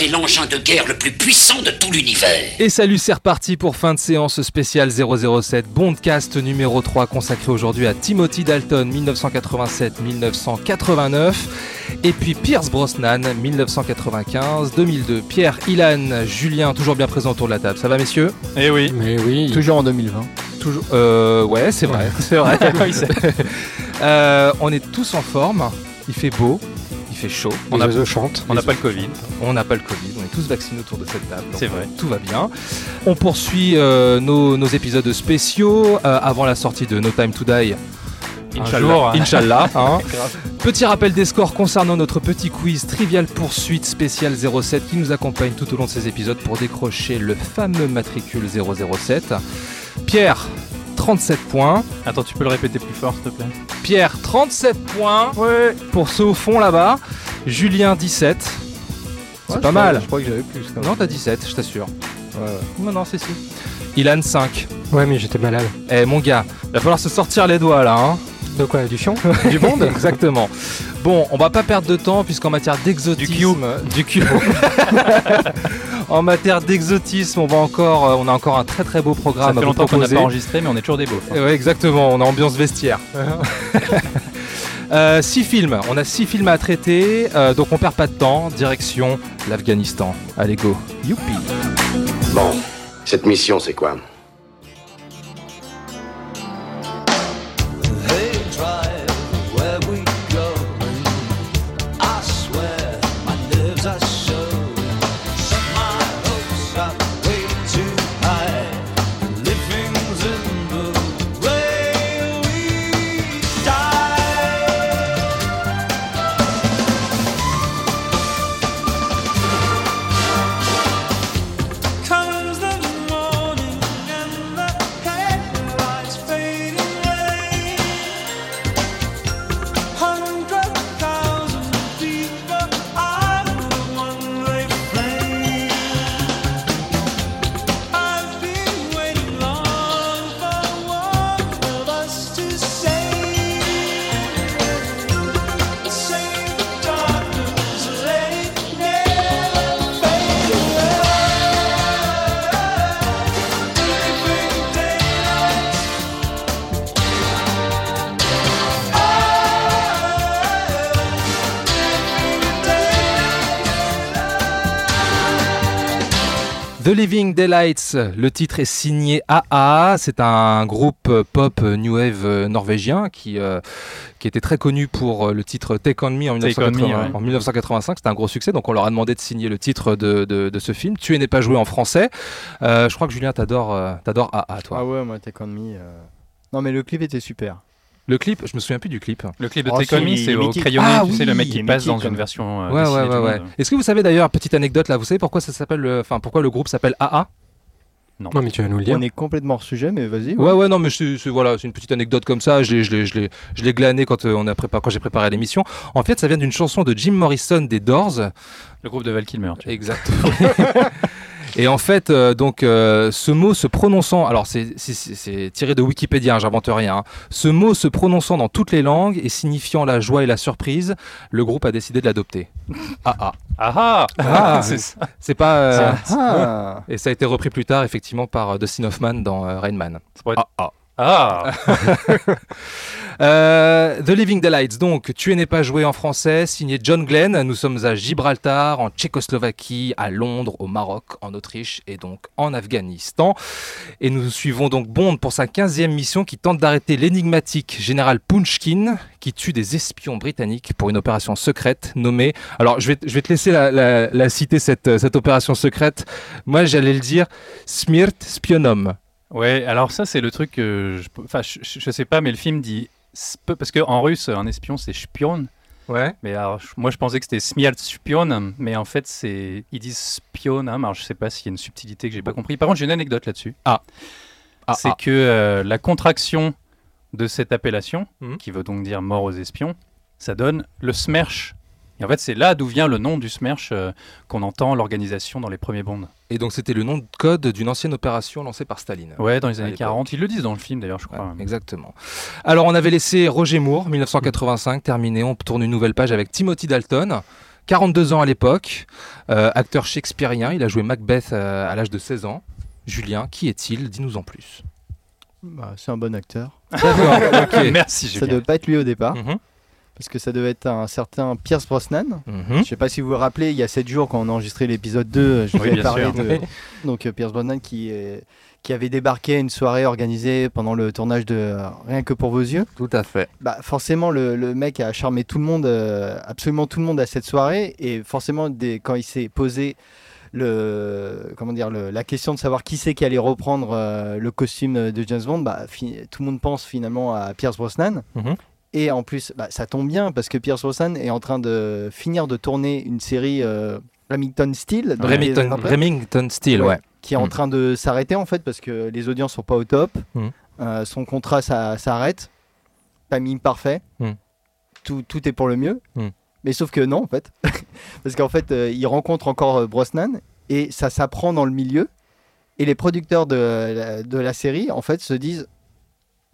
C'est l'engin de guerre le plus puissant de tout l'univers. Et salut, c'est reparti pour fin de séance spéciale 007 Bondcast numéro 3 consacré aujourd'hui à Timothy Dalton 1987-1989 et puis Pierce Brosnan 1995-2002. Pierre, Ilan, Julien, toujours bien présents autour de la table. Ça va messieurs? Eh oui. Mais oui. Toujours en 2020. Toujours. Euh, ouais, c'est vrai, c'est vrai. Euh, on est tous en forme. Il fait beau, fait chaud. On On a a- oiseaux chantent. On n'a pas le Covid. On n'a pas le Covid, on est tous vaccinés autour de cette table. C'est vrai. Tout va bien. On poursuit euh, nos, nos épisodes spéciaux euh, avant la sortie de No Time to Die. Un Inch'Allah. jour, Inch'Allah. hein. Petit rappel des scores concernant notre petit quiz Trivial Poursuite spécial 07 qui nous accompagne tout au long de ces épisodes pour décrocher le fameux matricule 007. Pierre, 37 points. Attends, tu peux le répéter plus fort, s'il te plaît Pierre, 37 points pour ceux au fond là-bas. Julien, 17. C'est pas mal. Je crois que j'avais plus. quand. Non, t'as 17, je t'assure. Ouais, ouais. Non, non, c'est si. Ilan, 5. Ouais, mais j'étais malade. Eh, mon gars, va falloir se sortir les doigts là, hein. De quoi Du fion Du monde Exactement. Bon, on va pas perdre de temps puisqu'en matière d'exotisme, du Q, en matière d'exotisme, on va encore, euh, on a encore un très très beau Ça programme fait à vous longtemps qu'on n'a pas enregistré, mais on est toujours des beaufs. hein. Ouais, exactement. On a ambiance vestiaire. Euh, six films. On a six films à traiter, euh, donc on perd pas de temps. Direction l'Afghanistan. Allez go. Youpi. Bon, cette mission, c'est quoi? The Living Daylights, le titre est signé AA. C'est un groupe euh, pop euh, new wave euh, norvégien qui, euh, qui était très connu pour le titre Take On Me en, Take On Me, 1980 ouais. en 1985. C'était un gros succès, donc on leur a demandé de signer le titre de, de- de ce film. Tu n'es pas joué en français. Euh, je crois que Julien t'adore, euh, t'adores AA, toi. Ah ouais, moi, Take On Me. Non, mais le clip était super. Le clip, je me souviens plus du clip. Le clip de Oh, c'est est au crayonné, Ah tu sais, le mec qui passe dans une comme- version. euh, Ouais, ouais, ouais, ouais. Est-ce que vous savez d'ailleurs, petite anecdote là, vous savez pourquoi ça s'appelle, le- enfin pourquoi le groupe s'appelle AA Non, mais tu vas nous le dire. hein. On est complètement hors sujet, mais vas-y. Ouais, ouais, non, mais c'est voilà, c'est une petite anecdote comme ça. Je l'ai, je l'ai, je l'ai, je l'ai glané quand euh, on a préparé, quand j'ai préparé l'émission. En fait, ça vient d'une chanson de Jim Morrison des Doors. Le groupe de Val Kilmer. tu. Exactement. Et en fait, euh, donc, euh, ce mot se prononçant, alors c'est, tiré de Wikipédia, hein, j'invente rien. hein. Ce mot se prononçant dans toutes les langues et signifiant la joie et la surprise, le groupe a décidé de l'adopter. Ah ah, Ah, C'est ça. C'est pas. euh, Ah et ça a été repris plus tard, effectivement, par Dustin Hoffman dans Rain Man. Être- Ah, Ah Euh, The Living Daylights, donc, Tu n'es pas joué en français, signé John Glenn. Nous sommes à Gibraltar, en Tchécoslovaquie, à Londres, au Maroc, en Autriche et donc en Afghanistan. Et nous suivons donc Bond pour sa 15e mission qui tente d'arrêter l'énigmatique général Punchkin qui tue des espions britanniques pour une opération secrète nommée. Alors, je vais, je vais te laisser la, la- la citer, cette, cette opération secrète. Moi, j'allais le dire Smirt Spionum. Ouais, alors ça, c'est le truc que. je- Enfin, je, je- je sais pas, mais le film dit. Parce qu'en russe, un espion, c'est spion. Ouais. Mais alors, moi, je pensais que c'était smiert spion. Mais en fait, c'est. Ils disent spion. hein, alors, je sais pas s'il y a une subtilité que j'ai pas compris. Par contre, j'ai une anecdote là-dessus. Ah. Ah, c'est ah. que euh, la contraction de cette appellation, Mhm. qui veut donc dire mort aux espions, ça donne le smersh. Et en fait, c'est là d'où vient le nom du SMERSH euh, qu'on entend l'organisation dans les premiers bonds. Et donc c'était le nom de code d'une ancienne opération lancée par Staline. Ouais, dans les années l'époque. 40. Ils le disent dans le film d'ailleurs, je Ouais, crois. exactement. Alors on avait laissé Roger Moore, 1985, terminé. On tourne une nouvelle page avec Timothy Dalton. 42 ans à l'époque, euh, acteur shakespearien, il a joué Macbeth euh, à l'âge de 16 ans. Julien, qui est-il? Dis-nous en plus. Bah, c'est un bon acteur. D'accord. Merci, Ça Julien. devait pas être lui au départ, Mhm, parce que ça devait être un certain Pierce Brosnan. mhm. Je sais pas si vous vous rappelez, il y a 7 jours, quand on a enregistré l'épisode 2, je vous Oui, ai parlé sûr. de donc, euh, Pierce Brosnan qui, est- qui avait débarqué à une soirée organisée pendant le tournage de Rien que pour vos yeux. Tout à fait. Bah, forcément, le, le mec a charmé tout le monde, euh, absolument tout le monde à cette soirée. Et forcément, dès- quand il s'est posé le, comment dire, le- la question de savoir qui c'est qui allait reprendre euh, le costume de James Bond, bah, tout le monde pense finalement à Pierce Brosnan. Mhm. Et en plus, bah, ça tombe bien parce que Pierce Brosnan est en train de finir de tourner une série euh, Remington Steel, Remington, Remington Steel, Ouais. ouais. qui est en Mm. train de s'arrêter en fait parce que les audiences sont pas au top. Mm. Euh, son contrat ça s'arrête. Timing parfait. Mm. Tout, tout est pour le mieux. Mais sauf que non en fait. parce qu'en fait euh, il rencontre encore Brosnan et ça s'apprend dans le milieu. Et les producteurs de, de la série en fait se disent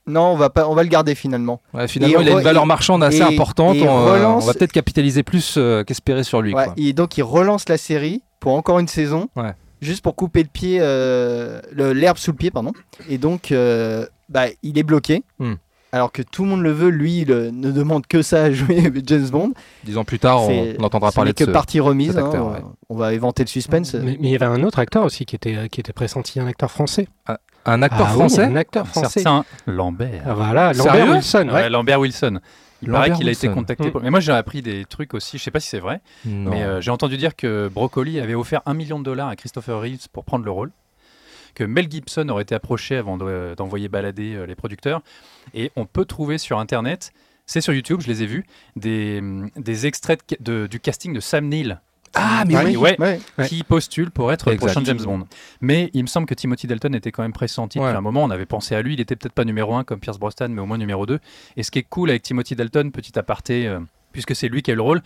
non on va pas on va le garder finalement. Ouais, finalement, Et il a une valeur et- marchande assez et- importante. et on, euh, relance- on va peut-être capitaliser plus euh, qu'espérer sur lui. Ouais, quoi. et donc il relance la série pour encore une saison, Ouais. juste pour couper le pied, euh, le- l'herbe sous le pied, pardon. Et donc, euh, bah, il est bloqué. Hmm. Alors que tout le monde le veut, lui, il ne demande que ça à jouer James Bond. Dix ans plus tard, on, on entendra parler de que ce... partie remise. acteur, hein, ouais. On va éventer le suspense. Mais, mais il y avait un autre acteur aussi qui était, qui était pressenti, un acteur français. Un acteur Ah oui, français Un acteur français. Certain Lambert. Ah, Voilà, Sérieux Lambert Wilson. Ouais, Ouais. Lambert Wilson. Il Lambert paraît qu'il a été contacté. Mm. pour- Mais moi, j'ai appris des trucs aussi. Je sais pas si c'est vrai. Non. Mais euh, j'ai entendu dire que Broccoli avait offert un million de dollars à Christopher Reeves pour prendre le rôle. Que Mel Gibson aurait été approché avant de- d'envoyer balader euh, les producteurs. Et on peut trouver sur Internet, c'est sur YouTube, je les ai vus, des, des extraits de ca- de- du casting de Sam Neill. Ah, mais Ouais, oui ouais, Ouais. Ouais. qui postule pour être le prochain James Bond. Mais il me semble que Timothy Dalton était quand même pressenti Ouais. depuis un moment. On avait pensé à lui. Il était peut-être pas numéro 1 comme Pierce Brosnan, mais au moins numéro 2. Et ce qui est cool avec Timothy Dalton, petit aparté, euh, puisque c'est lui qui a le rôle,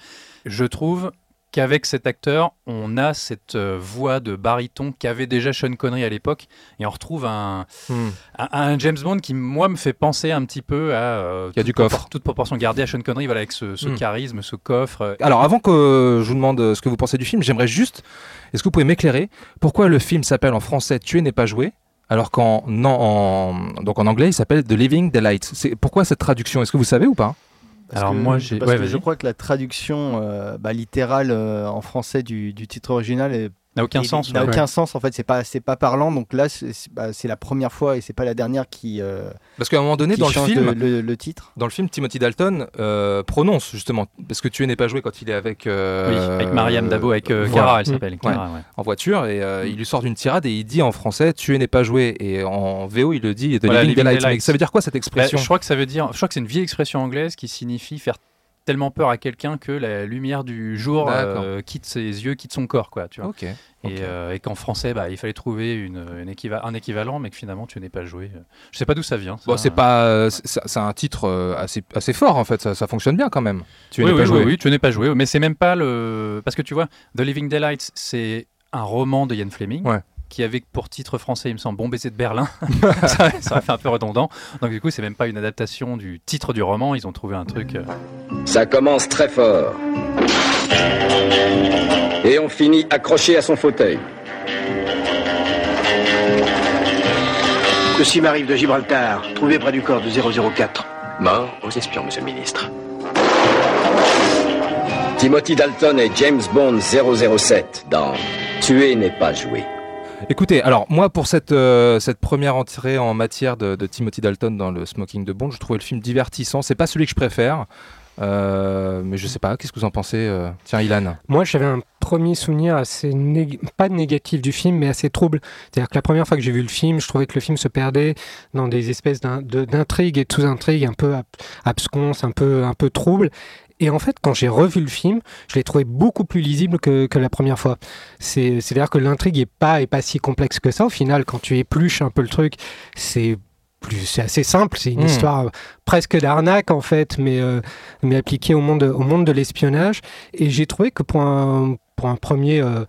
je trouve qu'avec cet acteur, on a cette euh, voix de baryton qu'avait déjà Sean Connery à l'époque. Et on retrouve un, Hmm. un, un James Bond qui, moi, me fait penser un petit peu à. euh, Qui a du coffre. Toute proportion gardée à Sean Connery, voilà, avec ce, ce Hmm. charisme, ce coffre. euh, Alors, avant que je vous demande ce que vous pensez du film, j'aimerais juste. Est-ce que vous pouvez m'éclairer pourquoi le film s'appelle en français Tuer n'est pas joué alors qu'en en, en- donc en anglais il s'appelle The Living Daylight C'est pourquoi cette traduction? Est-ce que vous savez ou pas? Parce Alors que- moi, j'ai- parce ouais, que je crois que la traduction euh, bah, littérale euh, en français du, du titre original est n'a aucun sens. N'a ouais. aucun sens en fait, c'est pas, c'est pas parlant. Donc là, c'est bah, la première fois et c'est pas la dernière qui, euh, Parce qu'à un moment donné dans le film, de- le, le titre. dans le film Timothy Dalton euh, prononce justement parce que Tuer n'est pas joué quand il est avec euh, Oui, avec Mariam Dabo, avec euh, voilà. Cara, elle Mm. s'appelle. Ouais. en voiture et Mm. il lui sort d'une tirade et il dit en français Tuer n'est pas joué et en VO il le dit The Voilà, Living Living Daylight. Daylight. Mais ça veut dire quoi cette Bah, expression je crois que ça veut dire, je crois que c'est une vieille expression anglaise qui signifie faire tellement peur à quelqu'un que la lumière du jour D'accord. euh, quitte ses yeux, quitte son corps, quoi. Tu vois. Et, euh, et qu'en français, bah, il fallait trouver une, une équiva- un équivalent, mais que finalement tu n'es pas joué. Je sais pas d'où ça vient. Bon, c'est pas, euh, c'est un titre assez, assez fort en fait. Ça, ça fonctionne bien quand même. Tu oui, n'es oui, pas joué. oui, oui, tu n'es pas joué, mais c'est même pas le. Parce que tu vois, The Living Daylights, c'est un roman de Ian Fleming. Ouais. Qui avait pour titre français, il me semble, Bon baiser de Berlin. ça, ça a fait un peu redondant. Donc, du coup, c'est même pas une adaptation du titre du roman. Ils ont trouvé un truc. euh, Ça commence très fort. Et on finit accroché à son fauteuil. Ceci m'arrive de Gibraltar, trouvé près du corps de 004. Mort aux espions, monsieur le ministre. Timothy Dalton et James Bond 007 dans Tuer n'est pas joué. Écoutez, alors moi pour cette, euh, cette première entrée en matière de, de Timothy Dalton dans le Smoking de Bond, je trouvais le film divertissant. C'est pas celui que je préfère, euh, mais je sais pas. Qu'est-ce que vous en pensez euh Tiens, Ilan. Moi, j'avais un premier souvenir assez, pas négatif du film, mais assez trouble. C'est-à-dire que la première fois que j'ai vu le film, je trouvais que le film se perdait dans des espèces d'intrigues et de sous-intrigues un peu ab- absconses, un peu, un peu troubles. Et en fait, quand j'ai revu le film, je l'ai trouvé beaucoup plus lisible que, la première fois. C'est- C'est-à-dire que l'intrigue est pas, est pas si complexe que ça. Au final, quand tu épluches un peu le truc, c'est plus, c'est assez simple. C'est une Hmm. histoire euh, presque d'arnaque en fait, mais mais, mais appliqué au monde, au monde de l'espionnage. Et j'ai trouvé que pour un, pour un premier euh,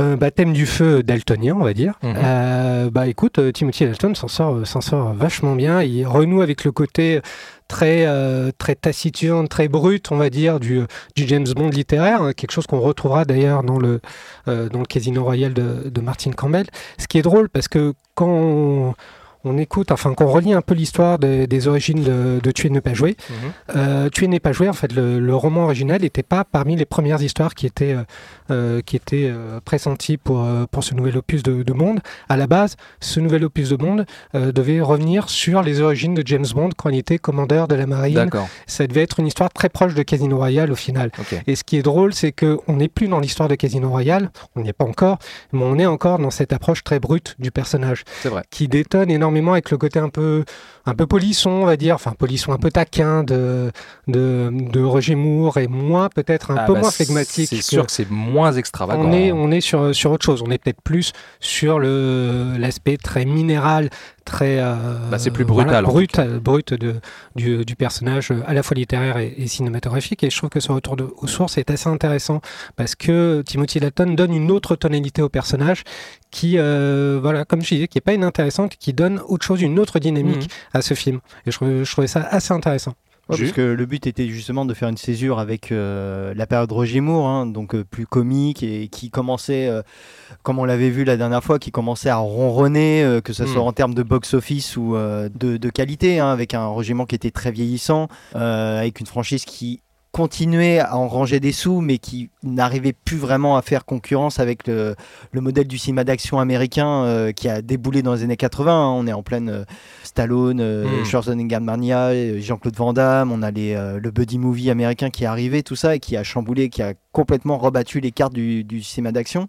euh, baptême du feu daltonien, on va dire, euh, bah écoute, euh, Timothy Dalton s'en sort, euh, s'en sort vachement bien. Il renoue avec le côté très, euh, très taciturne, très brut, on va dire, du, du James Bond littéraire, hein, quelque chose qu'on retrouvera d'ailleurs dans le, euh, dans le Casino Royale de, de Martin Campbell. Ce qui est drôle parce que quand on, on écoute, enfin, qu'on relit un peu l'histoire des, des origines de, de Tuer ne pas jouer, Mhm. euh, Tuer n'est pas joué, en fait, le, le roman original n'était pas parmi les premières histoires qui étaient, euh, euh, qui étaient euh, pressenties pour, pour ce nouvel opus de, de Bond. À la base, ce nouvel opus de Bond euh, devait revenir sur les origines de James Bond quand il était commandeur de la marine. D'accord. Ça devait être une histoire très proche de Casino Royale au final. Et ce qui est drôle, c'est qu'on n'est plus dans l'histoire de Casino Royale, on n'y est pas encore, mais on est encore dans cette approche très brute du personnage C'est vrai. qui détonne énormément avec le côté un peu, un peu polisson, on va dire, enfin polisson un peu taquin de, de, de Roger Moore et moins peut-être un Ah peu bah, moins flegmatique. C'est sûr que c'est moins extravagant. on est, on est sur, sur autre chose. On est peut-être plus sur le l'aspect très minéral, très. euh, Bah, c'est plus brutal, tout brut, brut de, du, du personnage, euh, à la fois littéraire et, et cinématographique. Et je trouve que ce retour de, aux sources est assez intéressant parce que Timothy Dalton donne une autre tonalité au personnage qui, euh, voilà, comme je disais, qui est pas inintéressante, qui donne autre chose, une autre dynamique Mhm. À ce film. Et je, trouvais- je trouvais ça assez intéressant. Ouais, parce que le but était justement de faire une césure avec euh, la période Roger Moore, hein, donc euh, plus comique et qui commençait, euh, comme on l'avait vu la dernière fois, qui commençait à ronronner, euh, que ce soit Mm. en termes de box-office ou euh, de, de qualité, hein, avec un Roger Moore qui était très vieillissant, euh, avec une franchise qui continuait à enranger des sous, mais qui n'arrivait plus vraiment à faire concurrence avec le, le modèle du cinéma d'action américain euh, qui a déboulé dans les années 80. hein. On est en pleine euh, Stallone, euh, Mm. Schwarzenegger, euh, Jean-Claude Van Damme, on a les, le buddy movie américain qui est arrivé, tout ça, et qui a chamboulé, qui a complètement rebattu les cartes du, du cinéma d'action.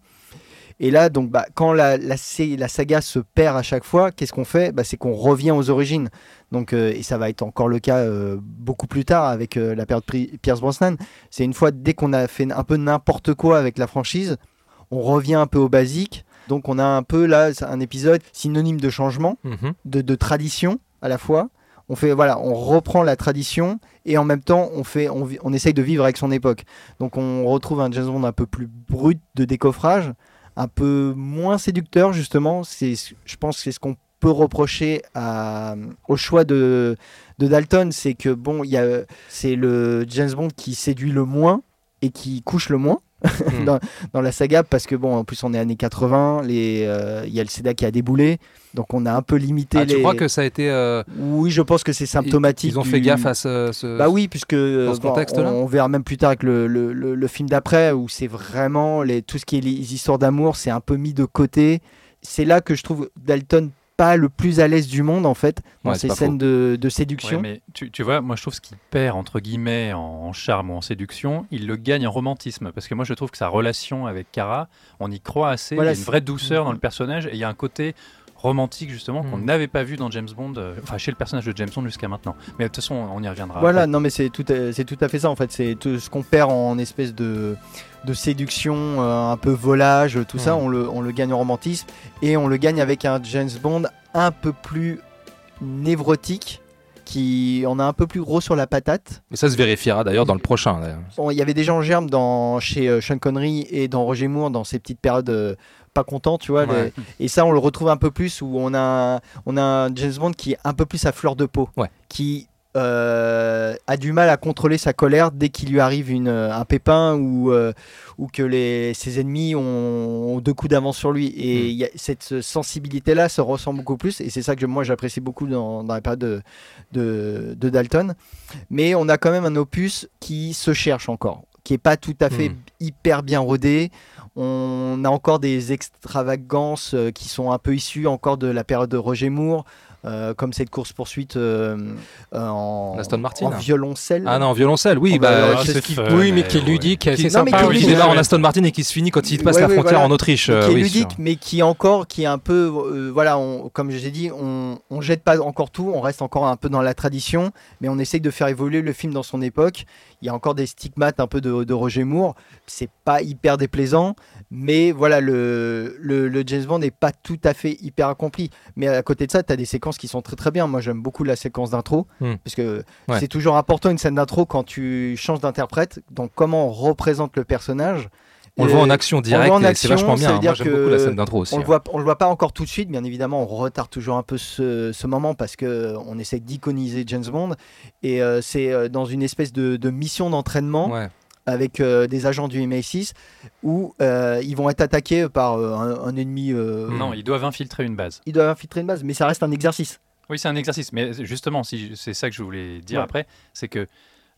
Et là, donc, bah, quand la, la, sé- la saga se perd à chaque fois, qu'est-ce qu'on fait? Bah, C'est qu'on revient aux origines. Donc, euh, et ça va être encore le cas euh, beaucoup plus tard avec euh, la période Pierce Brosnan. C'est une fois, dès qu'on a fait un peu n'importe quoi avec la franchise, on revient un peu au basique. Donc, on a un peu là un épisode synonyme de changement Mhm. de, de tradition à la fois. On fait voilà, on reprend la tradition et en même temps on fait, on, on essaye de vivre avec son époque. Donc on retrouve un James Bond un peu plus brut de décoffrage, un peu moins séducteur justement. C'est, je pense, que c'est ce qu'on peut reprocher à, au choix de, de Dalton, c'est que bon, il y a, c'est le James Bond qui séduit le moins et qui couche le moins Mm. dans, dans la saga parce que bon, en plus on est années 80, les, euh, il y a le SEDA qui a déboulé, donc on a un peu limité Ah, les. tu crois que ça a été. euh, Oui, je pense que c'est symptomatique. Ils ont du- fait gaffe à ce. ce- Bah oui, puisque Dans ce bon, contexte-là on, on verra même plus tard avec le, le- le- le film d'après où c'est vraiment les, tout ce qui est les histoires d'amour, c'est un peu mis de côté. C'est là que je trouve Dalton pas le plus à l'aise du monde en fait dans Ouais, ces scènes de, de Ouais, séduction. mais tu, tu vois, moi je trouve ce qu'il perd entre guillemets en, en charme ou en séduction, il le gagne en romantisme. Parce que moi je trouve que sa relation avec Kara, on y croit assez. Voilà, il y a une vraie douceur dans le personnage et il y a un côté romantique justement qu'on Mm. n'avait pas vu dans James Bond, euh, enfin chez le personnage de James Bond jusqu'à maintenant. Mais de toute façon, on y reviendra. Voilà, après. non mais c'est tout, à- c'est tout à fait ça en fait. C'est tout ce qu'on perd en espèce de, de séduction, euh, un peu volage, tout ça, Mhm. on le, on le gagne en romantisme et on le gagne avec un James Bond un peu plus névrotique, qui en a un peu plus gros sur la patate. Mais ça se vérifiera d'ailleurs dans le prochain. Bon, Il y avait déjà en germe dans, chez euh, Sean Connery et dans Roger Moore dans ces petites périodes pas contents, tu vois. Ouais. les- et ça, on le retrouve un peu plus où on a, on a un James Bond qui est un peu plus à fleur de peau, Ouais. qui euh, a du mal à contrôler sa colère dès qu'il lui arrive une, euh, un pépin ou, euh, ou que les, ses ennemis ont, ont deux coups d'avance sur lui. Et Mm. il y a cette sensibilité-là se ressent beaucoup plus. Et c'est ça que moi j'apprécie beaucoup dans, dans la période de, de, de Dalton. Mais on a quand même un opus qui se cherche encore, qui est pas tout à fait Mm. hyper bien rodé. On a encore des extravagances euh, qui sont un peu issues encore de la période de Roger Moore, euh, comme cette course-poursuite euh, euh, en, Aston Martin. en violoncelle. Ah non, violoncelle, oui. Oh, bah, bah, qui- c'est qui- oui, mais qui est ludique, mais sympa. qui qui démarre en. Aston Martin et qui se finit quand il passe Ouais, la frontière voilà. en Autriche. qui est oui, ludique, sûr. mais qui encore, qui est un peu, voilà, on- comme je l'ai dit, on, on jette pas encore tout, on reste encore un peu dans la tradition, mais on essaye de faire évoluer le film dans son époque. Il y a encore des stigmates un peu de, de Roger Moore, c'est pas hyper déplaisant, mais voilà, le, le, le James Bond n'est pas tout à fait hyper accompli. Mais à côté de ça, tu as des séquences qui sont très très bien. Moi, j'aime beaucoup la séquence d'intro Hmm. parce que Ouais. c'est toujours important une scène d'intro quand tu changes d'interprète. Donc, comment on représente le personnage. On le voit en action on directe le voit c'est action, vachement bien. Moi, dire j'aime beaucoup la scène d'intro aussi. On le hein. voit, on le voit pas encore tout de suite, bien évidemment. On retarde toujours un peu ce, ce moment parce que on essaie d'iconiser James Bond et euh, c'est euh, dans une espèce de, de mission d'entraînement Ouais. Avec euh, des agents du MI6 où euh, ils vont être attaqués par euh, un, un ennemi. Non, ils doivent infiltrer une base. Ils doivent infiltrer une base, mais ça reste un exercice. Oui, c'est un exercice. Mais justement, si c'est ça que je voulais dire Ouais. après, c'est que.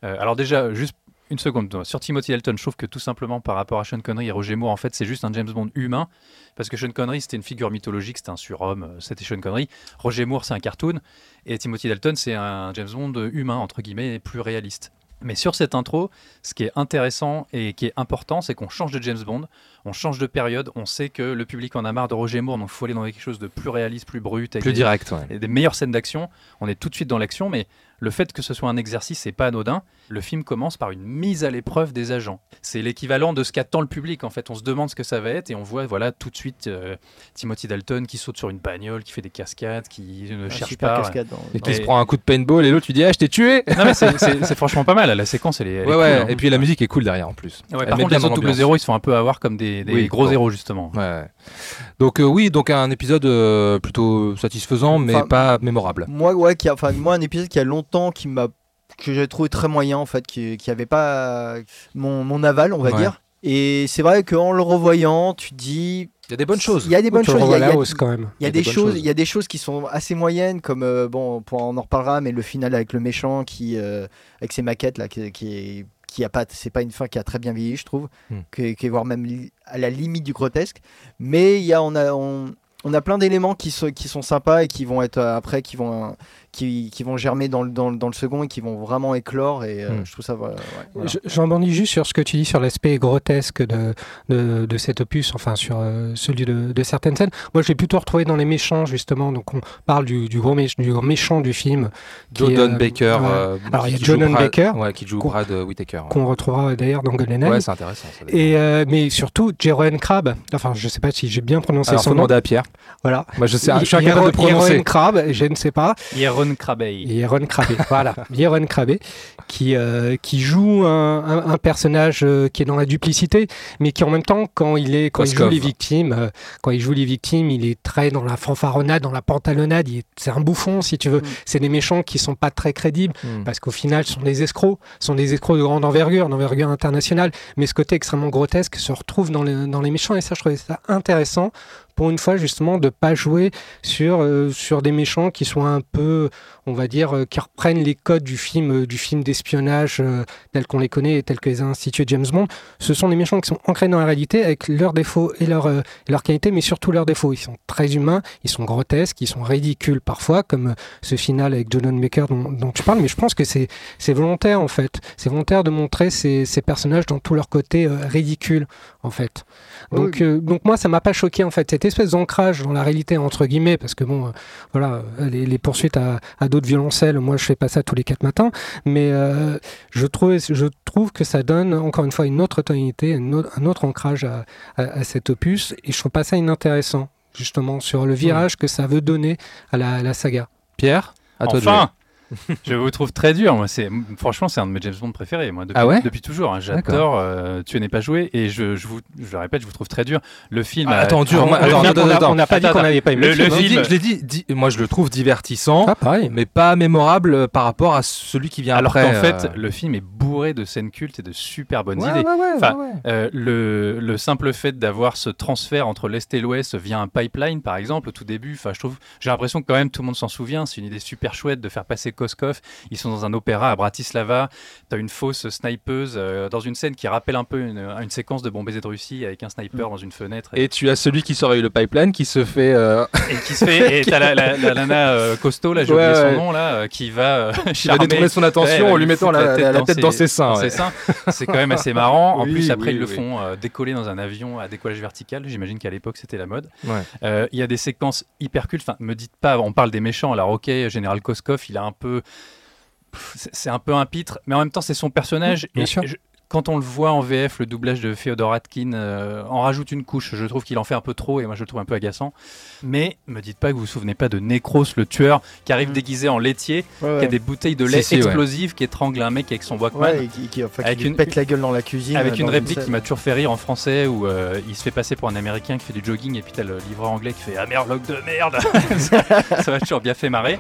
alors, déjà, juste une seconde. Sur Timothy Dalton, je trouve que tout simplement par rapport à Sean Connery et Roger Moore, en fait, c'est juste un James Bond humain. Parce que Sean Connery, c'était une figure mythologique, c'était un surhomme, c'était Sean Connery. Roger Moore, c'est un cartoon. Et Timothy Dalton, c'est un James Bond humain, entre guillemets, plus réaliste. Mais sur cette intro, ce qui est intéressant et qui est important, c'est qu'on change de James Bond, on change de période, on sait que le public en a marre de Roger Moore, donc il faut aller dans quelque chose de plus réaliste, plus brut, avec Plus des- direct. ouais. et des meilleures scènes d'action. On est tout de suite dans l'action, mais le fait que ce soit un exercice, c'est pas anodin. Le film commence par une mise à l'épreuve des agents. C'est l'équivalent de ce qu'attend le public. En fait, on se demande ce que ça va être et on voit, voilà, tout de suite euh, Timothy Dalton qui saute sur une bagnole, qui fait des cascades, qui ne Un cherche super pas. cascade dans- Et qui se prend un coup de paintball et l'autre tu dis ah je t'ai tué. Non mais c'est- franchement pas mal. La séquence, elle est. elle est Ouais ouais. cool, hein. Et puis la musique est cool derrière en plus. Ouais, par contre, les autres double zéro, ils se font un peu avoir comme des, des Oui, gros zéros justement. Donc euh, oui, donc un épisode euh, plutôt satisfaisant, mais Enfin, pas mémorable. Moi, ouais, qui a, enfin, moi, un épisode qui a longtemps, qui m'a, que j'ai trouvé très moyen, en fait, qui, qui avait pas mon, mon aval, on va Ouais. dire. Et c'est vrai qu'en le revoyant, tu te dis. Il y a des bonnes choses. Il y a des bonnes choses. Il y a, il y la a- hausse quand même. il y a Il y a des choses, il y a des choses qui sont assez moyennes, comme euh, bon, pour- on en reparlera, mais le final avec le méchant qui, euh, avec ses maquettes là, qui, qui est, qui a pas, c'est pas une fin qui a très bien vieilli, je trouve, Hmm. qui, qui est voire même à la limite du grotesque. Mais il y a, on a, on, on a plein d'éléments qui, sont- qui sont sympas et qui vont être euh, après, qui vont, qui, qui vont germer dans le, dans, le- dans le second et qui vont vraiment éclore. Et euh, Hmm. je trouve ça. voilà, ouais, voilà. Je- J'en bandis juste sur ce que tu dis sur l'aspect grotesque de, de, de cet opus, enfin sur euh, celui de, de certaines scènes. Moi, je l'ai plutôt retrouvé dans les méchants, justement. Donc, on parle du, du, gros, méch- du gros méchant du film. qui est, Jordan euh, Baker. ouais. euh, Alors, il y a Brad- Baker, ouais, qui joue qu'on- Brad Whitaker. ouais. qu'on retrouvera d'ailleurs dans GoldenEye. Ouais, c'est intéressant. Ça, et, euh, mais surtout, Jeroen Crabbe, enfin, je sais pas si j'ai bien prononcé Alors, faut son nom. demander à Pierre. Voilà. Moi, je sais, je suis incapable de prononcer. Jeroen Crabbe, je ne sais pas. Hieron Krabey. Jeroen Krabbe, voilà, Jeroen Krabbe, qui, euh, qui joue un, un- un personnage euh, qui est dans la duplicité, mais qui en même temps, quand il, est, quand il joue les victimes, euh, quand il joue les victimes, il est très dans la fanfaronnade, dans la pantalonnade, c'est un bouffon, si tu veux. Mm. C'est des méchants qui sont pas très crédibles, Hmm. parce qu'au final, ce sont des escrocs, ce sont des escrocs de grande envergure, d'envergure internationale, mais ce côté extrêmement grotesque se retrouve dans les, dans les méchants, et ça, je trouvais ça intéressant, pour une fois, justement, de pas jouer sur, euh, sur des méchants qui sont un peu, on va dire, euh, qui reprennent les codes du film, euh, du film d'espionnage tels qu'on les connaît et tels que les a institués James Bond. Ce sont des méchants qui sont ancrés dans la réalité avec leurs défauts et leurs leurs qualités, mais surtout leurs défauts. Ils sont très humains, ils sont grotesques, ils sont ridicules parfois, comme ce final avec Jordan Baker dont, tu parles, mais je pense que c'est c'est volontaire en fait. C'est volontaire de montrer ces, ces personnages dans tout leur côté euh, ridicule en fait. Donc, Oui. euh, donc moi, ça m'a pas choqué en fait. Cette espèce d'ancrage dans la réalité entre guillemets, parce que bon, euh, voilà, euh, les, les poursuites à, à d'autres violoncelles, moi, je fais pas ça tous les quatre matins, mais euh, je trouve, je trouve que ça donne encore une fois une autre tonalité, un autre, un autre ancrage à, à, à cet opus, et je trouve pas ça inintéressant justement sur le virage que ça veut donner à la, à la saga. Pierre, à toi de jouer. Je vous trouve très dur. Moi, c'est franchement, c'est un de mes James Bond préférés. Moi, depuis, Ah ouais depuis toujours. hein. J'adore. euh, tu n'es pas joué et je, je vous, je le répète, je vous trouve très dur. Le film. Ah, a- attends, dur. On- moi- on- attends, attends, attends. n'a pas dit qu'on n'avait pas aimé le- le, film. Je l'ai dit- moi je le trouve divertissant, Ah, pareil. mais pas mémorable euh, par rapport à celui qui vient Alors après. qu'en fait, euh. le film est bourré de scènes cultes et de super bonnes Ouais, idées. ouais, Enfin. Euh, le simple fait d'avoir ce transfert entre l'Est et l'Ouest via un pipeline, par exemple, au tout début, enfin, je trouve, j'ai l'impression que quand même tout le monde s'en souvient. C'est une idée super chouette de faire passer Koskov. Ils sont dans un opéra à Bratislava. T'as une fausse snipeuse euh, dans une scène qui rappelle un peu une, une séquence de Bon baiser de Russie avec un sniper dans une fenêtre et, Et tu as celui qui surveille le pipeline qui se fait. euh, et qui se fait. Et t'as la, la, la nana euh, costaud, là, j'ai Ouais, oublié son nom, là, euh, qui va qui va détourner son attention Ouais, en lui mettant la, tête dans ses seins. ouais. C'est quand même assez marrant. En Oui, plus, après, oui, ils le font décoller dans un avion à décollage vertical. J'imagine qu'à l'époque, c'était la mode. Il y a des séquences hyper cultes. Enfin, me dites pas, on parle des méchants. Alors, ok, Général Koskov, il a un peu. C'est un peu un pitre, mais en même temps, c'est son personnage. Bien et sûr. je- quand on le voit en VF, le doublage de Féodor Atkin euh, en rajoute une couche. Je trouve qu'il en fait un peu trop et moi je le trouve un peu agaçant. Mais me dites pas que vous vous souvenez pas de Necros, le tueur, qui arrive Mm. déguisé en laitier, Ouais, qui a des bouteilles de lait Si, si, ouais. explosives, qui étrangle un mec avec son Walkman. Ouais, et qui, qui- enfin, Avec une- pète la gueule dans la cuisine. Avec euh, une réplique qui m'a toujours fait rire en français où euh, il se fait passer pour un américain qui fait du jogging et puis t'as le livreur anglais qui fait Ah merloc de merde ça m'a toujours bien fait marrer.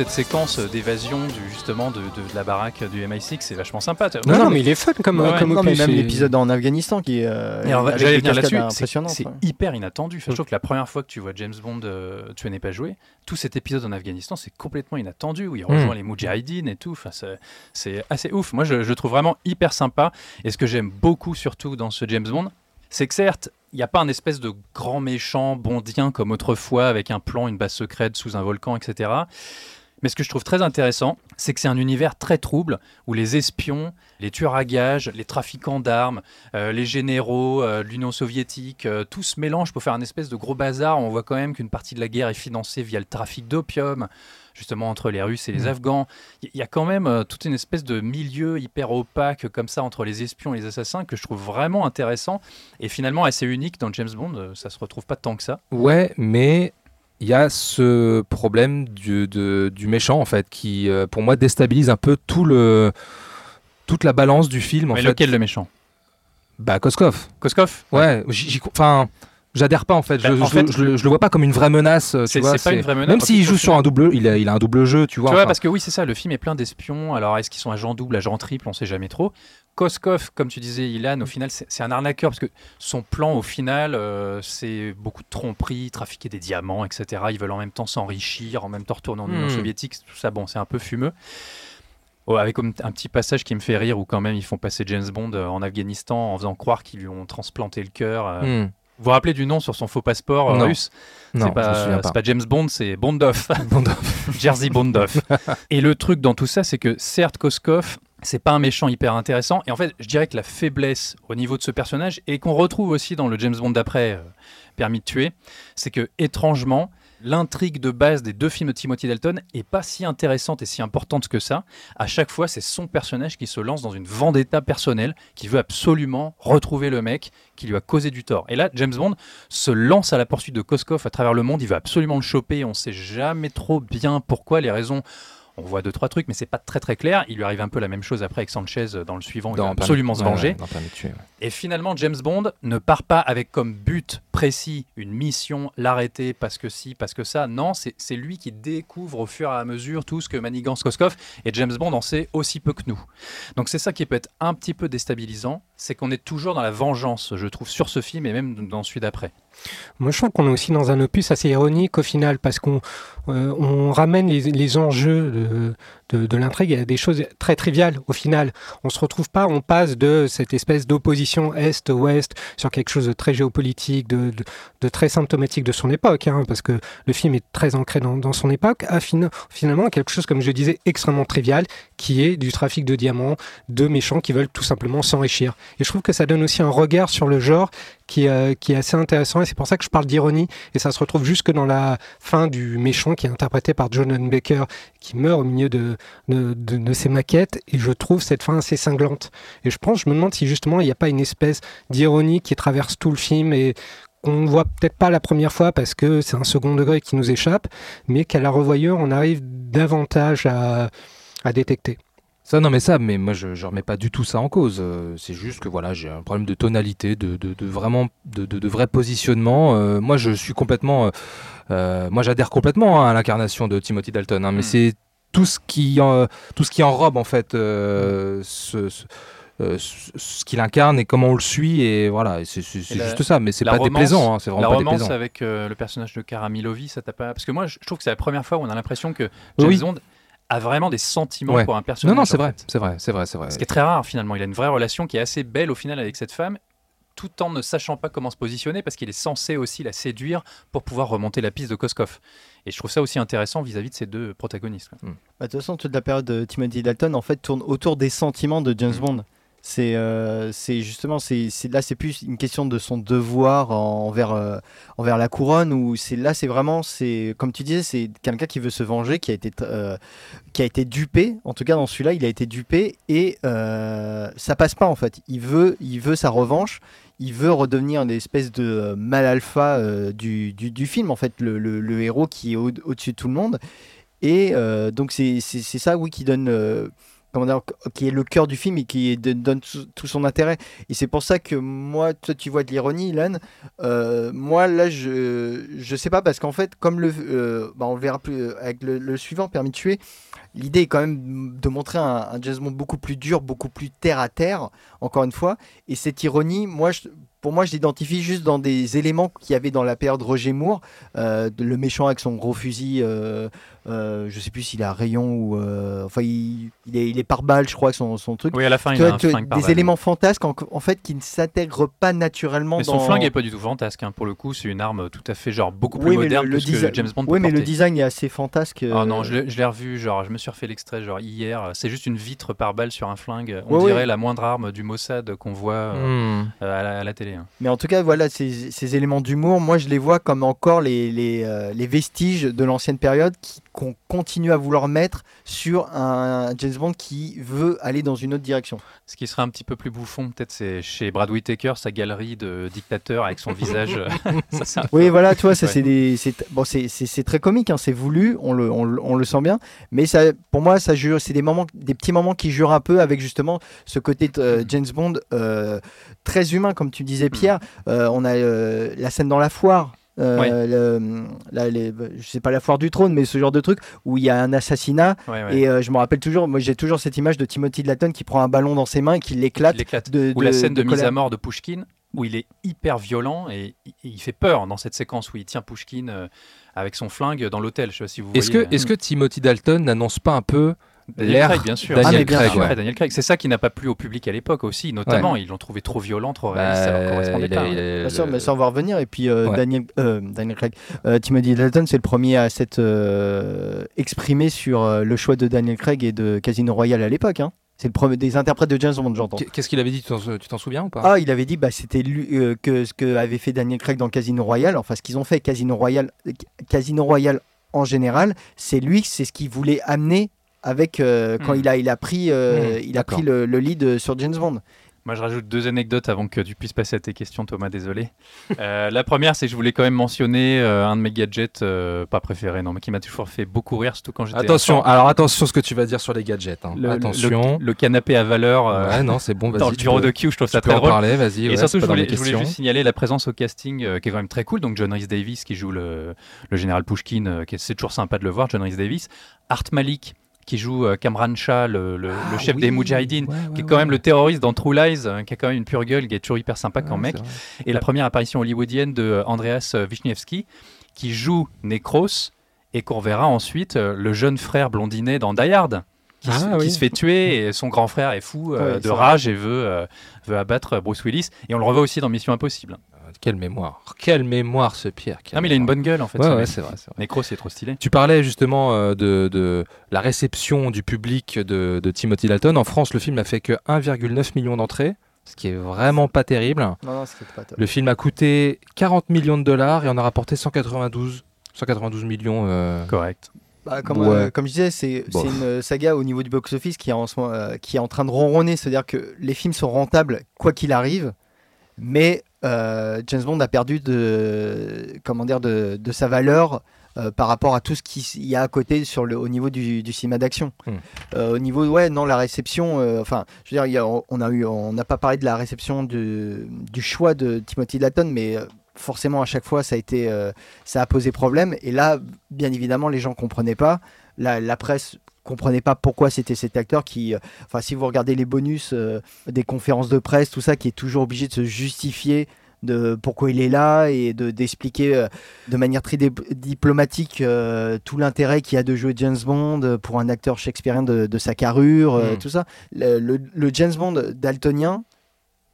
Cette séquence d'évasion du, justement de, de- de la baraque du MI6 c'est vachement sympa. Non, non, mais il est fun comme, Ouais, comme Non, mais même l'épisode en Afghanistan qui est. euh, j'allais venir là-dessus, c'est- ouais. hyper inattendu. Enfin, je trouve que la première fois que tu vois James Bond, euh, tu n'es pas joué, tout cet épisode en Afghanistan, c'est complètement inattendu, où il rejoint Mm. les Moudjahidines et tout. Enfin, c'est- assez ouf. Moi, je, je le trouve vraiment hyper sympa. Et ce que j'aime beaucoup, surtout dans ce James Bond, c'est que certes, il n'y a pas un espèce de grand méchant bondien comme autrefois, avec un plan, une base secrète sous un volcan, etc. Mais ce que je trouve très intéressant, c'est que c'est un univers très trouble où les espions, les tueurs à gages, les trafiquants d'armes, euh, les généraux, euh, l'Union soviétique, euh, tout se mélange pour faire un espèce de gros bazar. On voit quand même qu'une partie de la guerre est financée via le trafic d'opium, justement entre les Russes et les Mm. Afghans. Il y a quand même toute une espèce de milieu hyper opaque comme ça entre les espions et les assassins que je trouve vraiment intéressant et finalement assez unique dans James Bond. Ça se retrouve pas tant que ça. Ouais, mais il y a ce problème du, de- du méchant en fait qui, euh, pour moi, déstabilise un peu tout le, toute la balance du film. En Mais fait. lequel le méchant? Bah, Koskov. Koskov Ouais, enfin, j'adhère pas en fait. Je, Bah, en je- fait, je le- je le vois pas comme une vraie menace. euh, C'est- pas une vraie menace, Même s'il joue sur un double, il a, il a un double jeu, tu vois. Tu vois, enfin. parce que oui, c'est ça, le film est plein d'espions. Alors, est-ce qu'ils sont agents double, agents triple On sait jamais trop. Koskov, comme tu disais, Ilan, au final, c'est un arnaqueur parce que son plan, au final, euh, c'est beaucoup de tromperies, trafiquer des diamants, etc. Ils veulent en même temps s'enrichir, en même temps retourner en Union Hmm. soviétique. Tout ça, bon, c'est un peu fumeux. Oh, avec un petit passage qui me fait rire où quand même ils font passer James Bond euh, en Afghanistan en faisant croire qu'ils lui ont transplanté le cœur. euh. Hmm. Vous vous rappelez du nom sur son faux passeport Non. russe? Non, c'est pas, James Bond, c'est Bondoff. Bondoff. Jersey Bondoff. et le truc dans tout ça, c'est que certes, Koskov, c'est pas un méchant hyper intéressant. Et en fait, je dirais que la faiblesse au niveau de ce personnage, et qu'on retrouve aussi dans le James Bond d'après, euh, Permis de tuer, c'est que étrangement, l'intrigue de base des deux films de Timothy Dalton est pas si intéressante et si importante que ça. À chaque fois, c'est son personnage qui se lance dans une vendetta personnelle, qui veut absolument retrouver le mec qui lui a causé du tort. Et là, James Bond se lance à la poursuite de Koskov à travers le monde. Il veut absolument le choper. On sait jamais trop bien pourquoi, les raisons. On voit deux trois trucs, mais c'est pas très très clair. Il lui arrive un peu la même chose après avec Sanchez dans le suivant. Il Dans va Permis- absolument se venger. ouais, tuer, ouais. Et finalement, James Bond ne part pas avec comme but précis une mission, l'arrêter parce que si, parce que ça. Non, c'est c'est lui qui découvre au fur et à mesure tout ce que manigance Koskov et James Bond en sait aussi peu que nous. Donc c'est ça qui peut être un petit peu déstabilisant, c'est qu'on est toujours dans la vengeance, je trouve, sur ce film et même dans celui d'après. Moi, je trouve qu'on est aussi dans un opus assez ironique au final, parce qu'on euh, ramène les, les enjeux de, de, de l'intrigue à des choses très triviales au final. On se retrouve pas, on passe de cette espèce d'opposition Est-Ouest sur quelque chose de très géopolitique, de, très symptomatique de son époque, hein, parce que le film est très ancré dans, son époque, à fin- finalement quelque chose, comme je disais, extrêmement trivial, qui est du trafic de diamants, de méchants qui veulent tout simplement s'enrichir. Et je trouve que ça donne aussi un regard sur le genre qui, euh, est assez intéressant et c'est pour ça que je parle d'ironie et ça se retrouve jusque dans la fin du méchant qui est interprété par John Baker qui meurt au milieu de, de, de- de ses maquettes et je trouve cette fin assez cinglante et je pense, je me demande si justement il n'y a pas une espèce d'ironie qui traverse tout le film et qu'on ne voit peut-être pas la première fois parce que c'est un second degré qui nous échappe mais qu'à la revoyure on arrive davantage à, à détecter. Ça, non, mais ça, mais moi, je, je remets pas du tout ça en cause. Euh, c'est juste que voilà, j'ai un problème de tonalité, de, de, de vraiment, de, de, vrai positionnement. Euh, moi, je suis complètement, euh, euh, moi, j'adhère complètement hein, à l'incarnation de Timothy Dalton, hein, mais Mm. c'est tout ce qui, en- tout ce qui enrobe en fait euh, ce, ce- euh, ce- qu'il incarne et comment on le suit et voilà, c'est juste ça. Mais c'est pas romance- déplaisant, hein, c'est vraiment La pas romance déplaisant. avec euh, le personnage de Cara Milovi, ça t'a pas Parce que moi, je trouve que c'est la première fois où on a l'impression que James Oui. Bond a vraiment des sentiments Ouais. pour un personnage. Non, non, c'est vrai, c'est vrai, c'est vrai, c'est vrai. Ce qui est très rare finalement. Il a une vraie relation qui est assez belle au final avec cette femme, tout en ne sachant pas comment se positionner parce qu'il est censé aussi la séduire pour pouvoir remonter la piste de Koskov. Et je trouve ça aussi intéressant vis-à-vis de ces deux protagonistes. quoi. Bah, De toute façon, toute la période de Timothy Dalton en fait tourne autour des sentiments de James Mm. Bond. C'est c'est justement c'est c'est- là c'est plus une question de son devoir envers euh, envers la couronne ou c'est là c'est vraiment c'est comme tu disais c'est quelqu'un qui veut se venger qui a été euh, qui a été dupé en tout cas dans celui-là il a été dupé et euh, ça passe pas en fait il veut il veut sa revanche il veut redevenir une espèce de euh, mal alpha euh, du, du, film en fait le, le- héros qui est au- au-dessus de tout le monde. Et euh, donc c'est ça, oui, qui donne, qui est le cœur du film et qui donne tout, son intérêt. Et c'est pour ça que moi, toi, tu vois de l'ironie, Ilan. Euh, moi, là, je je sais pas parce qu'en fait, comme le, euh, bah, on le verra plus euh, avec le, suivant, Permis de tuer. L'idée est quand même de montrer un, un beaucoup plus dur, beaucoup plus terre à terre, encore une fois. Et cette ironie, moi, je- pour moi, je l'identifie juste dans des éléments qu'il y avait dans la période Roger Moore, euh, le méchant avec son gros fusil, euh, euh, je sais plus s'il a rayon ou. euh, enfin, il, il est, il est par balle, je crois, que son, son truc. Oui, à la fin, Tu il a un flingue par des balle. éléments fantasques en, en fait qui ne s'intègrent pas naturellement Mais dans. son flingue est pas du tout fantasque. hein. Pour le coup, c'est une arme tout à fait genre beaucoup plus Oui, mais moderne le, le que James Bond peut Oui, mais le design est assez fantasque. Ah non, euh, je l'ai je l'ai revu, genre, je me suis refait l'extrait genre hier. C'est juste une vitre par balle sur un flingue. On Ouais, dirait ouais. la moindre arme du Mossad qu'on voit euh, Hmm. euh, à, la, à la télé. Hein. Mais en tout cas, voilà, ces, éléments d'humour, moi je les vois comme encore les, les, euh, les vestiges de l'ancienne période qui- qu'on continue à vouloir mettre sur un James Bond qui veut aller dans une autre direction. Ce qui serait un petit peu plus bouffon, peut-être, c'est chez Brad Whitaker, sa galerie de dictateur avec son visage. euh, ça, Oui, peu- voilà, tu vois, ça Ouais. c'est des, c'est bon, c'est c'est- c'est très comique, hein, c'est voulu, on le, on, le- on le sent bien, mais ça, pour moi, ça jure, c'est des moments, des petits moments qui jurent un peu avec justement ce côté euh, James Bond euh, très humain, comme tu disais, Pierre. Euh, on a euh, la scène dans la foire. Euh, Ouais. le- la- les- je sais pas la foire du trône, mais ce genre de truc où il y a un assassinat Ouais, ouais. et euh, je me rappelle toujours, moi j'ai toujours cette image de Timothy Dalton qui prend un ballon dans ses mains et qui l'éclate. Il l'éclate. de- Ou la scène de, de mise à mort de Pushkin, où il est hyper violent et il- il fait peur dans cette séquence où il tient Pushkin euh, avec son flingue dans l'hôtel. Je sais pas si vous Est-ce que, est que Timothy Dalton n'annonce pas un peu Daniel l'air Craig, bien sûr. Daniel Ah, bien Craig, sûr. ouais. Ouais, Daniel Craig. C'est ça qui n'a pas plu au public à l'époque aussi, notamment. Ils l'ont trouvé trop violent, trop Bah, réaliste. ça leur correspondait il pas, hein. Bien sûr, mais ça on va revenir. Et puis euh, Ouais. Daniel, euh, Daniel Craig, euh, Timothy Dalton, c'est le premier à s'être euh, exprimé sur euh, le choix de Daniel Craig et de Casino Royale à l'époque. hein. C'est le premier des interprètes de James Bond, j'entends. Qu'est- Qu'est-ce qu'il avait dit? Tu t'en souviens ou pas? Ah, il avait dit bah c'était lui euh, que ce que avait fait Daniel Craig dans Casino Royale. Enfin, ce qu'ils ont fait Casino Royale, Casino Royale en général, c'est lui, c'est ce qu'il voulait amener avec euh, quand Hmm. il a il a pris euh, Hmm, il a pris le, le lead sur James Bond. Moi, je rajoute deux anecdotes avant que tu puisses passer à tes questions, Thomas. Désolé. Euh, la première, c'est que je voulais quand même mentionner euh, un de mes gadgets, euh, pas préférés, non, mais qui m'a toujours fait beaucoup rire, surtout quand j'étais. Attention, enfant. alors attention ce que tu vas dire sur les gadgets. hein. Le, attention. le, le canapé à valeur euh, Ouais, non, c'est bon, dans vas-y. le tu bureau peux- de Q, je trouve ça peux très en drôle. parler, vas-y. Et ouais, surtout, je voulais, je juste signaler la présence au casting euh, qui est quand même très cool. Donc John Rhys Davis qui joue le, le général Pushkin, euh, qui est- c'est toujours sympa de le voir, John Rhys Davis. Art Malik qui joue euh, Kamran Shah, le, le- le Ah chef oui, des ouais, qui est quand ouais. même le terroriste dans True Lies, euh, qui a quand même une pure gueule, qui est toujours hyper sympa comme mec. Et la première apparition hollywoodienne de euh, Andreas euh, Wisniewski, qui joue Necros, et qu'on verra ensuite le jeune frère blondinet dans Die Hard. Qui, se, Ah qui se fait tuer et son grand frère est fou euh, Ouais, de rage et veut, euh, veut abattre Bruce Willis. Et on le revoit aussi dans Mission Impossible. Quelle mémoire. Quelle mémoire ce Pierre. Ah, mais il a une bonne gueule en fait. Ouais, ouais, c'est vrai, c'est vrai. C'est trop stylé. Tu parlais justement euh, de, de la réception du public de, de Timothy Dalton. En France, le film n'a fait que 1,9 million d'entrées, ce qui est vraiment pas terrible. Non, non, pas top. Le film a coûté 40 millions de dollars et en a rapporté 192, 192 millions. euh, Correct. Bah, comme, Ouais. euh, comme je disais, c'est Bon. c'est une saga au niveau du box-office qui, est en euh, qui est en train de ronronner. C'est-à-dire que les films sont rentables quoi qu'il arrive, mais euh, James Bond a perdu de, comment dire, de, de sa valeur euh, par rapport à tout ce qu'il y a à côté sur le, au niveau du, du cinéma d'action. Hmm. Euh, au niveau, ouais, non, la réception, euh, enfin, je veux dire, il y a- on a eu, on n'a pas parlé de la réception du, du choix de Timothy Dalton, mais forcément à chaque fois ça a été, ça a posé problème. Et là, bien évidemment, les gens comprenaient pas. La, la presse comprenait pas pourquoi c'était cet acteur qui, euh, enfin, si vous regardez les bonus euh, des conférences de presse, tout ça, qui est toujours obligé de se justifier de pourquoi il est là et de d'expliquer euh, de manière très diplomatique tout l'intérêt qu'il y a de jouer James Bond pour un acteur shakespearien de, de sa carrure, euh, Mm. tout ça. Le, le- le James Bond daltonien.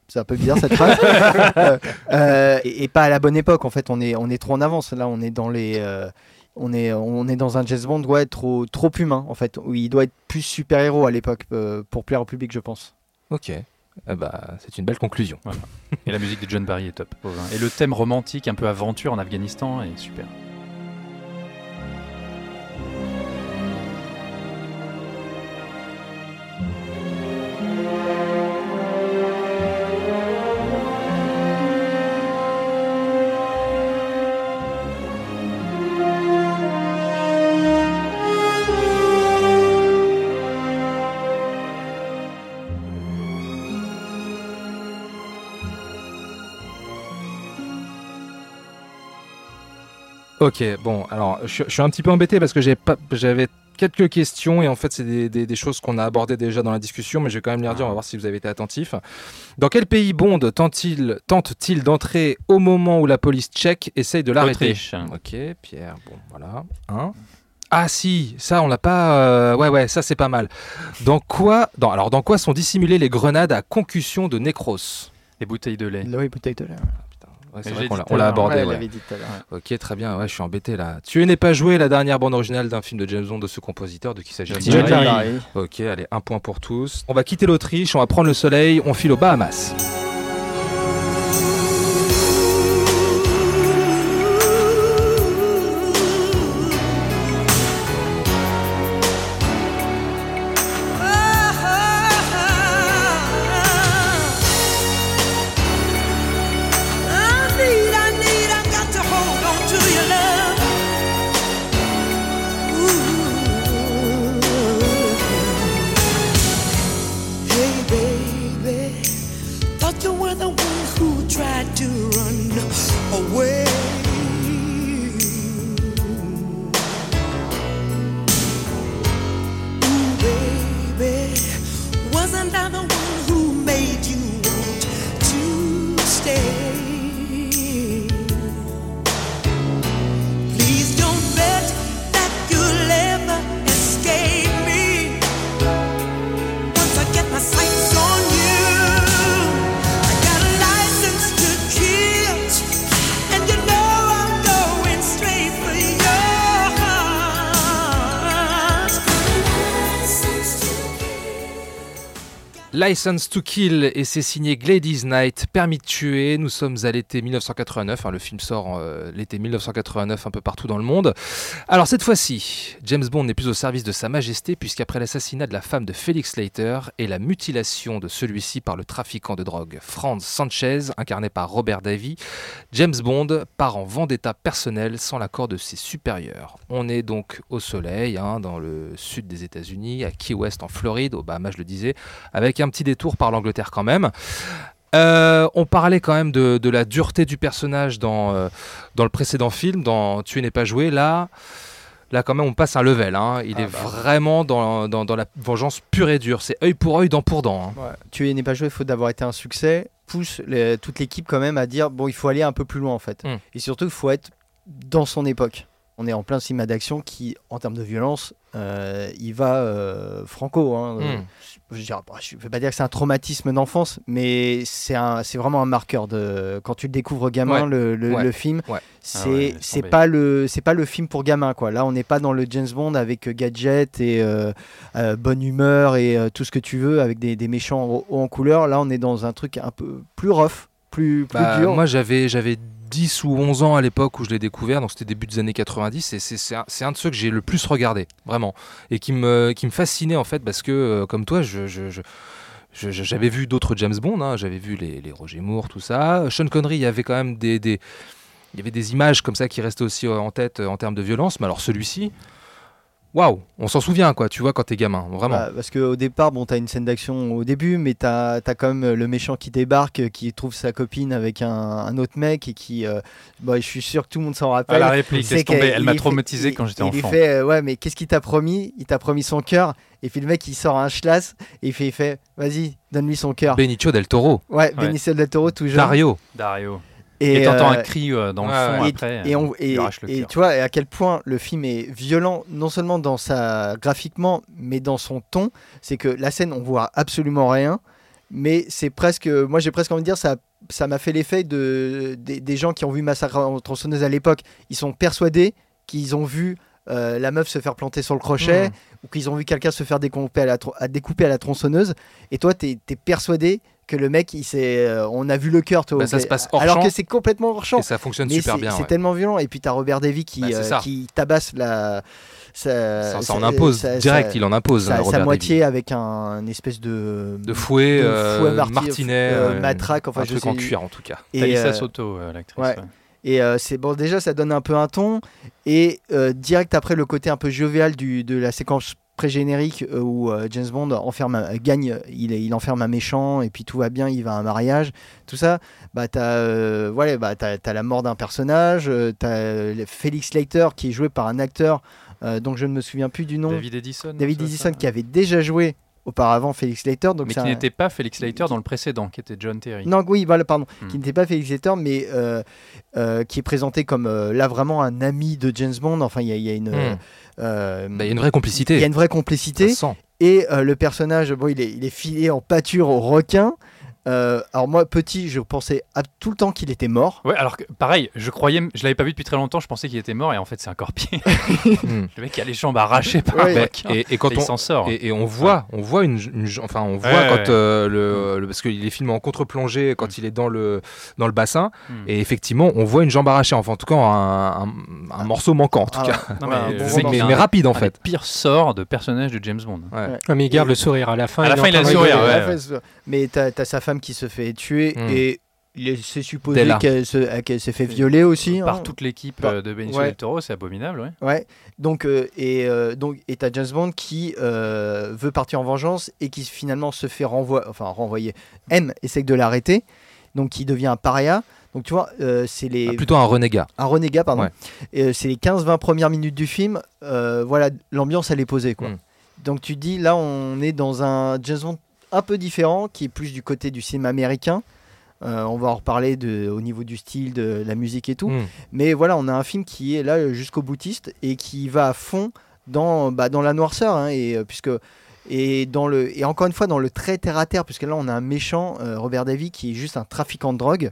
C'est un peu bizarre cette phrase. Euh, euh, et, et pas à la bonne époque. En fait, on est, on est trop en avance. Là, on est dans les, euh, on est, on est dans un James Bond ouais, trop, trop humain en fait. Où il doit être plus super héros à l'époque euh, pour plaire au public, je pense. Ok. Eh bah, c'est une belle conclusion. Et la musique de John Barry est top. Bovin. Et le thème romantique, un peu aventure en Afghanistan, est super. Ok, bon, alors je, je suis un petit peu embêté parce que j'avais quelques questions et en fait c'est des, des- des choses qu'on a abordées déjà dans la discussion, mais je vais quand même les redire, on va voir si vous avez été attentif. Dans quel pays Bond tente-t-il d'entrer au moment où la police tchèque essaye de l'arrêter? Autriche. Ok, Pierre, bon, voilà. Un. Ah si, ça on l'a pas. euh, Ouais, ouais, ça c'est pas mal. Dans quoi, dans, alors dans quoi sont dissimulées les grenades à concussion de Necros Les bouteilles de lait. Oui, bouteille de lait. Ouais, c'est Mais vrai j'ai qu'on dit l'a- tout on l'a abordé. Ouais, dit tout à l'heure. Ok, très bien. Ouais, je suis embêté là. Tu n'es pas joué la dernière bande originale d'un film de James Bond de ce compositeur. De qui s'agit-il. Ok, allez, un point pour tous. On va quitter l'Autriche, on va prendre le soleil, on file aux Bahamas. License to Kill et c'est signé Gladys Knight, Permis de tuer. Nous sommes à l'été 1989. hein, le film sort euh, l'été 1989 un peu partout dans le monde. Alors cette fois-ci, James Bond n'est plus au service de Sa Majesté puisqu'après l'assassinat de la femme de Felix Slater et la mutilation de celui-ci par le trafiquant de drogue Franz Sanchez, incarné par Robert Davy, James Bond part en vendetta personnelle sans l'accord de ses supérieurs. On est donc au soleil, hein, dans le sud des États-Unis, à Key West en Floride, au Bahamas je le disais, avec un petit détour par l'Angleterre quand même. Euh, on parlait quand même de, de la dureté du personnage dans, euh, dans le précédent film, dans Tu n'es pas joué. Là, là quand même, on passe un level. hein. Il Ah est bah. vraiment dans, dans, dans la vengeance pure et dure. C'est œil pour œil, dent pour dent. hein. Ouais. Tu n'es pas joué, faute d'avoir été un succès, pousse les- toute l'équipe quand même à dire bon, il faut aller un peu plus loin en fait. Mm. Et surtout, il faut être dans son époque. On est en plein cinéma d'action qui, en termes de violence, euh, il va franco. hein. Mm. Je ne vais pas dire que c'est un traumatisme d'enfance, mais c'est vraiment un marqueur de quand tu le découvres gamin, Ouais. le, le- Ouais. le film. Ouais. C'est Ah c'est pas le c'est pas le film pour gamin quoi. Là, on n'est pas dans le James Bond avec euh, gadget et euh, euh, bonne humeur et euh, tout ce que tu veux avec des, des méchants en couleur. Là, on est dans un truc un peu plus rough, plus plus Bah, dur. moi, j'avais, j'avais 10 ou 11 ans à l'époque où je l'ai découvert, donc c'était début des années 90, et c'est, un, un de ceux que j'ai le plus regardé, vraiment, et qui me, qui me fascinait en fait, parce que, euh, comme toi, je, j'avais vu d'autres James Bond, hein, j'avais vu les, les Roger Moore, tout ça. Sean Connery, il y avait quand même des, des- il y avait des images comme ça qui restaient aussi en tête euh, en termes de violence, mais alors celui-ci, waouh, on s'en souvient, quoi, tu vois, quand t'es gamin, vraiment. Bah, parce qu'au départ, bon, t'as une scène d'action au début, mais t'as as quand même le méchant qui débarque, euh, qui trouve sa copine avec un, un autre mec et qui, euh, bah, je suis sûr que tout le monde s'en Ah, rappelle. la réplique, elle m'a traumatisé fait- quand j'étais il- il enfant. fait, euh, ouais, mais qu'est-ce qu'il t'a promis? Il t'a promis son cœur. Et puis le mec, il sort un schlass et il fait, il fait vas-y, donne-lui son cœur. Benicio del Toro, Ouais, Ouais. Benicio del Toro, toujours. Dario, Dario. Et t'entends euh, un cri euh, dans le fond et, après. et, euh, on, et, tu vois et à quel point le film est violent, non seulement dans sa graphiquement, mais dans son ton. C'est que la scène, on voit absolument rien, mais c'est presque, moi j'ai presque envie de dire, ça, ça m'a fait l'effet de des, des gens qui ont vu Massacre en tronçonneuse à l'époque. Ils sont persuadés qu'ils ont vu euh, la meuf se faire planter sur le crochet Mmh. ou qu'ils ont vu quelqu'un se faire découper à la, tro- à découper à la tronçonneuse. Et toi, t'es es persuadé que le mec, il s'est, euh, on a vu le cœur, toi, Bah, ça se passe hors alors champ. que c'est complètement hors champ. Et ça fonctionne Mais super c'est bien. c'est ouais. tellement violent. Et puis t'as Robert Davy qui, Bah, euh, ça. qui tabasse la. sa- Ça, en impose direct, il en impose. sa, hein, sa moitié avec un, un espèce de. de fouet, de fouet marti- martinet, matraque, enfin un je truc sais- en cuir en tout cas. Et, Talisa euh, Soto, euh, l'actrice. ouais. ouais. Et euh, c'est bon, déjà, ça donne un peu un ton. Et euh, direct après, le côté un peu jovial du, de la séquence pré-générique euh, où James Bond enferme, un- gagne, il, il enferme un méchant et puis tout va bien, il va à un mariage, tout ça. Bah, t'as euh, voilà, bah, t'as la mort d'un personnage, t'as Félix Leiter qui est joué par un acteur euh, dont je ne me souviens plus du nom, David, David Edison. c'est Edison, ça qui avait déjà joué auparavant Félix Leiter. Donc Mais qui un- n'était pas Félix Leiter dans le précédent, qui était John Terry. non, oui, voilà, pardon, Hmm. qui n'était pas Félix Leiter, mais euh, euh, qui est présenté comme euh, là vraiment un ami de James Bond. Enfin, il y, a- il y a une, euh, Bah, Il y a une vraie complicité. il y a une vraie complicité. Et euh, le personnage, bon, il est, il est filé en pâture au requin. Euh, alors moi, petit, je pensais à tout le temps qu'il était mort. Ouais, alors que pareil, je croyais, je l'avais pas vu depuis très longtemps, je pensais qu'il était mort et en fait c'est un corpier. Hmm. le mec a les jambes arrachées par Ouais. un requin. et, et quand Et on s'en sort. et, et on voit, on voit une, une- enfin on voit Ouais, quand ouais. euh, le, le- parce qu'il est filmé en contre-plongée quand il est dans le dans le bassin Hmm. et effectivement on voit une jambe arrachée, enfin en tout cas un, un- un morceau manquant en tout Ah, cas, Non, ouais, un mais, bon rapide en un des fait. pires sorts de personnage de James Bond. Ouais. Ah, mais il garde le sourire à la fin. À la fin, il a le sourire, Mais t'as as sa femme qui se fait tuer Mm. et il est- c'est supposé qu'elle se- qu'elle s'est fait violer aussi. Par hein. toute l'équipe Par- euh, de Benicio ouais. del Toro, c'est abominable, ouais. Ouais. Donc euh, et euh, donc et t'as James Bond qui euh, veut partir en vengeance et qui finalement se fait renvoyer, enfin renvoyer. M essaie de l'arrêter, donc il devient un paria. Donc tu vois, euh, c'est les Ah, plutôt un renégat. un renégat pardon. Ouais. Et, euh, c'est les 15-20 premières minutes du film. euh, voilà, l'ambiance elle est posée quoi. Mm. Donc tu te dis là on est dans un James Bond un peu différent qui est plus du côté du cinéma américain. Euh, on va en reparler de, au niveau du style, de la musique et tout. Hmm. Mais voilà, on a un film qui est là euh, jusqu'au boutiste et qui va à fond dans, bah, dans la noirceur. hein, et, euh, puisque, et, dans le, et encore une fois, dans le très terre à terre, puisque là, on a un méchant, euh, Robert Davy, qui est juste un trafiquant de drogue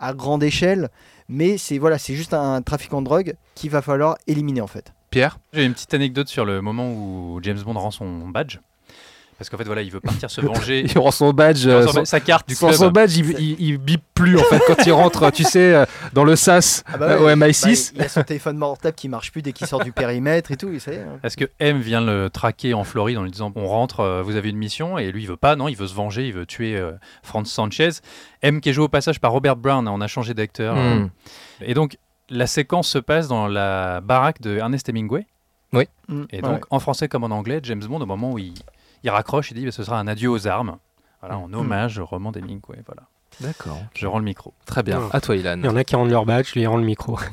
à grande échelle. Mais c'est voilà, c'est juste un trafiquant de drogue qu'il va falloir éliminer en fait. Pierre, J'ai une petite anecdote sur le moment où James Bond rend son badge. Parce qu'en fait, voilà, il veut partir se venger. il rend son badge. Il euh, rend son- son- sa carte du sans club. son badge, il, il, il bip plus en fait quand il rentre, tu sais, euh, dans le SAS Ah bah euh, ouais, au MI6. bah, il a son téléphone portable qui marche plus dès qu'il sort du périmètre et tout. Hein. Est-ce que M vient le traquer en Floride en lui disant on rentre, vous avez une mission? Et lui il veut pas, non, il veut se venger, il veut tuer euh, Franz Sanchez. M qui est joué au passage par Robert Brown, on a changé d'acteur. Hmm. Et donc la séquence se passe dans la baraque de Ernest Hemingway. Mm, Et ouais. donc en français comme en anglais, James Bond au moment où il, il raccroche, il dit bah, ce sera un adieu aux armes. Voilà, en hommage au roman d'Hemingway. Voilà. D'accord. Je rends le micro. Très bien. Ouais. À toi, Il y Ilan. en a qui rendent leur badge, lui il rend le micro.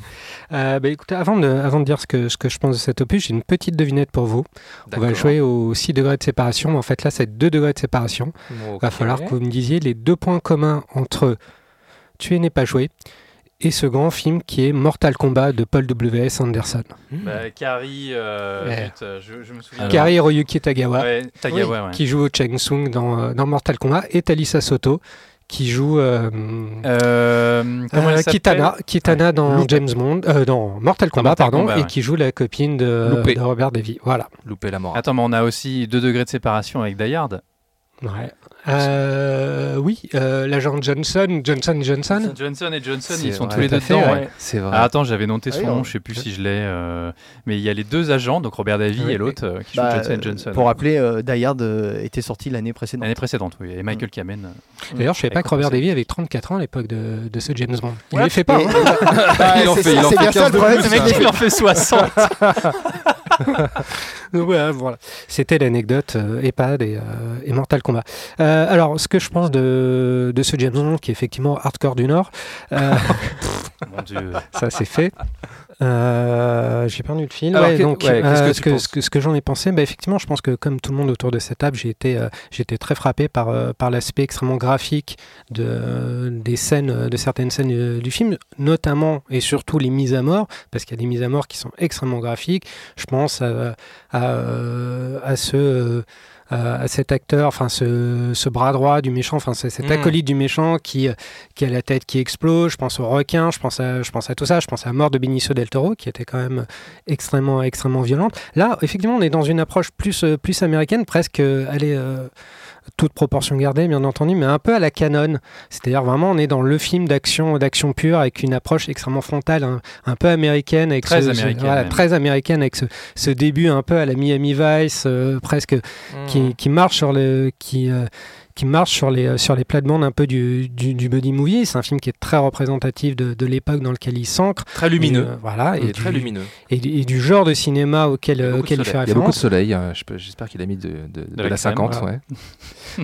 Euh, bah, écoutez, avant de, avant de dire ce que, ce que je pense de cet opus, j'ai une petite devinette pour vous. On va jouer aux 6 degrés de séparation. mais En fait, là, c'est 2 degrés de séparation. Il va falloir que vous me disiez les deux points communs entre Tuer n'est pas joué et ce grand film qui est Mortal Kombat de Paul W.S. Anderson. Bah, Carrie, euh, Ouais. euh, je, je me souviens. Alors. Kari Hiroyuki Tagawa, Ouais, Tagawa, ouais. qui joue au Cheng Sung dans, euh, dans Mortal Kombat, et Talisa Soto, qui joue euh, Euh, euh, Kitana, Kitana dans Loupé. James Bond, euh, dans Mortal Kombat, Mortal pardon, Kombat, et qui joue la copine de, Robert Davy. Voilà. Loupé la mort. Attends, mais on a aussi deux degrés de séparation avec Die Hard. Ouais. Euh, oui, euh, l'agent Johnson, Johnson Johnson. Johnson et Johnson, ils sont vrai, tous les deux dedans. ouais. ouais. C'est vrai. Ah, attends, j'avais noté Ah son oui, nom, on- je sais plus si je l'ai. euh, Mais il y a les deux agents, donc Robert Davy Oui. et l'autre euh, qui Bah, joue Johnson Johnson. Pour rappeler, euh, Die Hard euh, était sorti l'année précédente. L'année précédente, oui. Et Michael Kamen. euh, D'ailleurs, je savais pas que Robert. Davy avait 34 ans à l'époque de, de ce James Bond. Il Ouais. les fait pas. Hein. Bah, Il en c'est fait- ça, il en c'est fait bien ça 15 le de problème, plus, c'est hein. qu'il il en fait 60 Donc, ouais, voilà. C'était l'anecdote euh, EHPAD et, euh, et Mortal Kombat. Euh, alors, ce que je pense de, de ce James Bond, qui est effectivement hardcore du Nord, euh, Mon Dieu. ça c'est fait. Euh, J'ai perdu le fil. Ouais, donc, ouais, qu'est-ce que euh, tu ce que, penses ce que, ce que j'en ai pensé, bah, effectivement, je pense que comme tout le monde autour de cette table, j'ai été, euh, j'ai été très frappé par, euh, par l'aspect extrêmement graphique de, euh, des scènes, de certaines scènes du film, notamment et surtout les mises à mort, parce qu'il y a des mises à mort qui sont extrêmement graphiques. Je pense à, à, à ce. Euh, à à cet acteur, enfin ce, ce bras droit du méchant, enfin cet Mm. acolyte du méchant qui, euh, qui a la tête qui explose. Je pense au requin, je pense à, je pense à tout ça. Je pense à la mort de Benicio del Toro qui était quand même extrêmement, extrêmement violente. Là, effectivement, on est dans une approche plus, euh, plus américaine, presque, euh, elle est euh, toute proportion gardée, bien entendu, mais un peu à la canon. C'est-à-dire vraiment, on est dans le film d'action, d'action pure avec une approche extrêmement frontale, un, un peu américaine, avec Très ce- ce- américaine, voilà, très américaine avec ce, ce début un peu à la Miami Vice, euh, presque Mmh. qui, qui marche sur le qui euh, qui marche sur les sur les plates-bandes un peu du, du, du buddy movie. C'est un film qui est très représentatif de, de l'époque dans lequel il s'ancre. Très lumineux. Et, euh, voilà, Il et très du, lumineux. et, du- et du genre de cinéma auquel, Il de auquel il fait y a beaucoup de référence. soleil. euh, peux- J'espère qu'il a mis de, de- de la la crème, 50. voilà. ouais.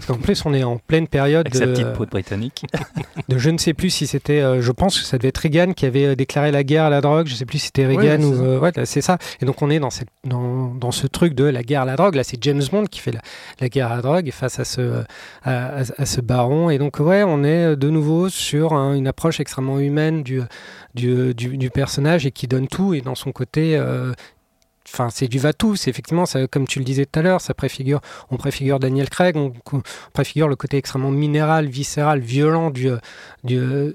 En plus, on est en pleine période Avec sa de, petite peau de britannique. de je ne sais plus si c'était, euh, je pense que ça devait être Reagan qui avait euh, déclaré la guerre à la drogue. Je ne sais plus si c'était Reagan ou euh, ouais, c'est ça. Et donc on est dans cette dans, dans ce truc de la guerre à la drogue. Là, c'est James Bond qui fait la, la guerre à la drogue face à ce euh, à, ce baron. Et donc ouais, on est euh, de nouveau sur un- une approche extrêmement humaine du du, du personnage et qui donne tout et dans son côté. euh, Enfin, c'est du va-tout. C'est effectivement, ça, comme tu le disais tout à l'heure, ça préfigure, on préfigure Daniel Craig, on, préfigure le côté extrêmement minéral, viscéral, violent du, euh, du, euh,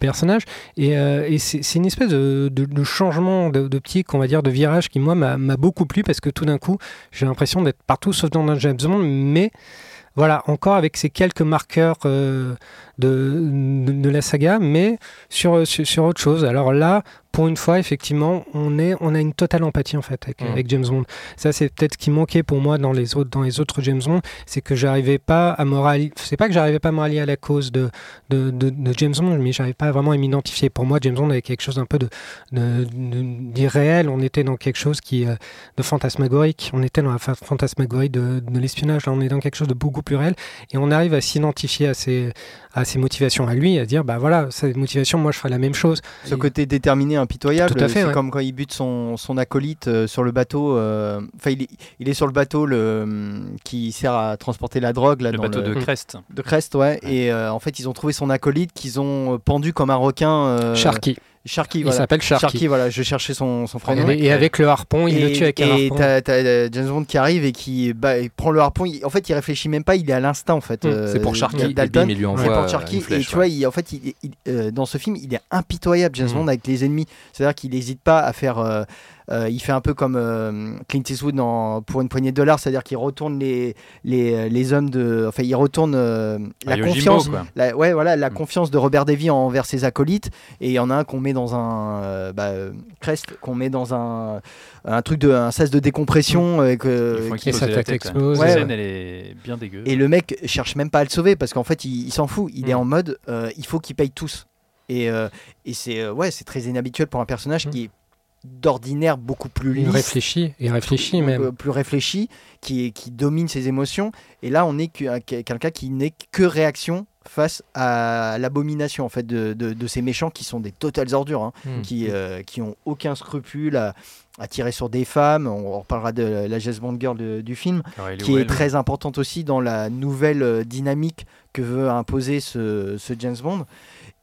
personnage. Et, euh, c'est une espèce de, de- de changement d'optique, on va dire, de virage qui, moi, m'a beaucoup plu parce que tout d'un coup, j'ai l'impression d'être partout sauf dans un James Bond, mais voilà, encore avec ces quelques marqueurs euh, de, de, de la saga, mais sur, sur, sur autre chose. Alors là, pour une fois, effectivement, on, est, on a une totale empathie en fait avec, Mm. avec James Bond. Ça, c'est peut-être ce qui manquait pour moi dans les autres, dans les autres James Bond, c'est que j'arrivais pas à me rallier. C'est pas que j'arrivais pas à me rallier à la cause de, de, de, James Bond, mais j'arrivais pas vraiment à m'identifier. Pour moi, James Bond avait quelque chose d'un peu de, de, de- d'irréel. On était dans quelque chose qui, euh, de fantasmagorique. On était dans la fa- fantasmagorie de, de l'espionnage. Là, on est dans quelque chose de beaucoup plus réel. Et on arrive à s'identifier à ses, à ses motivations à lui, à dire, bah voilà, ces motivations, moi, je ferais la même chose. Ce Et- côté déterminé, impitoyable, Tout à fait, c'est ouais. comme quand il bute son, son acolyte euh, sur le bateau. euh, Enfin, il, est, il est sur le bateau le, hum, qui sert à transporter la drogue là, Le dans bateau le- de Crest. de Crest, ouais. Et euh, en fait, ils ont trouvé son acolyte qu'ils ont euh, pendu comme un requin. euh, Sharky. Sharky, Il voilà. s'appelle Sharky. voilà. Je cherchais son, son Et, prénom. et avec le harpon, il le tue avec un et harpon. t'as, t'as, euh, James Bond qui arrive et qui bah, il prend le harpon. il- en fait, il réfléchit même pas. Il est à l'instinct en fait. Mm. euh, C'est pour Sharky. Et Dalton. il lui C'est envoie pour euh, Sharky. une flèche. et tu ouais. vois, il- en fait, il, il- euh, dans ce film, il est impitoyable, James Mm. Bond, avec les ennemis. C'est-à-dire qu'il n'hésite pas à faire. euh, euh, il fait un peu comme euh, Clint Eastwood dans, pour une poignée de dollars, c'est-à-dire qu'il retourne les, les, les hommes de. Enfin, il retourne euh, la Ah, confiance. La, ouais, voilà, la Mm. confiance de Robert Davy envers ses acolytes. Et il y en a un qu'on met dans un. euh, bah, Crest, qu'on met dans un. Un truc de. Un sas de décompression. euh, que- Ils font qui- et sa tête explose. Ouais, scène, elle est bien dégueu. et le mec cherche même pas à le sauver parce qu'en fait, il, il s'en fout. Il est Mm. en mode, euh, il faut qu'ils payent tous. Et, euh, et c'est euh, ouais, c'est très inhabituel pour un personnage Mm. qui est d'ordinaire beaucoup plus Il lisse, réfléchit, il réfléchit plus, même. euh, plus réfléchi, qui, qui domine ses émotions. Et là, on est que- un- quelqu'un qui n'est que réaction face à l'abomination en fait de, de- de ces méchants qui sont des totales ordures, hein, Mm. qui, euh, qui ont aucun scrupule à, à tirer sur des femmes. On reparlera de la Jazz Bond Girl de- du film Riley qui est très importante aussi dans la nouvelle euh, dynamique que veut imposer ce, ce James Bond.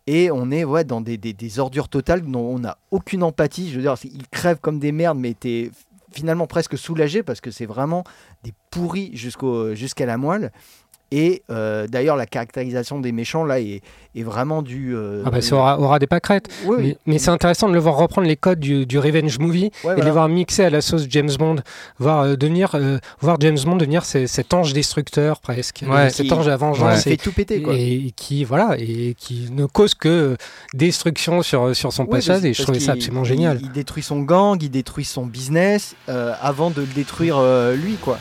Et on est ouais, dans des, des- des ordures totales dont on n'a aucune empathie. Je veux dire, ils crèvent comme des merdes, mais t'es finalement presque soulagé parce que c'est vraiment des pourris jusqu'à la moelle. Et euh, d'ailleurs, la caractérisation des méchants là est, est vraiment du. euh, Ah bah, ça aura, aura des pâquerettes. Oui, oui. Mais, c'est intéressant de le voir reprendre les codes du, du revenge movie Ouais, et de les voir mixer à la sauce James Bond, voir euh, devenir, voir James Bond devenir ce- cet ange destructeur presque, Ouais. cet ange à vengeance fait et, tout péter quoi. et qui voilà et qui ne cause que destruction sur sur son passage et je trouvais ça absolument il- génial. Il, détruit son gang, il détruit son business avant de le détruire lui, quoi.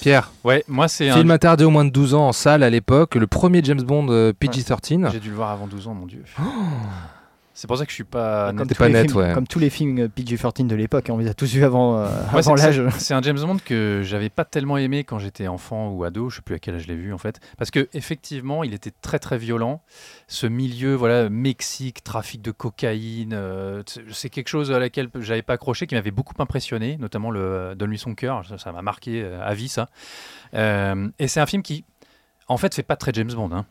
Pierre, Ouais, moi c'est un. film interdit au moins de 12 ans en salle à l'époque, le premier James Bond euh, PG-13. J'ai dû le voir avant 12 ans, mon dieu. C'est pour ça que je suis pas. Comme pas net, films- ouais. Comme tous les films euh, PG-13 de l'époque, hein, on les a tous vus avant, euh, avant l'âge. c'est- un James Bond que j'avais pas tellement aimé quand j'étais enfant ou ado, je sais plus à quel âge je l'ai vu en fait, parce que effectivement, il était très très violent. Ce milieu, voilà, Mexique, trafic de cocaïne, euh, c'est- quelque chose à laquelle j'avais pas accroché, qui m'avait beaucoup impressionné, notamment le euh, Donne-lui son cœur, ça m'a marqué à vie ça. Et c'est un film qui, en fait, fait pas très James Bond. hein.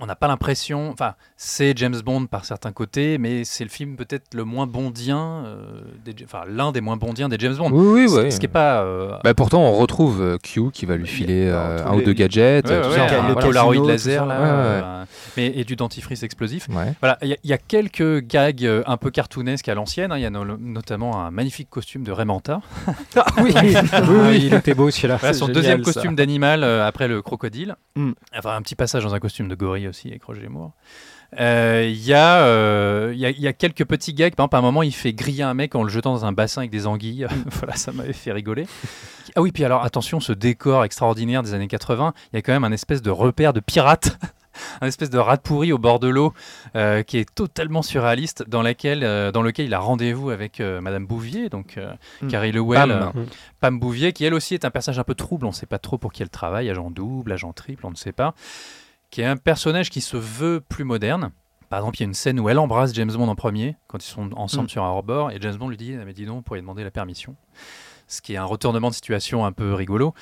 On n'a pas l'impression, enfin, c'est James Bond par certains côtés, mais c'est le film peut-être le moins bondien, euh, des- enfin l'un des moins bondiens des James Bond. Oui, oui, Ce- oui. Ce qui est pas. euh, Bah, pourtant, on retrouve euh, Q qui va lui filer euh, un ou deux gadgets, ouais, ouais, tout ouais, ça. un le voilà. Polaroid casino, tout laser ça. là, Ouais, ouais, euh, mais et du dentifrice explosif. Ouais. Voilà, il y, a- il y a quelques gags un peu cartoonesques à l'ancienne. hein. Il y a no- notamment un magnifique costume de Raymanta. oui, oui, oui, il était beau celui-là. Voilà, son génial, deuxième costume d'animal euh, après le crocodile. Mm. Enfin, un petit passage dans un costume de gorille aussi avec Roger Moore. Euh, Il y, a, euh, il y, a, il y a quelques petits gags. Par exemple, à un moment, il fait griller un mec en le jetant dans un bassin avec des anguilles. voilà, ça m'avait fait rigoler. Ah oui, puis alors, attention, ce décor extraordinaire des années 80, il y a quand même un espèce de repère de pirates. un espèce de rat pourri au bord de l'eau euh, qui est totalement surréaliste, dans, laquelle, euh, dans lequel il a rendez-vous avec euh, Madame Bouvier, donc euh, Mm. Carrie Lewell, Pam. Pam Bouvier, qui elle aussi est un personnage un peu trouble, on ne sait pas trop pour qui elle travaille, agent double, agent triple, on ne sait pas, qui est un personnage qui se veut plus moderne. Par exemple, il y a une scène où elle embrasse James Bond en premier, quand ils sont ensemble Mm. sur un rebord, et James Bond lui dit Ah, Mais dis donc, vous pourriez demander la permission. Ce qui est un retournement de situation un peu rigolo.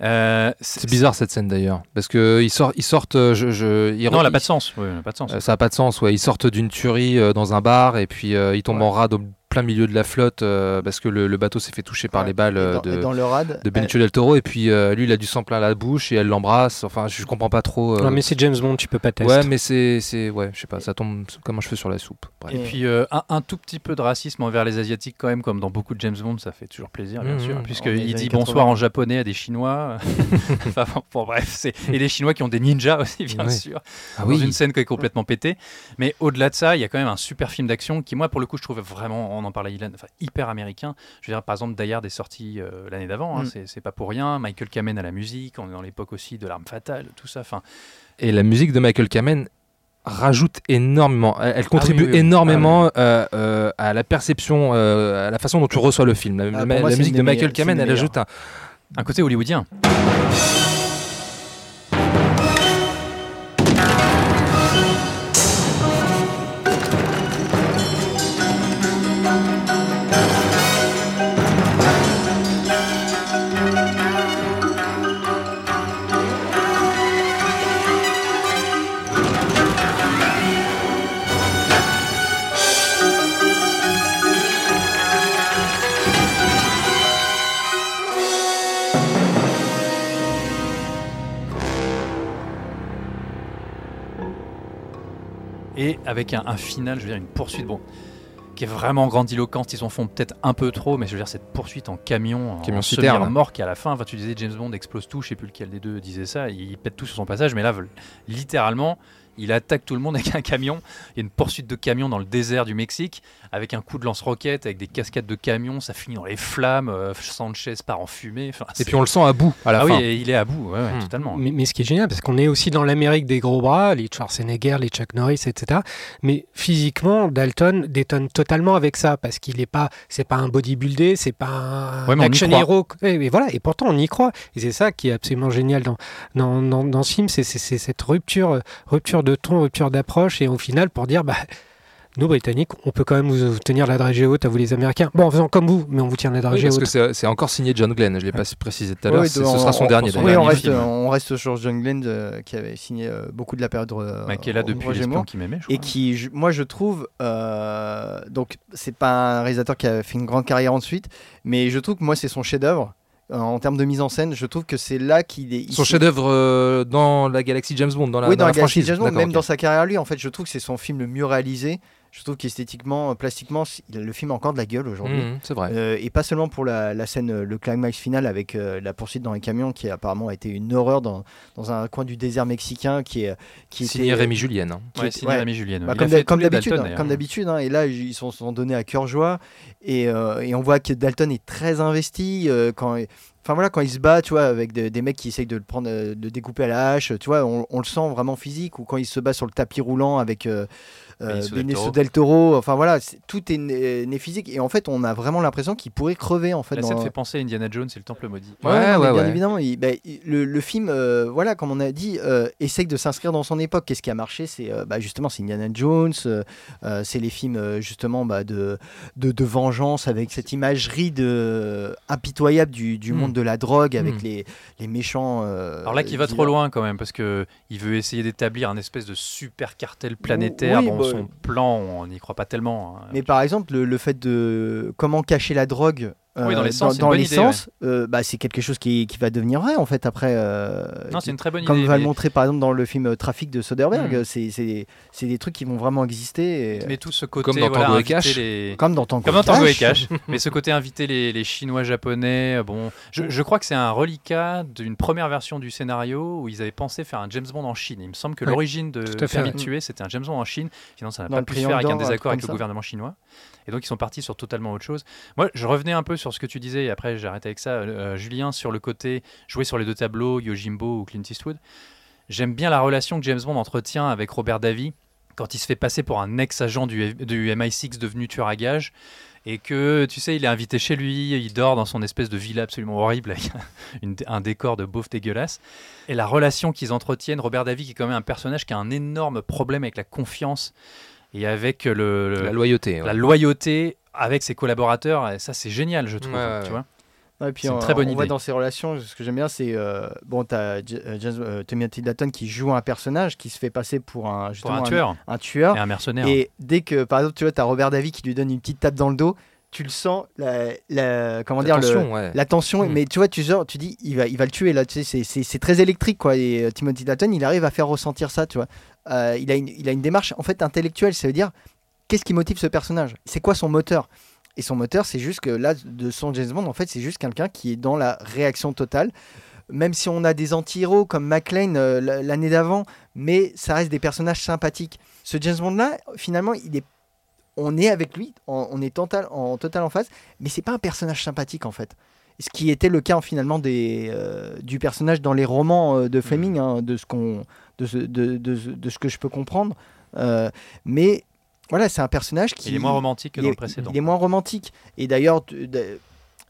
Euh, C'est bizarre cette scène d'ailleurs, parce que ils sortent, ils sortent, euh, je, je- ils Non, elle n'a ils- pas de sens. Oui, elle a pas de sens. Euh, ça n'a pas de sens, ouais. Ils sortent d'une tuerie euh, dans un bar et puis ils tombent Ouais. en rade au plein milieu de la flotte euh, parce que le, le bateau s'est fait toucher par Ouais. les balles euh, dans, de, dans le rad, de Benicio del Toro et puis euh, lui il a du sang plein la bouche et elle l'embrasse. Enfin, je comprends pas trop. euh, Non, mais c'est James Bond, tu peux pas tester. ouais, mais c'est, c'est, ouais, je sais pas, ça tombe comme un cheveu sur la soupe. Bref. Et puis euh, un, un tout petit peu de racisme envers les Asiatiques quand même, comme dans beaucoup de James Bond, ça fait toujours plaisir, bien Mhm. sûr, En puisqu'il les dit bonsoir 80. en japonais à des Chinois. enfin, bon, bon, bref, c'est et les Chinois qui ont des ninjas aussi, bien Oui. sûr, Ah dans oui. une scène qui est complètement pétée. Mais au-delà de ça, il y a quand même un super film d'action qui, moi, pour le coup, je trouve vraiment, on en parlait, Ilan, enfin, hyper américain. Je veux dire, par exemple, Die Hard est sorti euh, l'année d'avant, hein, Mm. c'est- pas pour rien. Michael Kamen à la musique, on est dans l'époque aussi de l'arme fatale, tout ça. Enfin, Et la musique de Michael Kamen rajoute énormément, elle, elle contribue oui, oui. énormément euh, euh, à la perception, euh, à la façon dont tu reçois le film. La, Ah, la- la musique de Michael Kamen, elle ajoute un, un côté hollywoodien. Avec un, un final, je veux dire, une poursuite, bon, qui est vraiment grandiloquente. Ils en font peut-être un peu trop, mais je veux dire, cette poursuite en camion, en Camion citerne. mort qui à la fin, enfin, tu disais James Bond explose tout, je sais plus lequel des deux disait ça, il pète tout sur son passage, mais là, littéralement, il attaque tout le monde avec un camion. Il y a une poursuite de camion dans le désert du Mexique, avec un coup de lance-roquette, avec des cascades de camions, ça finit dans les flammes, euh, Sanchez part en fumée. enfin, et puis on le sent à bout à la ah fin. oui, il est à bout, ouais, ouais, Hmm. totalement. Mais, mais ce qui est génial, parce qu'on est aussi dans l'Amérique des gros bras, les Schwarzenegger, les Chuck Norris, etc. Mais physiquement, Dalton détonne totalement avec ça, parce qu'il n'est pas, c'est pas un bodybuildé, c'est pas un Ouais, action hero. Et, et voilà, et pourtant on y croit. Et c'est ça qui est absolument génial dans, dans, dans, dans ce film, c'est cette rupture, rupture de ton, rupture d'approche, et au final pour dire, bah, nous Britanniques, on peut quand même vous, tenir la dragée haute à vous les Américains. Bon, en faisant comme vous, mais on vous tient la Oui, dragée parce que haute. c'est encore signé John Glenn, je l'ai pas précisé tout à l'heure, on- ce sera son on- dernier son Oui, on reste, film. on reste sur John Glenn euh, qui avait signé euh, beaucoup de la période. euh, Bah, qui est là depuis l'espion qui m'aimait, je Et qui, je- moi, je trouve, euh, donc c'est pas un réalisateur qui a fait une grande carrière ensuite, mais je trouve que moi, c'est son chef-d'œuvre Euh, en termes de mise en scène. Je trouve que c'est là qu'il est. Son chef-d'œuvre euh, dans la galaxie James Bond, dans la, oui, dans dans la la Galaxy franchise. James Bond, même dans sa carrière, lui, en fait, je trouve que c'est son film le mieux réalisé. Je trouve qu'esthétiquement, plastiquement, le film a encore de la gueule aujourd'hui. Mhm, c'est vrai. Euh, et pas seulement pour la, la scène, euh, le climax final avec euh, la poursuite dans les camions qui apparemment a été une horreur dans, dans un coin du désert mexicain qui est qui Signé était- Rémi Julienne. hein. qui Ouais, était- signé ouais. Rémi Julienne. Bah, Il comme comme d'habitude, Dalton, hein, comme d'habitude, hein, et là ils se sont donnés à cœur joie et, euh, et on voit que Dalton est très investi euh, quand Enfin voilà, quand il se bat, tu vois, avec des, des mecs qui essayent de le prendre, de découper à la hache, tu vois, on, on le sent vraiment physique. Ou quand il se bat sur le tapis roulant avec euh, euh, Benicio del Toro. del Toro. Enfin voilà, c'est- tout est né, né physique. Et en fait, on a vraiment l'impression qu'il pourrait crever en fait. Là, dans- ça me fait penser à Indiana Jones et le Temple maudit. Ouais, Ouais, non, mais ouais, bien ouais. évidemment. il- bah, il- le, le film, euh, voilà, comme on a dit, euh, essaye de s'inscrire dans son époque. Qu'est-ce qui a marché C'est euh, bah, justement c'est Indiana Jones, euh, euh, c'est les films euh, justement bah, de, de, de vengeance avec cette imagerie de, impitoyable du, du Mm. monde de la drogue avec Mm. les, les méchants. euh, Alors là, qui va trop loin quand même, parce que il veut essayer d'établir un espèce de super cartel planétaire. oui, bon, son plan, on n'y croit pas tellement. hein. Mais par exemple, le, le fait de comment cacher la drogue. Euh, Oui, dans bonne idée, l'essence, euh, bah, c'est quelque chose qui, qui va devenir vrai en fait après. euh, non, c'est une très bonne comme idée. va le montrer par exemple dans le film euh, Trafic de Soderbergh, Mm. c'est- c'est c'est des trucs qui vont vraiment exister. et- Mais tout ce côté, Comme dans voilà, Tango et Cash. les- Comme dans Tango, Comme dans Tango et Cash. Cash. mais ce côté inviter les, les Chinois japonais, euh, bon, je, je crois que c'est un reliquat d'une première version du scénario où ils avaient pensé faire un James Bond en Chine. Il me semble que Ouais, l'origine de Permis ouais. de tuer, c'était un James Bond en Chine. Finalement, ça n'a Dans pas pu se faire avec un désaccord avec le comme gouvernement chinois. Et donc ils sont partis sur totalement autre chose. Moi, je revenais un peu sur ce que tu disais, et après j'arrête avec ça, euh, Julien, sur le côté jouer sur les deux tableaux, Yojimbo ou Clint Eastwood. J'aime bien la relation que James Bond entretient avec Robert Davy quand il se fait passer pour un ex-agent du, du MI6 devenu tueur à gages et que tu sais il est invité chez lui, il dort dans son espèce de villa absolument horrible avec un décor de beauf dégueulasse et la relation qu'ils entretiennent, Robert Davy qui est quand même un personnage qui a un énorme problème avec la confiance et avec le, le- La loyauté. ouais. la loyauté avec ses collaborateurs, et ça c'est génial je trouve, Ouais, ouais, tu ouais. vois. Puis C'est une on, très bonne on voit idée. dans ces relations, ce que j'aime bien, c'est euh, bon, t'as euh, James- euh, Timothy Dalton qui joue un personnage qui se fait passer pour un Pour un tueur un tueur. et un mercenaire. Et dès que, par exemple, tu vois, t'as Robert Davy qui lui donne une petite tape dans le dos, tu le sens, la, la- comment dire, le, ouais. la tension. Mm. Mais tu vois, tu, dis, il va, il va le tuer là. Tu sais, c'est- c'est c'est très électrique quoi. Et euh, Timothy Dalton, il arrive à faire ressentir ça, tu vois. Euh, il a une, il a une démarche en fait intellectuelle. Ça veut dire, qu'est-ce qui motive ce personnage? C'est quoi son moteur? Et son moteur, c'est juste que là, de son James Bond, en fait, c'est juste quelqu'un qui est dans la réaction totale. Même si on a des anti-héros comme McLean euh, l'année d'avant, mais ça reste des personnages sympathiques. Ce James Bond là, finalement, il est on est avec lui, on, est total, en total en phase, mais c'est pas un personnage sympathique en fait. Ce qui était le cas finalement des, euh, du personnage dans les romans euh, de Fleming, hein, de, ce qu'on, de, ce, de, de de que je peux comprendre. Euh, mais voilà, c'est un personnage qui. il est moins romantique que il dans est- le précédent. Il est moins romantique. Et d'ailleurs, de-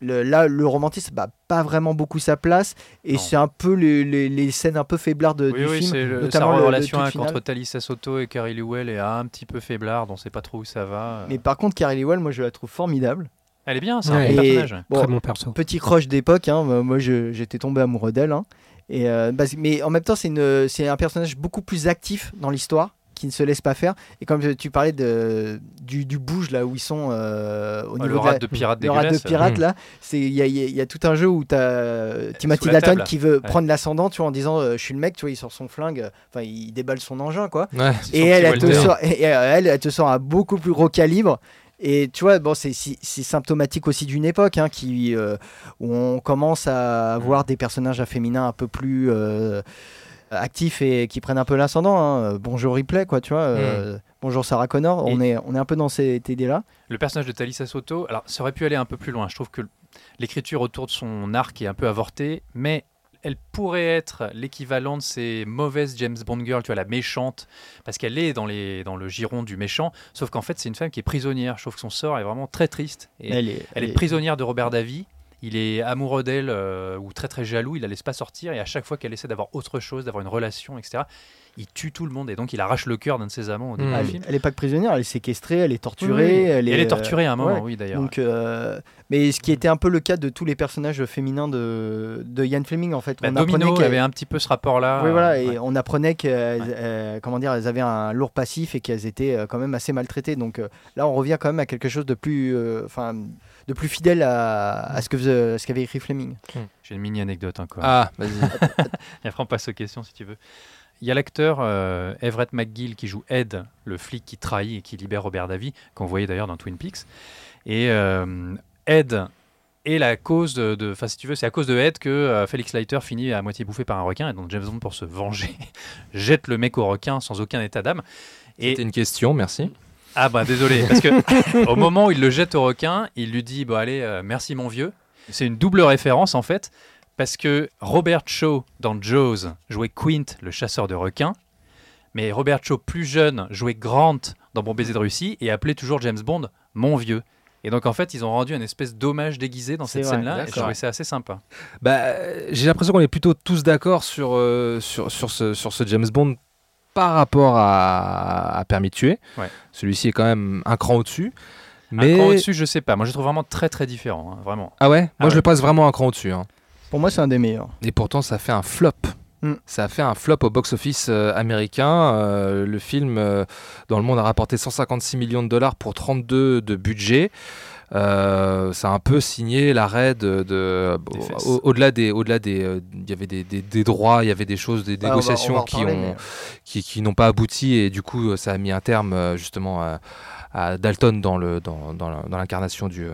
le, là, le romantisme n'a pas vraiment beaucoup sa place. Et c'est un peu les, les- les scènes un peu faiblardes Oui, du oui, film. c'est le- sa notamment le- le relation entre Thalissa Soto et Carrie Lewell est un petit peu faiblarde, on sait pas trop où ça va. Mais par contre, Carrie Lewell, moi, je la trouve formidable. Elle est bien, c'est Ouais. un bon personnage. Bon, Très bon perso. petit crush d'époque, hein, moi j'étais tombé amoureux d'elle. hein. Et, euh, bah, mais en même temps, c'est une- c'est un personnage beaucoup plus actif dans l'histoire, qui ne se laisse pas faire. Et comme tu parlais de, du, du bouge, là où ils sont euh, au Ah, niveau le de la- de pirate le rat de pirate, Mm. là, c'est- il y a, y y tout un jeu où tu as Timothy Dalton qui veut Ouais. prendre l'ascendant tu vois, en disant euh, Je suis le mec, tu vois, il sort son flingue, enfin, il déballe son engin, quoi. Ouais. Et elle, elle te, sort, et- et elle, elle te sort un beaucoup plus gros calibre. Et tu vois, bon, c'est symptomatique aussi d'une époque hein, qui, euh, où on commence à avoir des personnages féminins un peu plus euh, actifs et qui prennent un peu l'ascendant. hein. Bonjour Ripley, quoi, tu vois. euh, bonjour Sarah Connor. On, est, on est un peu dans cette idée-là. Le personnage de Thalissa Soto, alors ça aurait pu aller un peu plus loin. Je trouve que l'écriture autour de son arc est un peu avortée, mais elle pourrait être l'équivalent de ces mauvaises James Bond girls, tu vois, la méchante, parce qu'elle est dans, les, dans le giron du méchant, sauf qu'en fait c'est une femme qui est prisonnière. Je trouve que son sort est vraiment très triste. Et Elle est, Elle est prisonnière de Robert Davy. Il est amoureux d'elle euh, ou très très jaloux. Il la laisse pas sortir et à chaque fois qu'elle essaie d'avoir autre chose, d'avoir une relation, etc. Il tue tout le monde et donc il arrache le cœur d'un de ses amants au début Mm. du Elle, film. elle est pas que prisonnière, elle est séquestrée, elle est torturée. oui. Elle, est, elle est euh, torturée à un moment, ouais. oui d'ailleurs. Donc, euh, mais ce qui était un peu le cas de tous les personnages féminins de, de Ian Fleming en fait. Bah, On apprenait Domino avait un petit peu ce rapport-là. Oui, voilà, euh, et ouais. on apprenait qu'elles euh, comment dire, elles avaient un lourd passif et qu'elles étaient euh, quand même assez maltraitées. Donc euh, là, on revient quand même à quelque chose de plus, euh, enfin, de plus fidèle à, à ce que à ce qu'avait écrit Fleming. J'ai une mini anecdote encore. Ah, vas-y. Et après on passe aux questions si tu veux. Il y a l'acteur euh, Everett McGill qui joue Ed, le flic qui trahit et qui libère Robert Davy, qu'on voyait d'ailleurs dans Twin Peaks. Et euh, Ed est la cause de, de- enfin si tu veux, c'est à cause de Ed que euh, Felix Leiter finit à moitié bouffé par un requin et donc James Bond pour se venger jette le mec au requin sans aucun état d'âme. Et C'était une question, merci. ah bah désolé parce que au moment où il le jette au requin, il lui dit bon allez merci mon vieux. C'est une double référence en fait, parce que Robert Shaw dans Jaws jouait Quint, le chasseur de requins, mais Robert Shaw plus jeune jouait Grant dans Bon baiser de Russie et appelait toujours James Bond mon vieux. Et donc en fait, ils ont rendu une espèce d'hommage déguisé dans cette scène-là, et je trouvais ça assez sympa. Bah, j'ai l'impression qu'on est plutôt tous d'accord sur, euh, sur, sur, ce, sur ce James Bond par rapport à, à Permis de tuer. Ouais. Celui-ci est quand même un cran au-dessus. Mais... Mais... Un cran au-dessus, je sais pas. Moi, je le trouve vraiment très très différent, hein, vraiment. Ah ouais? Moi, Ah je ouais. le passe vraiment un cran au-dessus. hein. Pour moi, c'est un des meilleurs. Et pourtant, ça fait un flop. Mm. Ça a fait un flop au box-office euh, américain. Euh, le film, euh, dans le monde, a rapporté 156 millions de dollars pour 32 de budget. Euh, ça a un peu signé l'arrêt de, de- Des au- au-delà des au-delà des euh, il y avait des, des- des droits il y avait des choses des Ouais, on va- on négociations va qui ont mais- qui, qui n'ont pas abouti et du coup ça a mis un terme justement à, à Dalton dans le dans, l'incarnation du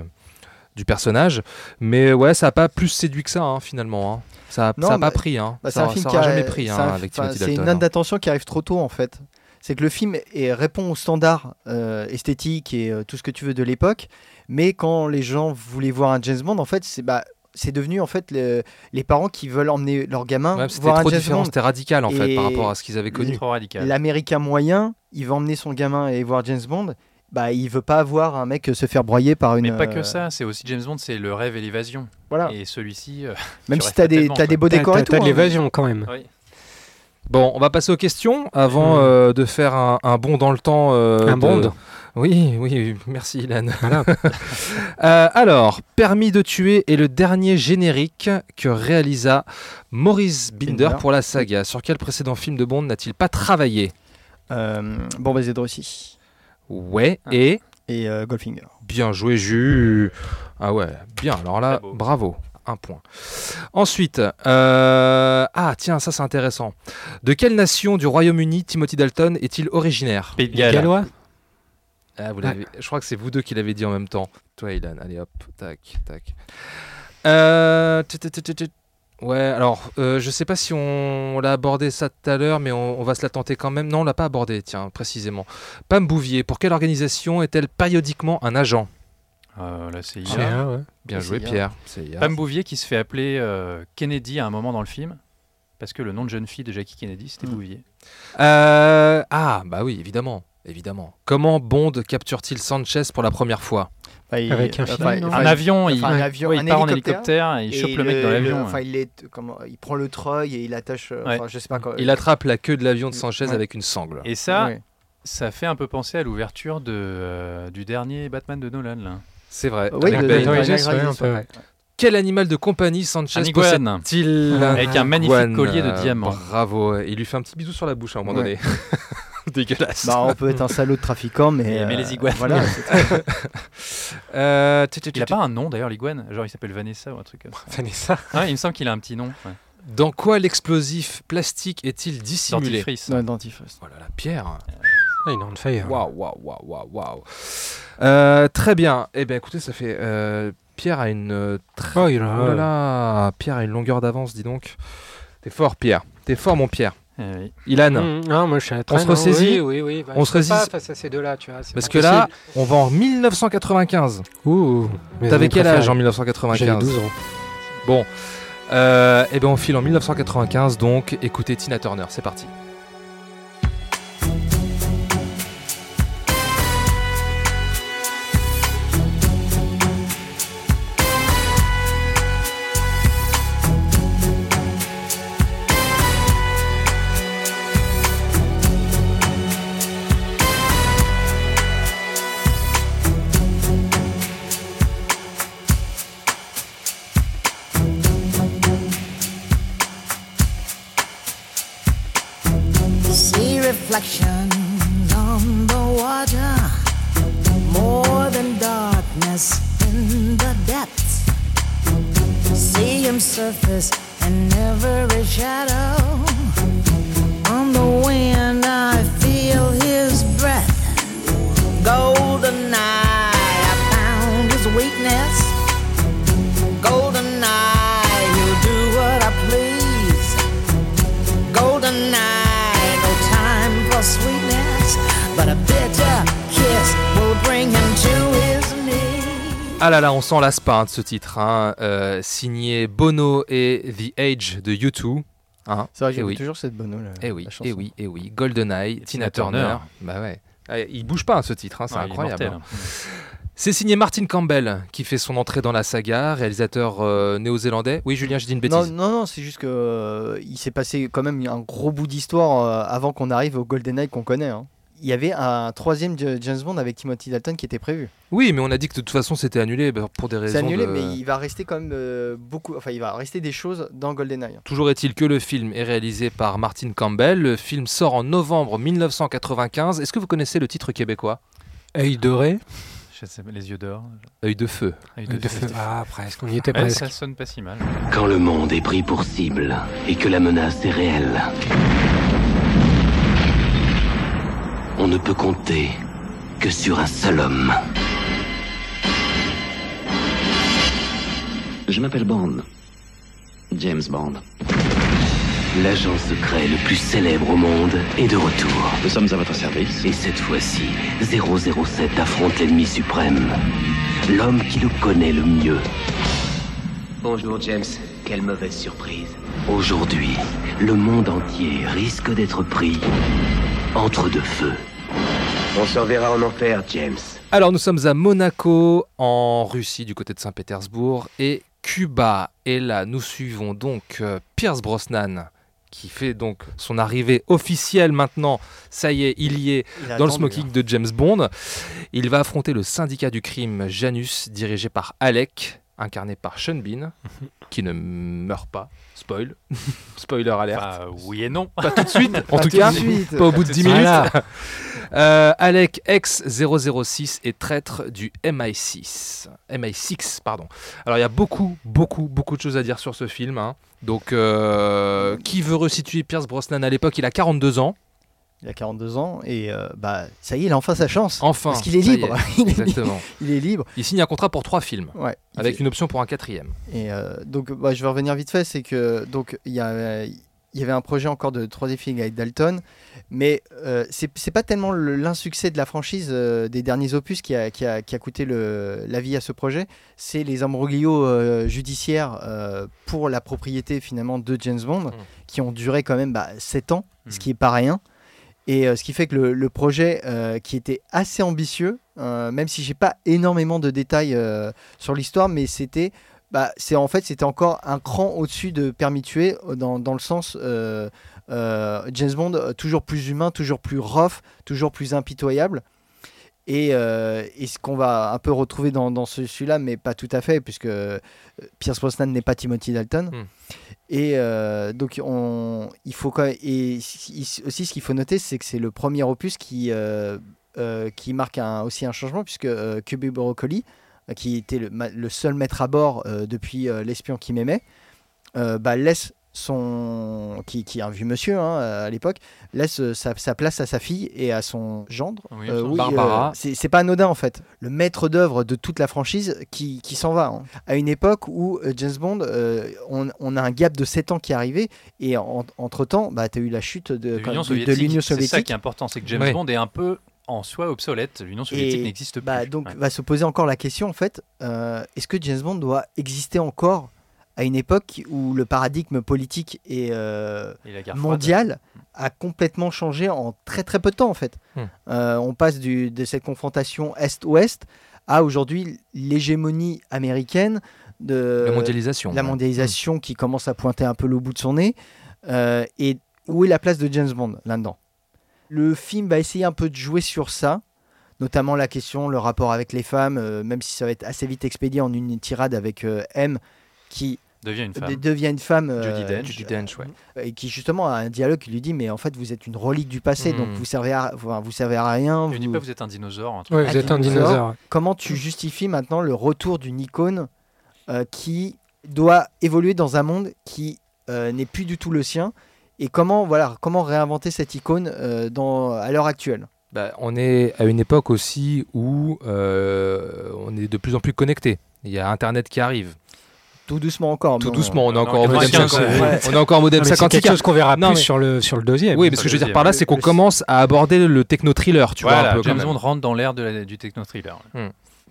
du personnage mais ouais ça a pas plus séduit que ça hein, finalement hein. ça a, Non, ça a pas pris hein. Bah, ça, c'est un film ça qui a- jamais pris hein, avec Timothy C'est une note d'attention qui arrive trop tôt en fait. C'est que le film est- répond aux standards euh, esthétiques et euh, tout ce que tu veux de l'époque, mais quand les gens voulaient voir un James Bond, en fait, c'est bah, c'est devenu en fait le- les parents qui veulent emmener leur gamin Ouais, c'était voir un trop James différent Bond. c'était radical en fait par rapport à ce qu'ils avaient connu. L'américain moyen, il va emmener son gamin et voir James Bond. Bah, il veut pas voir un mec se faire broyer par une. Mais pas que euh, ça, c'est aussi James Bond, c'est le rêve et l'évasion. Voilà. Et celui-ci, euh, Même si t'as des, t'as des beaux T'as décors et tout. t'as de hein. l'évasion quand même. oui. bon on va passer aux questions avant Hmm. euh, de faire un, un bond dans le temps euh, Un de- bond oui oui merci Ilan Voilà. Euh, alors, Permis de tuer est le dernier générique que réalisa Maurice Binder Binder. pour la saga. Sur quel précédent film de Bond n'a-t-il pas travaillé? Euh, bon, de Russie Ouais, Ah. et et euh, Goldfinger. bien joué, Jus. Ah ouais, bien. Alors là, bravo. Un point. Ensuite, euh, ah tiens, ça c'est intéressant. De quelle nation du Royaume-Uni Timothy Dalton est-il originaire? Pays de Galles. Gallois Ah, vous l'avez- Je crois que c'est vous deux qui l'avez dit en même temps. Toi, Ilan, allez hop, tac, tac. Euh, Ouais, alors, euh, je sais pas si on l'a abordé ça tout à l'heure, mais on, on va se la tenter quand même. Non, on l'a pas abordé, tiens, précisément. Pam Bouvier, pour quelle organisation est-elle périodiquement un agent? Euh, là, c'est C'est IA. un, ouais. Bien joué. Pierre. Pam Bouvier qui se fait appeler euh, Kennedy à un moment dans le film. Parce que le nom de jeune fille de Jackie Kennedy, c'était Mm. Bouvier. Euh, ah, bah oui, évidemment. Évidemment. Comment Bond capture-t-il Sanchez pour la première fois? Il- Avec un enfin, film, il- non enfin, un avion, il, enfin, un avion, ouais, il un part en hélicoptère, et il et chope le mec dans l'avion. Enfin, il, est, comment, il prend le treuil et il attache. euh, Ouais. Enfin, je sais pas quoi. Il attrape la queue de l'avion de Sanchez Ouais. avec une sangle. Et ça, Ouais. ça fait un peu penser à l'ouverture de, euh, du dernier Batman de Nolan. Là. C'est vrai. Oui, avec de- de- un peu. Quel animal de compagnie Sanchez possède-t-il? Avec un magnifique collier de diamants. Bravo. Il lui fait un petit bisou sur la bouche à un moment donné. Dégueulasse. Bah, on peut être un salaud de trafiquant, mais. Mais- mais les iguanes. Voilà. Euh, tu- tu- Il a pas un nom d'ailleurs, l'iguane Genre il s'appelle Vanessa ou un truc comme ça. Vanessa. Il me semble qu'il a un petit nom. Ouais. Dans quoi l'explosif plastique est-il dissimulé? Dentifrice. Non, dentifrice. Voilà la pierre. Ah, il est on fire. Waouh, waouh, waouh, waouh, waouh. Euh, très bien. Eh bien, écoutez, ça fait. euh, Pierre a une. euh, très- Oh, il a- Oh là là, Pierre a une longueur d'avance, dis donc. T'es fort, Pierre. T'es fort, mon Pierre. Oui. Ilan. Mmh, non, moi je suis à On se ressaisit Oui, oui, oui. bah, On se pas ressaisit face à ces deux-là, tu vois. c'est Parce que là, on va en 1995. Ouh. T'avais quel âge en préférées. 1995 J'avais 12 ans. Bon. Euh, eh bien, on file en 1995, donc écoutez Tina Turner, c'est parti. Là là, on s'en lasse pas hein, de ce titre, hein. Euh, signé Bono et The Age de U2. Hein. C'est vrai, Eh j'aime oui. toujours cette bonne. La, Eh oui, la chanson. eh oui, eh oui. GoldenEye, Tina, Tina Turner. Turner. Bah ouais. Ah, il bouge pas hein, ce titre, hein, c'est incroyable. C'est signé Martin Campbell qui fait son entrée dans la saga, réalisateur euh, néo-zélandais. Oui, Julien, j'ai dit une Non, bêtise. non, non, c'est juste que euh, il s'est passé quand même un gros bout d'histoire euh, avant qu'on arrive au GoldenEye qu'on connaît. hein. Il y avait un troisième James Bond avec Timothy Dalton qui était prévu. Oui, mais on a dit que de toute façon c'était annulé bah, pour des raisons. C'est annulé, de- mais il va rester quand même euh, beaucoup. Enfin, il va rester des choses dans GoldenEye. Toujours est-il que le film est réalisé par Martin Campbell. Le film sort en novembre 1995. Est-ce que vous connaissez le titre québécois? Œil doré. Je sais pas, les yeux d'or. Œil de feu. Œil Œil de feu. Ah, presque. On y était presque. ça sonne pas si mal. Quand le monde est pris pour cible et que la menace est réelle, on ne peut compter que sur un seul homme. Je m'appelle Bond. James Bond. L'agent secret le plus célèbre au monde est de retour. Nous sommes à votre service. Et cette fois-ci, 007 affronte l'ennemi suprême. L'homme qui le connaît le mieux. Bonjour James, quelle mauvaise surprise. Aujourd'hui, le monde entier risque d'être pris entre deux feux. On se reverra en enfer, James. Alors nous sommes à Monaco, en Russie, du côté de Saint-Pétersbourg, et Cuba. Et là, nous suivons donc euh, Pierce Brosnan, qui fait donc son arrivée officielle maintenant. Ça y est, il y est Il dans le smoking de James Bond. Il va affronter le syndicat du crime Janus, dirigé par Alec, incarné par Sean Bean, qui ne meurt pas. Spoil. Spoiler alert. Enfin, oui et non. Pas tout de suite, en Pas tout tout cas. suite. Pas au bout de 10 minutes. Euh, Alec ex-006 est traître du MI6. MI6, pardon. Alors il y a beaucoup, beaucoup, beaucoup de choses à dire sur ce film. hein. Donc, euh, qui veut resituer Pierce Brosnan à l'époque? Il a 42 ans. Il a 42 ans et euh, bah ça y est, il a enfin sa chance. Enfin. Parce qu'il est libre. il, est, li- Exactement. il est libre. Il signe un contrat pour trois films, Ouais. Avec fait- une option pour un quatrième. Et euh, donc, bah, je vais revenir vite fait. C'est que donc il y a il y avait un projet encore de troisième film avec Dalton, mais euh, c'est pas tellement le- l'insuccès de la franchise euh, des derniers opus qui a, qui a, qui a coûté le, la vie à ce projet, c'est les embroglios euh, judiciaires pour la propriété finalement de James Bond, Mm. qui ont duré quand même bah, 7 ans, ce qui est pas rien. Et euh, ce qui fait que le, projet, euh, qui était assez ambitieux, euh, même si j'ai pas énormément de détails sur l'histoire, mais c'était bah, c'est en fait c'était encore un cran au-dessus de Permis de tuer euh, dans, dans le sens James Bond toujours plus humain, toujours plus rough, toujours plus impitoyable. Et, euh, et ce qu'on va un peu retrouver dans, dans ce- celui-là, mais pas tout à fait, puisque euh, Pierce Brosnan n'est pas Timothy Dalton. Hmm. Et euh, donc, on, il faut quand même- et aussi, ce qu'il faut noter, c'est que c'est le premier opus qui, euh, qui marque un- aussi un changement, puisque Cubby Broccoli, qui était le, seul maître à bord depuis L'espion qui m'aimait, bah, laisse son. Qui, qui est un vieux monsieur hein, à l'époque, laisse euh, sa, sa place à sa fille et à son gendre. Oui, Euh, oui, Barbara. euh, c'est c'est pas anodin en fait. Le maître d'œuvre de toute la franchise qui, qui s'en va. hein. À une époque où euh, James Bond, euh, on, on a un gap de 7 ans qui est arrivé et en- entre-temps, bah, tu as eu la chute de, l'Union de- de soviétique. C'est ça qui est important, c'est que James. Bond est un peu en soi obsolète. L'Union soviétique Et, n'existe plus. Bah, donc Ouais. va se poser encore la question en fait, euh, est-ce que James Bond doit exister encore à une époque où le paradigme politique et euh, Et froide. mondial a complètement changé en très très peu de temps en fait. Hmm. Euh, on passe du- de cette confrontation Est-Ouest à aujourd'hui l'hégémonie américaine de la mondialisation. Ouais. mondialisation qui commence à pointer un peu le bout de son nez. Euh, et où est la place de James Bond là-dedans? Le film va essayer un peu de jouer sur ça, notamment la question, le rapport avec les femmes, euh, même si ça va être assez vite expédié en une tirade avec euh, M qui devient une femme. devient une femme euh, Dench. Ouais. et qui justement a un dialogue qui lui dit mais en fait vous êtes une relique du passé donc vous servez à, vous servez à rien Je dis vous- pas vous êtes un dinosaure. un truc. Ouais, Ah, vous êtes un dinosaure. dinosaure. comment tu justifies maintenant le retour d'une icône euh, qui doit évoluer dans un monde qui euh, n'est plus du tout le sien? Et comment voilà comment réinventer cette icône euh, dans, à l'heure actuelle? Bah, on est à une époque aussi où euh, on est de plus en plus connecté. Il y a Internet qui arrive. Tout doucement encore Tout doucement, on est encore au non, modem non, 50. non, ouais. On est encore modem Non, mais c'est 56. quelque chose qu'on verra plus sur, le, sur le deuxième. Oui, mais ce que je veux dire par là, c'est qu'on commence à aborder le techno-thriller, tu vois, James. Bond rentre dans l'ère de la- du techno-thriller.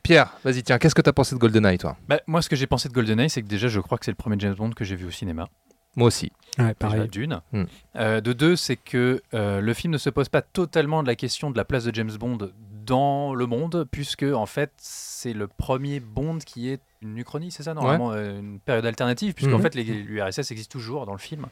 Pierre, vas-y, tiens, qu'est-ce que t'as pensé de GoldenEye, toi? Bah, moi, ce que j'ai pensé de GoldenEye, c'est que déjà, je crois que c'est le premier James Bond que j'ai vu au cinéma. Moi aussi. Ouais, pareil. d'une. Hmm. Euh, de deux, c'est que euh, le film ne se pose pas totalement de la question de la place de James Bond dans le monde, puisque en fait, c'est le premier Bond qui est une uchronie, c'est ça, normalement, euh, une période alternative, puisqu'en Mhm. fait, les- l'URSS existe toujours dans le film.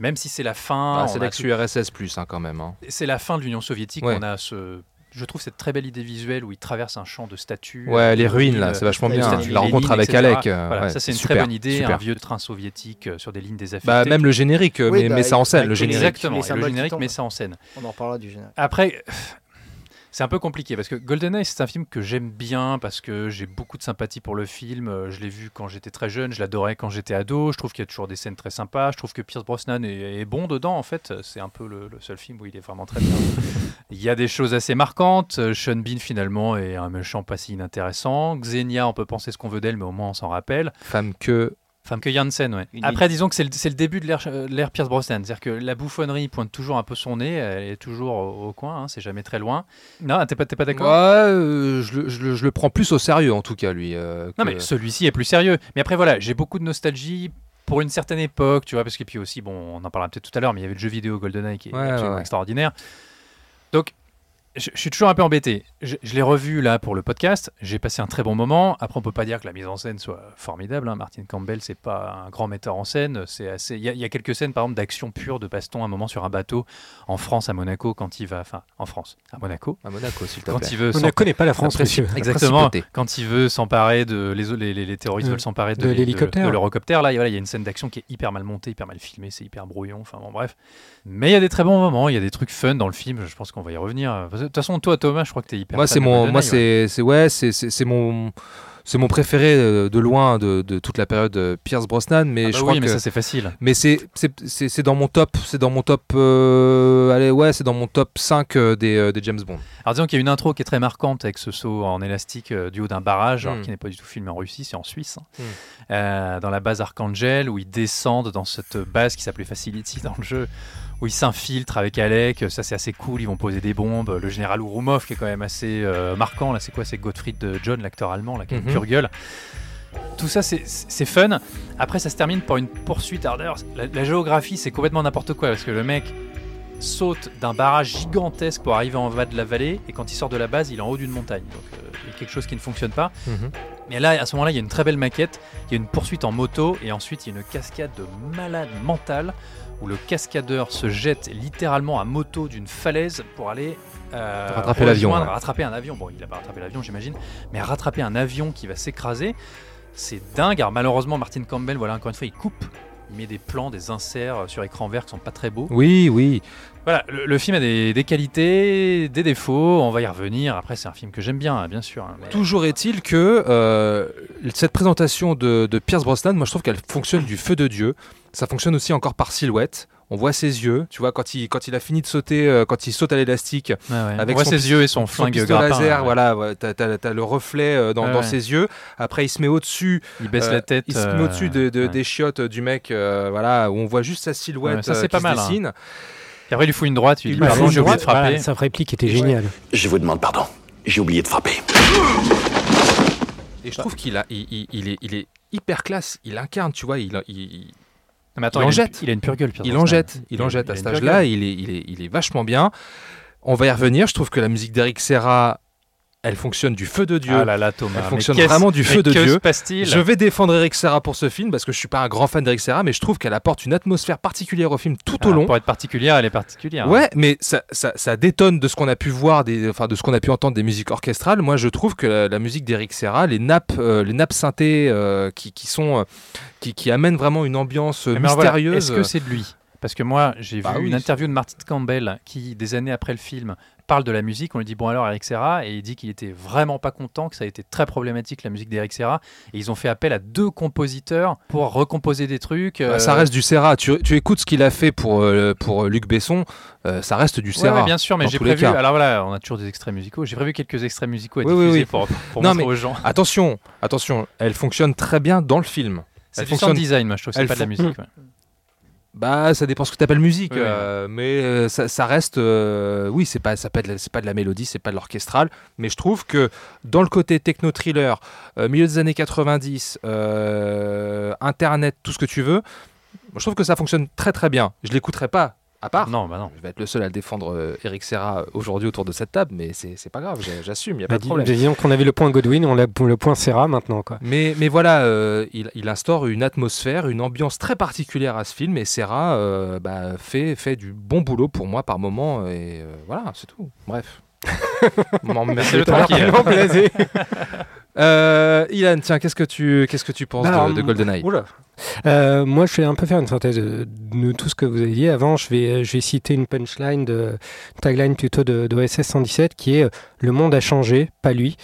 Même si c'est la fin, Ah, c'est tout- l'ex-URSS plus, hein, quand même. hein. c'est la fin de l'Union soviétique. Ouais. On a ce, je trouve cette très belle idée visuelle où il traverse un champ de statues. Ouais, euh, les des ruines, là, c'est vachement les bien. la Lénine, rencontres avec etc. Alec. euh, Voilà, ouais, ça c'est une super, très bonne idée, super. un vieux train soviétique euh, sur des lignes désaffectées. Bah, même le générique euh, Oui, met, bah, met ça en scène, le générique. Exactement, le générique met ça en scène. On en reparlera du général. Après, c'est un peu compliqué parce que GoldenEye, c'est un film que j'aime bien parce que j'ai beaucoup de sympathie pour le film. Euh, Je l'ai vu quand j'étais très jeune, je l'adorais quand j'étais ado. Je trouve qu'il y a toujours des scènes très sympas. Je trouve que Pierce Brosnan est, bon dedans, en fait. C'est un peu le, le seul film où il est vraiment très bien. Il y a des choses assez marquantes. Euh, Sean Bean, finalement, est un méchant pas si inintéressant. Xenia, on peut penser ce qu'on veut d'elle, mais au moins on s'en rappelle. Femme que. Femme que Janssen, ouais. Une Après, disons que c'est le, début de l'ère euh, l'ère Pierce Brosnan. C'est-à-dire que la bouffonnerie pointe toujours un peu son nez, elle est toujours au, au coin, hein, c'est jamais très loin. Non, t'es pas, t'es pas Ouais, d'accord euh, je, le- je le- je le prends plus au sérieux, en tout cas, lui. euh, Non, mais celui-ci est plus sérieux. Mais après, voilà, j'ai beaucoup de nostalgie pour une certaine époque, tu vois, parce que puis aussi, bon, on en parlera peut-être tout à l'heure, mais il y avait le jeu vidéo GoldenEye qui est Ouais, absolument ouais. extraordinaire. Donc, je, je suis toujours un peu embêté. Je, je l'ai revu là pour le podcast. J'ai passé un très bon moment. Après, on peut pas dire que la mise en scène soit formidable. hein. Martin Campbell, c'est pas un grand metteur en scène. C'est assez. Il y, a- il y a quelques scènes, par exemple, d'action pure de baston, à un moment sur un bateau en France, à Monaco, quand il va, enfin, en France, à Monaco, À Monaco, s'il te quand plaît. il veut. On s'en- ne connaît pas la France, monsieur. Exactement. Quand il veut s'emparer de les, les, les- les terroristes veulent s'emparer de, de de- l'hélicoptère. de l'Eurocoptère, là, voilà, il y a une scène d'action qui est hyper mal montée, hyper mal filmée, c'est hyper brouillon. Enfin bon, bref. Mais il y a des très bons moments, il y a des trucs fun dans le film. Je pense qu'on va y revenir. De toute façon, toi, Thomas, je crois que t'es hyper. Moi, c'est mon, moi, c'est, c'est ouais, c'est, c'est, mon, c'est mon préféré euh, de loin de, de toute la période euh, Pierce Brosnan, mais Ah je bah crois oui, mais que, ça c'est facile. mais c'est, c'est, c'est, c'est dans mon top, c'est dans mon top, euh, allez, ouais, c'est dans mon top 5 euh, des, des James Bond. Alors disons qu'il y a une intro qui est très marquante avec ce saut en élastique du haut d'un barrage, alors Mm. qui n'est pas du tout filmé en Russie, c'est en Suisse, hein. Mm. Euh, dans la base Archangel, où ils descendent dans cette base qui s'appelait Facility dans le jeu, où ils s'infiltrent avec Alec, ça c'est assez cool, ils vont poser des bombes, le général Ourumov qui est quand même assez euh, marquant, là c'est quoi, c'est Gottfried John, l'acteur allemand, là, qui a une Mhm. pure gueule. Tout ça, c'est- c'est fun. Après, ça se termine par une poursuite ardeur. La, la géographie, c'est complètement n'importe quoi parce que le mec saute d'un barrage gigantesque pour arriver en bas de la vallée et quand il sort de la base, il est en haut d'une montagne. Donc, euh, il y a quelque chose qui ne fonctionne pas. Mais là, à ce moment-là, il y a une très belle maquette. Il y a une poursuite en moto et ensuite, il y a une cascade de malade mentale où le cascadeur se jette littéralement à moto d'une falaise pour aller euh, Rattraper l'avion, ouais. rattraper un avion. Bon, il n'a pas rattrapé l'avion, j'imagine, mais rattraper un avion qui va s'écraser, c'est dingue. Alors malheureusement, Martin Campbell, voilà, encore une fois, il coupe. Il met des plans, des inserts euh, sur écran vert qui sont pas très beaux. Oui, oui. Voilà, le, le film a des, des qualités, des défauts. On va y revenir. Après, c'est un film que j'aime bien, hein, bien sûr. hein, mais- Toujours est-il que euh, cette présentation de, de Pierce Brosnan, moi je trouve qu'elle fonctionne du feu de Dieu. Ça fonctionne aussi encore par silhouette. On voit ses yeux, tu vois, quand il, quand il a fini de sauter, euh, quand il saute à l'élastique, ouais. Avec on voit son ses yeux et son son flingue pistolet grappin, laser, ouais. voilà, ouais, t'as, t'as le reflet euh, dans, ses yeux. Après, il se met au-dessus, Il baisse euh, la tête. il se met au-dessus de, de- ouais. des chiottes du mec, voilà, où on voit juste sa silhouette ça, c'est qui pas se mal, hein. Dessine. Et après, il lui fout une droite. Il, Il dit lui Pardon, j'ai oublié de frapper. voilà, sa réplique était géniale. Je vous demande pardon. J'ai oublié de frapper. Et je trouve qu'il a, il, il- il est, il est hyper classe. Il incarne, tu vois, il, il- il- Non, mais attends, Il en une- jette. il a une pure gueule. Pierre il en jette, il en jette à cet âge-là. gueule. Il est, il, est, il est vachement bien. On va y revenir. Je trouve que la musique d'Eric Serra, elle fonctionne du feu de Dieu. Ah là là, Thomas. Elle fonctionne vraiment du feu de que Dieu. se passe-t-il Je vais défendre Eric Serra pour ce film parce que je suis pas un grand fan d'Eric Serra, mais je trouve qu'elle apporte une atmosphère particulière au film tout au Ah, long. Pour être particulière, elle est particulière. hein. Ouais, mais ça, ça, ça détonne de ce qu'on a pu voir, des, enfin de ce qu'on a pu entendre des musiques orchestrales. Moi, je trouve que la, la musique d'Eric Serra, les nappes, euh, les nappes synthées euh, qui, qui sont, euh, qui, qui amènent vraiment une ambiance euh, Mais alors voilà, mystérieuse. Est-ce que c'est de lui? Parce que moi, j'ai Bah vu oui. une interview de Martin Campbell qui, des années après le film, parle de la musique. On lui dit Bon, alors, Eric Serra, et il dit qu'il était vraiment pas content, que ça a été très problématique la musique d'Eric Serra. Et ils ont fait appel à deux compositeurs pour recomposer des trucs. Bah, euh, Ça reste du Serra. Tu, tu écoutes ce qu'il a fait pour, euh, pour Luc Besson, euh, ça reste du Serra. ouais, bien sûr, mais j'ai prévu. Alors voilà, on a toujours des extraits musicaux. J'ai prévu quelques extraits musicaux à Oui, oui, diffuser oui. pour, pour Non, montrer mais- aux gens. Attention, attention, elle fonctionne très bien dans le film. C'est du fonctionne- sound design, moi je trouve. C'est pas de la musique. ouais. Bah, ça dépend ce que tu appelles musique, euh, mais euh, ça, ça reste, euh, oui, c'est pas, ça peut être, la- c'est pas de la mélodie, c'est pas de l'orchestral, mais je trouve que dans le côté techno thriller, milieu des années 90, euh, internet, tout ce que tu veux, je trouve que ça fonctionne très très bien. Je l'écouterai pas à part. Non, bah non. Je vais être le seul à défendre euh, Eric Serra aujourd'hui autour de cette table, mais c'est c'est pas grave, j'assume, il y a pas Bah, de dis- problème. disons qu'on avait le point Godwin, on a le point Serra maintenant. Quoi. Mais, mais voilà, euh, il, il instaure une atmosphère, une ambiance très particulière à ce film et Serra euh, bah, fait, fait du bon boulot pour moi par moment et euh, voilà, c'est tout. Bref. C'est le pas. tranquille. Euh, Ilan, tiens, qu'est-ce que tu qu'est-ce que tu penses Bah, de, de GoldenEye Oula. Euh, moi, je vais un peu faire une synthèse de, de tout ce que vous avez dit. Avant, je vais, je vais citer une punchline, de, une tagline plutôt de, de OSS 117 qui est euh, Le monde a changé, pas lui.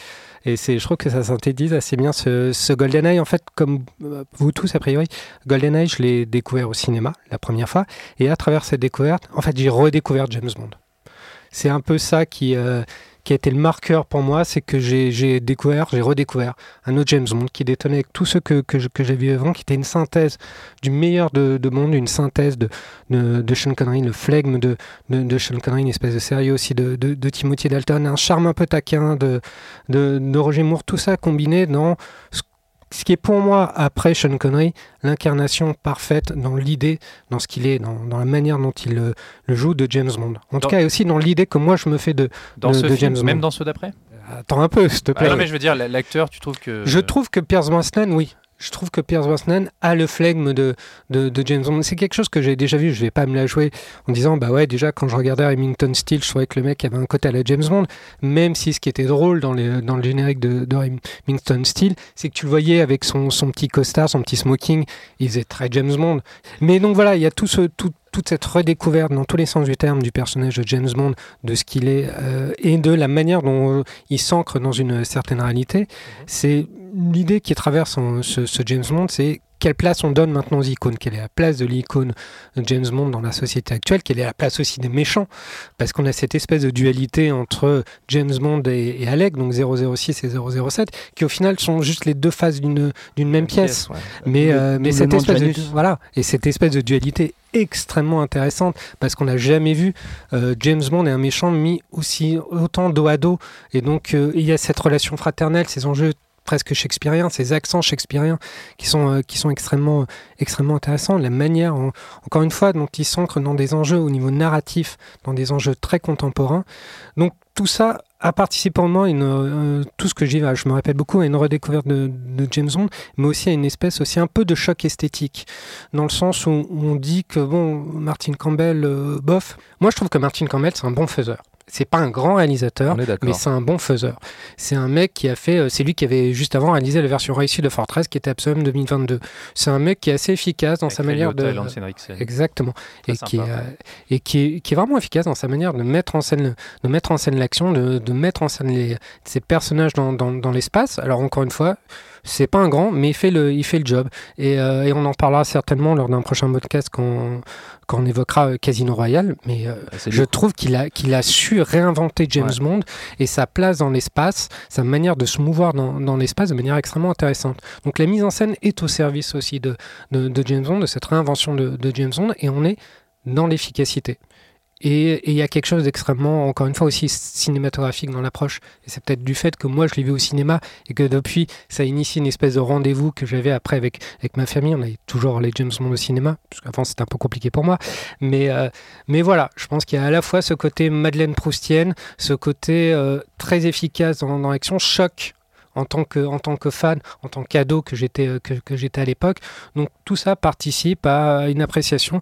Et c'est, je trouve que ça synthétise assez bien ce, ce GoldenEye. En fait, comme euh, vous tous, a priori, GoldenEye, je l'ai découvert au cinéma la première fois. Et à travers cette découverte, en fait, j'ai redécouvert James Bond. C'est un peu ça qui, euh, a été le marqueur pour moi, c'est que j'ai découvert, j'ai redécouvert un autre James Bond qui détonnait avec tout ce que, que, j'ai vu avant, qui était une synthèse du meilleur de, de Bond, une synthèse de, de, Sean Connery, le flegme de, de, Sean Connery, une espèce de sérieux aussi de, Timothy Dalton, un charme un peu taquin de, de, de Roger Moore, tout ça combiné dans ce, ce qui est pour moi, après Sean Connery, l'incarnation parfaite dans l'idée, dans ce qu'il est, dans, dans la manière dont il le, le joue de James Bond. En tout cas, et aussi dans l'idée que moi je me fais de... Dans de- ce de film, James même Bond. dans ceux d'après? Attends un peu, s'il te Ah plaît. Non, mais je veux dire, la- l'acteur, tu trouves que. Je trouve que Pierce Brosnan, oui. Je trouve que Pierce Brosnan a le flegme de, de, James Bond. C'est quelque chose que j'ai déjà vu. Je vais pas me la jouer en disant, bah ouais, déjà quand je regardais Remington Steele, je trouvais que le mec avait un côté à la James Bond. Même si ce qui était drôle dans, les, dans le générique de, de Remington Steele, c'est que tu le voyais avec son, son petit costard, son petit smoking. Il faisait très James Bond. Mais donc voilà, il y a tout ce, tout, toute cette redécouverte dans tous les sens du terme du personnage de James Bond, de ce qu'il est euh, et de la manière dont il s'ancre dans une certaine réalité. C'est l'idée qui traverse en- ce, ce James Bond, c'est quelle place on donne maintenant aux icônes, quelle est la place de l'icône James Bond dans la société actuelle, quelle est la place aussi des méchants, parce qu'on a cette espèce de dualité entre James Bond et, et Alec, donc 006 et 007, qui au final sont juste les deux faces d'une même pièce. ouais. Mais, Le euh, mais cette espèce de, voilà, et cette espèce de dualité extrêmement intéressante parce qu'on n'a jamais vu euh, James Bond et un méchant mis aussi autant dos à dos. Et donc euh, il y a cette relation fraternelle, ces enjeux presque shakespeariens, ces accents shakespeariens qui sont, euh, qui sont extrêmement, extrêmement intéressants. La manière, en- encore une fois, dont ils s'ancrent dans des enjeux au niveau narratif, dans des enjeux très contemporains. Donc tout ça a participé pour moi, euh, tout ce que j'y vais, je me répète beaucoup, à une redécouverte de, de James Bond, mais aussi à une espèce aussi un peu de choc esthétique, dans le sens où on dit que bon, Martin Campbell, euh, bof. Moi, je trouve que Martin Campbell, c'est un bon faiseur. C'est pas un grand réalisateur, mais c'est un bon faiseur. C'est un mec qui a fait, euh, c'est lui qui avait juste avant réalisé la version réussie de Fortress, qui était Absolum 2022. C'est un mec qui est assez efficace dans Avec sa manière de. Exactement. Et, qui, est, euh, et qui, est, qui est vraiment efficace dans sa manière de mettre en scène, de mettre en scène l'action, de, de mettre en scène les, ces personnages dans, dans, dans l'espace. Alors encore une fois, c'est pas un grand, mais il fait le, il fait le job. Et, euh, et on en parlera certainement lors d'un prochain podcast quand, quand on évoquera euh, Casino Royale. Mais euh, Ah, je trouve qu'il a, qu'il a su réinventer James Ouais. Bond et sa place dans l'espace, sa manière de se mouvoir dans, dans l'espace de manière extrêmement intéressante. Donc la mise en scène est au service aussi de, de, de James Bond, de cette réinvention de, de James Bond, et on est dans l'efficacité. Et il y a quelque chose d'extrêmement, encore une fois, aussi cinématographique dans l'approche. Et c'est peut-être du fait que moi, je l'ai vu au cinéma et que depuis, ça a initié une espèce de rendez-vous que j'avais après avec, ma famille. On avait toujours les James Bond au cinéma, parce qu'avant, c'était un peu compliqué pour moi. Mais, euh, mais voilà, je pense qu'il y a à la fois ce côté Madeleine Proustienne, ce côté euh, très efficace dans, l'action, choc en tant que fan, en tant qu'ado que j'étais euh, que j'étais à l'époque. Donc tout ça participe à une appréciation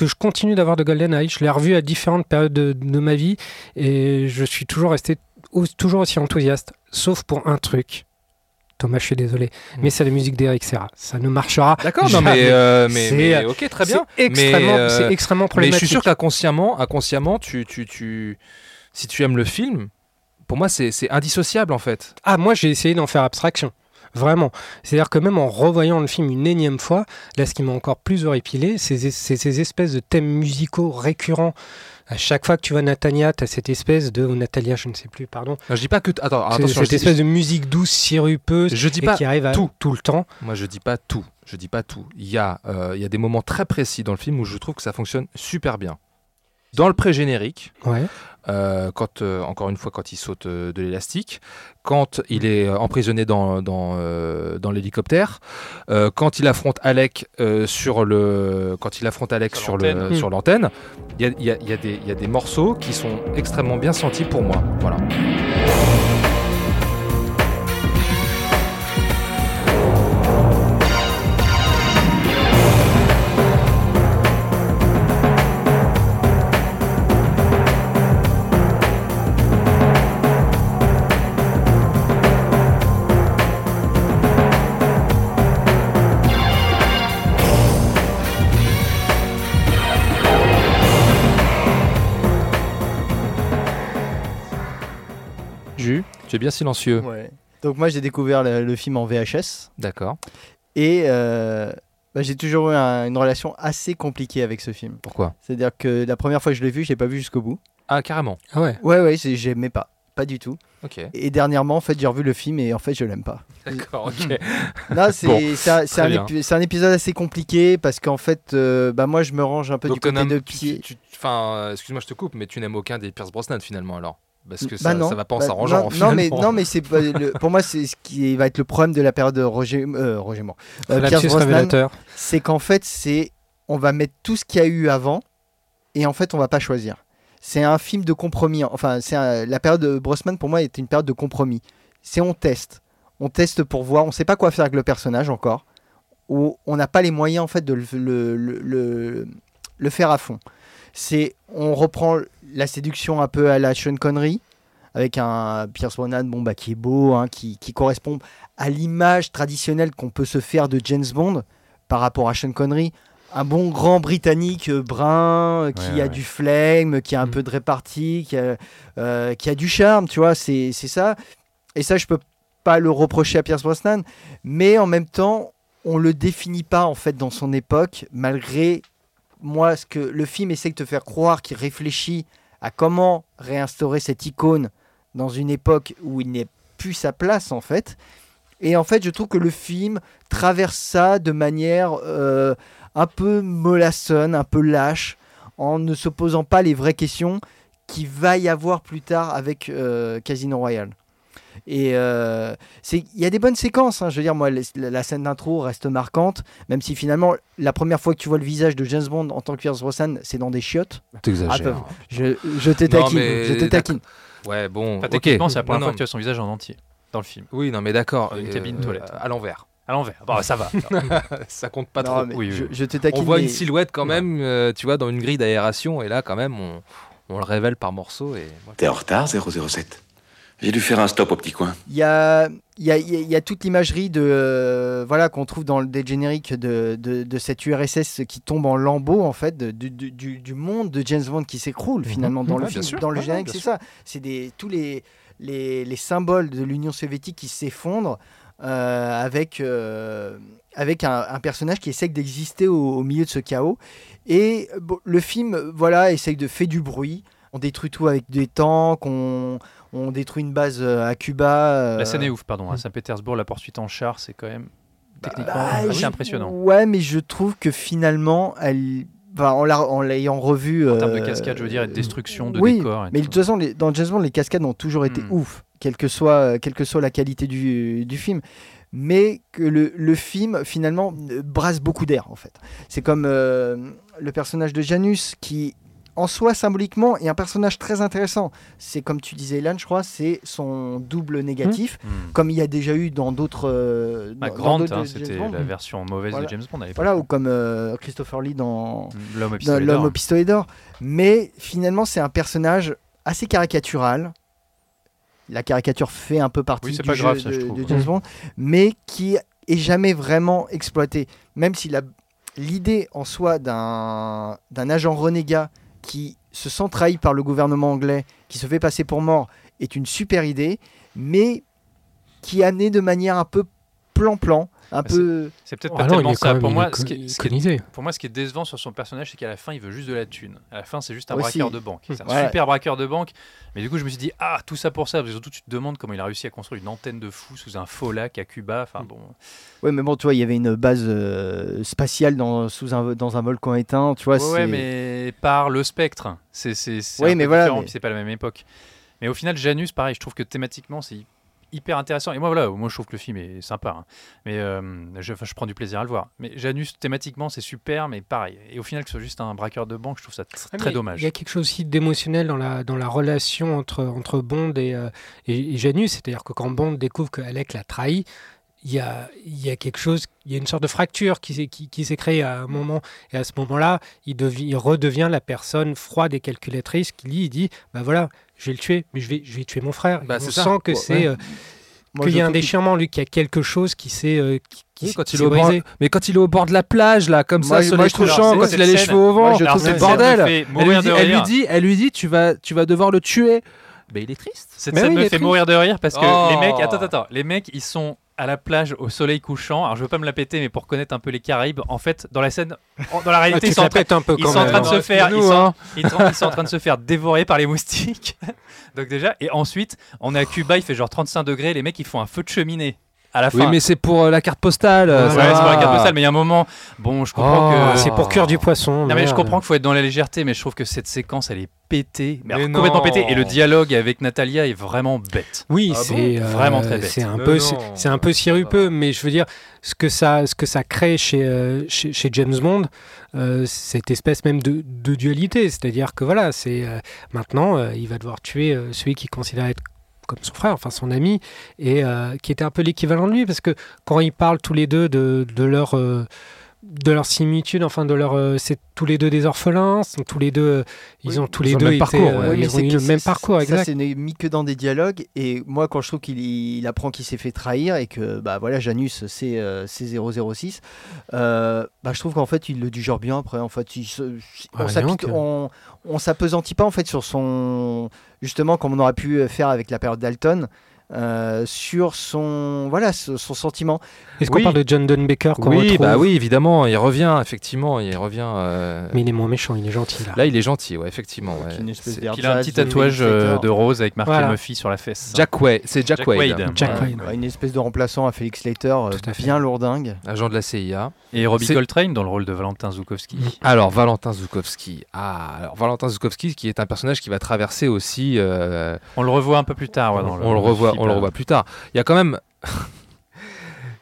que je continue d'avoir de GoldenEye. Je l'ai revu à différentes périodes de, de ma vie et je suis toujours resté au- toujours aussi enthousiaste, sauf pour un truc. Thomas, je suis désolé, mais c'est la musique d'Eric Serra. Ça ne marchera. D'accord, non mais, euh, mais, mais ok, très bien. C'est extrêmement, euh, c'est extrêmement Mais je problématique. suis sûr qu'inconsciemment, inconsciemment, tu, tu, tu, si tu aimes le film, pour moi, c'est c'est indissociable en fait. Ah, moi, j'ai essayé d'en faire abstraction. Vraiment. C'est-à-dire que même en revoyant le film une énième fois, là, ce qui m'a encore plus horripilé, c'est ces espèces de thèmes musicaux récurrents. À chaque fois que tu vois Natania, tu as cette espèce de. ou Natalia, je ne sais plus, pardon. Non, je dis pas que. Attends, attention. cette je dis- espèce de musique douce, sirupeuse, Je dis et pas qui arrive à tout. tout le temps. Moi, je dis pas tout. Je dis pas tout. Il y, a, euh, il y a des moments très précis dans le film où je trouve que ça fonctionne super bien. Dans le pré-générique, Ouais. euh, quand, euh, encore une fois, quand il saute euh, de l'élastique, quand il est euh, emprisonné dans, dans, euh, dans l'hélicoptère, euh, quand il affronte Alec euh, sur le, quand il affronte Alec Sur sur l'antenne. le, sur l'antenne, il y a, il y a- il y a des- il y a des morceaux qui sont extrêmement bien sentis pour moi. Voilà. Tu es bien silencieux. Ouais. Donc moi j'ai découvert le, le film en VHS D'accord. et euh, bah, j'ai toujours eu un- une relation assez compliquée avec ce film. Pourquoi? C'est-à-dire que la première fois que je l'ai vu, je l'ai pas vu jusqu'au bout. Ah, carrément. Ah ouais. Ouais ouais, j'aimais pas, pas du tout. Ok. Et dernièrement en fait j'ai revu le film et en fait je l'aime pas. D'accord, ok. Non, c'est Bon, c'est un, épi- épisode assez compliqué parce qu'en fait, euh, bah moi je me range un peu Donc, du côté de pied. Enfin, euh, excuse-moi, je te coupe, mais tu n'aimes aucun des Pierce Brosnan finalement alors? Parce que Bah ça, non, ça va pas en bah s'arrangeant. non, non, mais non, mais c'est le- pour moi c'est ce qui va être le problème de la période de Roger, euh, Roger Moore. Euh, Pierce Brosnan, révélateur. c'est qu'en fait c'est on va mettre tout ce qu'il y a eu avant et en fait on va pas choisir. C'est un film de compromis. Enfin, c'est un- la période de Brosnan pour moi était une période de compromis. C'est on teste, on teste pour voir. On sait pas quoi faire avec le personnage encore. Ou on n'a pas les moyens en fait de le, le, le- le- le faire à fond. C'est on reprend la séduction un peu à la Sean Connery avec un Pierce Brosnan bon bah qui est beau, hein, qui, qui correspond à l'image traditionnelle qu'on peut se faire de James Bond par rapport à Sean Connery. Un bon grand britannique euh, brun euh, qui Ouais, a ouais. du flegme, qui a un Mm. peu de répartie, qui a, euh, qui a du charme, tu vois, c'est c'est ça. Et ça, je peux pas le reprocher à Pierce Brosnan, mais en même temps, on le définit pas en fait dans son époque, malgré moi ce que le film essaie de te faire croire qu'il réfléchit à comment réinstaurer cette icône dans une époque où il n'est plus sa place en fait. Et en fait, je trouve que le film traverse ça de manière euh, un peu mollassonne, un peu lâche, en ne se posant pas les vraies questions qu'il va y avoir plus tard avec euh, Casino Royale. Et euh, c'est- il y a des bonnes séquences. hein. Je veux dire, moi, la, la scène d'intro reste marquante, même si finalement, la première fois que tu vois le visage de James Bond en tant que Pierce Brosnan, c'est dans des chiottes. T'exagères. Ah, peu- Je, Non, taquine. mais je taquine. Ouais, bon. Enfin, ok. c'est la première Non, fois non, que tu as son visage en entier dans le film. Oui, non, mais d'accord. Une euh, cabine toilette. À l'envers. À l'envers. Bon, ça va. ça compte pas Non, trop. mais oui, je, oui. je. On voit mais une silhouette quand même, euh, tu vois, dans une grille d'aération, et là, quand même, on, on le révèle par morceaux. Et... T'es en retard, 007 J'ai dû faire un stop au petit coin. Il y a, y, y toute l'imagerie de euh, voilà qu'on trouve dans le des génériques de, de, de cette URSS qui tombe en lambeaux en fait de- du, du- du- du monde de James Bond qui s'écroule finalement dans Mhm. le film, sûr. dans le générique c'est ça c'est des tous les, les, les symboles de l'Union soviétique qui s'effondrent euh, avec euh, avec un, un personnage qui essaie d'exister au, au milieu de ce chaos et bon, le film voilà essaye de faire du bruit on détruit tout avec des tanks on, on détruit une base euh, à Cuba euh, La scène est ouf, pardon. À Saint-Pétersbourg, la poursuite en char, c'est quand même techniquement bah, assez je- impressionnant. Ouais, mais je trouve que finalement, elle, enfin, en la- en l'ayant revu. En termes de euh, cascade, je veux dire, et de destruction de oui, décors. et Mais de tout. toute façon, les- dans James Bond, les cascades ont toujours été Hmm. ouf, quelle que soit, quelle que soit la qualité du, du film. Mais que le, le film, finalement, brasse beaucoup d'air, en fait. C'est comme euh, le personnage de Janus, qui, en soi, symboliquement, est un personnage très intéressant. C'est comme tu disais, Ilan, je crois, c'est son double négatif, Hmm. comme il y a déjà eu dans d'autres. euh, Bah, Grant, hein, c'était la version mauvaise Voilà. de James Bond à l'époque. Voilà, ou comme euh, Christopher Lee dans, L'homme au dans pistolet L'homme d'or. au pistolet d'or. Mais finalement, c'est un personnage assez caricatural. La caricature fait un peu partie Oui, du pas jeu grave, ça, de, je trouve. de James Bond, mais qui est jamais vraiment exploité. Même si l'idée en soi d'un d'un agent renégat qui se sent trahi par le gouvernement anglais, qui se fait passer pour mort, est une super idée, mais qui est amenée de manière un peu plan-plan, un Bah, peu. C'est peut-être Ah pas tellement ça. Pour moi, ce qui est- ce qui est- iconisé. pour moi, ce qui est décevant sur son personnage, c'est qu'à la fin, il veut juste de la thune. À la fin, c'est juste un Aussi. braqueur de banque. C'est un Ouais. super braqueur de banque. Mais du coup, je me suis dit, ah, tout ça pour ça. Parce que surtout, tu te demandes comment il a réussi à construire une antenne de fou sous un faux lac à Cuba. Enfin bon. Ouais, mais bon, tu vois, il y avait une base euh, spatiale dans, sous un, dans un volcan éteint, tu vois. Ouais, ouais, mais par le spectre. C'est mais peu voilà, mais- c'est pas la même époque. Mais au final, Janus, pareil, je trouve que thématiquement, c'est hyper intéressant. Et moi, voilà, moi, je trouve que le film est sympa. hein. Mais euh, je, prends du plaisir à le voir. Mais Janus, thématiquement, c'est super, mais pareil. Et au final, que ce soit juste un braqueur de banque, je trouve ça tr- Ah, très dommage. Il y a quelque chose aussi d'émotionnel dans la, dans la relation entre, entre Bond et, euh, et, et Janus. C'est-à-dire que quand Bond découvre que Alec l'a trahi, il y a, il y a quelque chose, il y a une sorte de fracture qui s'est, qui, qui s'est créée à un moment. Et à ce moment-là, il, devi- il redevient la personne froide et calculatrice qui lui il dit Bah voilà, je vais le tuer, mais je vais, je vais tuer mon frère. Bah, on ça. sent que Ouais. c'est. euh, Moi, qu'il je y a un déchirement, lui, qu'il y a quelque chose qui s'est. euh, qui, qui Oui, quand qui il est s'est au bord, mais quand il est au bord de la plage, là, comme Moi, ça, sur les couchants, quand c'est- il a les cheveux au Moi, vent, je Alors, trouve c'est bordel. Elle lui, dit, elle lui dit, elle lui dit, tu vas, tu vas devoir le tuer. Ben, il est triste. Cette Mais scène me fait triste. mourir de rire parce que Oh. les mecs, attends, attends, les mecs, ils sont à la plage au soleil couchant. Alors je veux pas me la péter, mais pour connaître un peu les Caraïbes, en fait, dans la scène, en- dans la Ah, réalité, ils sont en train, un peu ils sont en même. train de se Non, faire, ils sont, hein. ils sont- ils sont en train de se faire dévorer par les moustiques. Donc déjà, et ensuite, on est à Cuba, il fait genre 35 degrés, les mecs, ils font un feu de cheminée à la fin. Oui, mais c'est pour euh, la carte postale. Ouais, ça Ouais, c'est pour la carte postale, mais il y a un moment, bon, je comprends Oh. que. C'est pour cuire du poisson. Non mais je comprends qu'il faut être dans la légèreté, mais je trouve que cette séquence elle est pétée, mais, Mais alors, complètement pétée, et le dialogue avec Natalia est vraiment bête. Oui, Ah c'est bon euh, Vraiment très bête. C'est un peu, c'est c'est un peu sirupeux, mais je veux dire, ce que ça, ce que ça crée chez, euh, chez, chez James Bond, euh, cette espèce même de, de dualité, c'est-à-dire que voilà, c'est euh, maintenant, euh, il va devoir tuer euh, celui qu'il considère être comme son frère, enfin son ami, et euh, qui était un peu l'équivalent de lui, parce que quand ils parlent tous les deux de, de leur euh, de leur similitude, enfin de leur, euh, c'est tous les deux des orphelins, sont tous les deux, euh, ils Oui, ont tous ils les ont le deux même été, parcours, euh, Oui, ils ont c'est eu le même c'est- parcours, Ça, exact. c'est n'est mis que dans des dialogues. Et moi, quand je trouve qu'il il apprend qu'il s'est fait trahir et que bah voilà, Janus, c'est euh, c'est 006, euh, bah, je trouve qu'en fait, il le digère bien après. En fait, il se- Ah, on donc. on, s'apesantit pas en fait sur son. Justement, comme on aurait pu faire avec la période d'Alton. euh, sur son voilà ce- son sentiment Est-ce qu'on Oui. parle de John Dunbaker Oui, retrouve bah oui, évidemment, il revient, effectivement, il revient. euh, Mais il est moins méchant, il est gentil là. Là, il est gentil, ouais, effectivement. ouais. une Il a un petit de tatouage euh, de rose avec marqué Voilà. Muffy sur la fesse. Jack Wade, c'est Jack, Jack Wade, Wade. Jack Ouais. Wade. Ouais, une espèce de remplaçant à Félix Leiter euh, à bien lourdingue agent de la CIA. Et Robbie Coltrane dans le rôle de Valentin Zoukowski. Alors, Valentin Zoukowski. Ah, alors Valentin Zoukowski, qui est un personnage qui va traverser aussi. euh, On le revoit un peu plus tard. ouais, dans on, le revoit, on le revoit plus tard. Il y a quand même.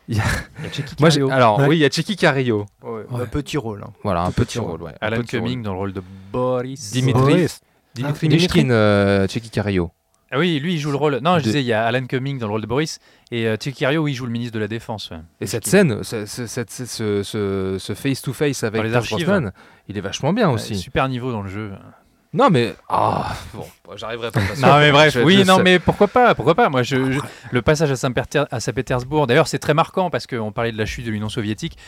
Il y a Moi, alors, Ouais. oui, il y a Chicky Cario. un petit rôle hein. Voilà, un petit rôle. Alan. Cumming dans le rôle de Boris. Dimitri. Boris. Dimitri Ah, Dimitri. Euh, Cario. Ah oui, lui il joue le rôle. Non, je De- disais, il y a Alan Cumming dans le rôle de Boris et euh, Chick Cario, oui, il joue le ministre de la Défense. ouais. Et cette scène, ce- face-to-face avec les archives. Brosnan, il est vachement bien Ouais, aussi. super niveau dans le jeu. Non, mais. Ah, bon, j'arriverai pas. façon. Non mais bref, Je oui, non seul. mais pourquoi pas, pourquoi pas. Moi, je, je- le passage à Saint-Péter- à Saint-Pétersbourg, d'ailleurs, c'est très marquant parce qu'on parlait de la chute de l'Union soviétique.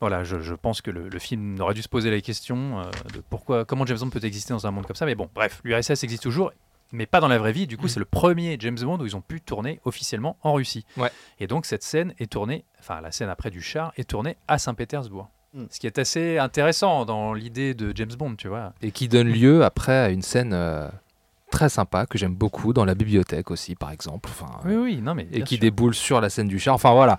Voilà, je, je pense que le, le film aurait dû se poser la question euh, de pourquoi, comment James Bond peut exister dans un monde comme ça. Mais bon, bref, l'URSS existe toujours, mais pas dans la vraie vie. Du coup, c'est le premier James Bond où ils ont pu tourner officiellement en Russie. Ouais. Et donc cette scène est tournée, enfin la scène après du char est tournée à Saint-Pétersbourg. Mm. Ce qui est assez intéressant dans l'idée de James Bond, tu vois. Et qui donne lieu après à une scène euh, très sympa que j'aime beaucoup dans la bibliothèque aussi, par exemple. Enfin, Oui, oui, non mais. et qui sûr. déboule sur la scène du char. Enfin voilà.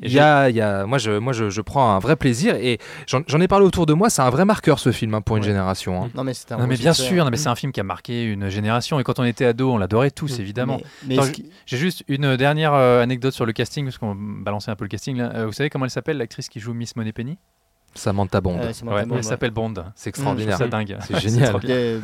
Il y a, il y a- moi, je, moi je, je prends un vrai plaisir et j'en ai parlé autour de moi. C'est un vrai marqueur ce film hein, pour une Ouais. génération. hein. non mais c'est Non mais bien sûr, non, mais c'est un film qui a marqué une génération et quand on était ado, on l'adorait tous Mm. évidemment. J'ai juste une dernière euh, anecdote sur le casting parce qu'on balançait un peu le casting. Là. Euh, vous savez comment elle s'appelle l'actrice qui joue Miss Moneypenny Samantha Bond. euh, c'est Ouais, Bond, elle s'appelle Bond. c'est extraordinaire. ça dingue. C'est génial. Des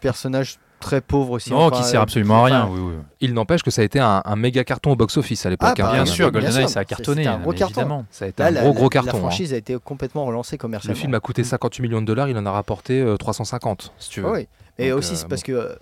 personnages très pauvres aussi. Non, enfin, qui sert euh, absolument à rien. enfin, Oui, oui. Il n'empêche que ça a été un, un méga carton au box-office à l'époque. Ah, bah, hein. Bien bien sûr, GoldenEye ça a cartonné, c'était un gros mais carton. évidemment. Ça a été Là, un la, gros gros la- carton. La hein. franchise a été complètement relancée Le commercialement. film a coûté 58 millions de dollars, il en a rapporté euh, 350, si tu veux. Ah oui. Et Donc, aussi, euh, c'est parce que. euh,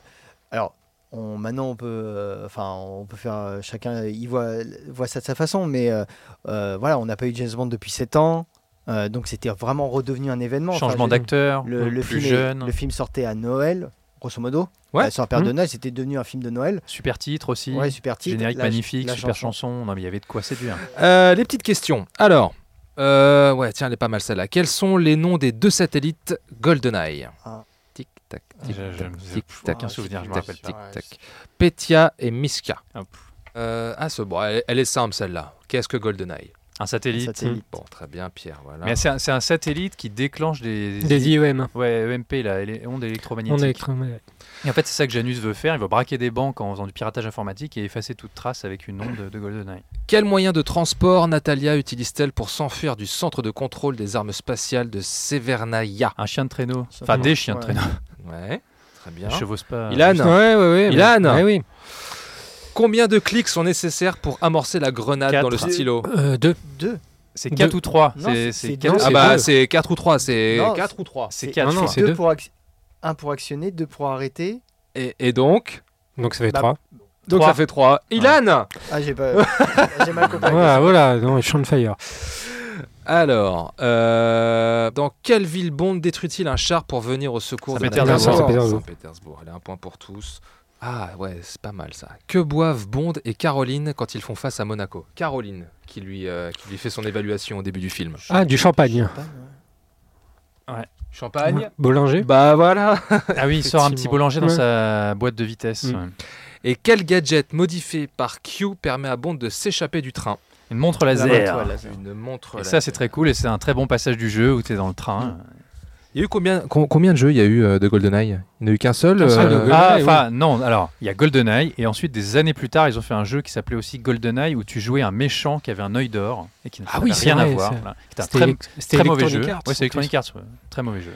Alors, on, maintenant, on peut. euh, Enfin, on peut faire. euh, chacun, il voit, voit ça de sa façon, mais euh, euh, voilà, on n'a pas eu James Bond depuis 7 ans. euh, donc, c'était vraiment redevenu un événement. Enfin, Changement je- d'acteur, Le, le plus film est- jeune. le film sortait à Noël. Grosso modo. Ouais. Euh, sur la période de Noël, c'était devenu un film de Noël. Super titre aussi. Ouais, super titre. Générique La- magnifique, la super chanson. Non, mais il y avait de quoi séduire. Euh, les petites questions. Alors, euh, ouais, tiens, elle est pas mal celle-là. Quels sont les noms des deux satellites GoldenEye Ah. Tic tac, Je- tic tac, tic tac, aucun souvenir, je me rappelle tic tac. Petia et Miska. Ah. Euh, ah, ce, bon, elle, elle est simple celle-là. Qu'est-ce que GoldenEye? Un satellite. Satellite. Bon, très bien, Pierre. Voilà. Mais c'est un, satellite qui déclenche des, Des IEM. Ouais, EMP, là, les ondes On électromagnétiques. est électromagnétique. Et en fait, c'est ça que Janus veut faire. Il va braquer des banques en faisant du piratage informatique et effacer toute trace avec une onde de, de GoldenEye. Quel moyen de transport Natalia utilise-t-elle pour s'enfuir du centre de contrôle des armes spatiales de Severnaya Un chien de traîneau. Enfin, des chiens de traîneau. Ouais, très bien. Je chevauche pas. Ilan, Ouais, ouais, ouais. Ilan. Ouais, oui. Combien de clics sont nécessaires pour amorcer la grenade Quatre. dans le stylo Euh, deux. Deux. C'est Deux. 4 ou 3. Non, c'est- c'est quatre- deux. Ah c'est bah c'est 4 ou 3, c'est Non, 4 ou 3. C'est C'est- 4 non, c'est pour Un pour actionner, deux pour arrêter. Et, et donc Donc ça fait Bah, trois. Donc Trois. ça fait 3. Ilan Ah, j'ai pas. j'ai mal compris. Voilà, voilà, non, de Fire. Alors, euh, dans quelle ville Bond détruit-il un char pour venir au secours de Saint-Pétersbourg. Saint-Pétersbourg. Allez, un point pour tous. Ah ouais, c'est pas mal ça. Que boivent Bond et Caroline quand ils font face à Monaco? Caroline, qui lui, euh, qui lui fait son évaluation au début du film. Ah, du champagne. Champagne Boulanger? Bah voilà Ah oui, il sort un petit boulanger dans Ouais. sa boîte de vitesse. Mm. ouais. Et quel gadget modifié par Q permet à Bond de s'échapper du train? Une montre laser. montre laser. Une montre. Et ça, c'est très cool et c'est un très bon passage du jeu où tu es dans le train. Il y a eu combien, com- combien de jeux il y a eu euh, de GoldenEye? Il n'y en a eu qu'un seul euh. Ah, oui. enfin, non, alors, il y a GoldenEye, et ensuite, des années plus tard, ils ont fait un jeu qui s'appelait aussi GoldenEye, où tu jouais un méchant qui avait un œil d'or, et qui Ah n'avait oui, c'est rien à voir. voilà. C'était un très, élec- c'était très mauvais jeu. Ouais, c'est. Electronic Arts, ouais. très mauvais jeu.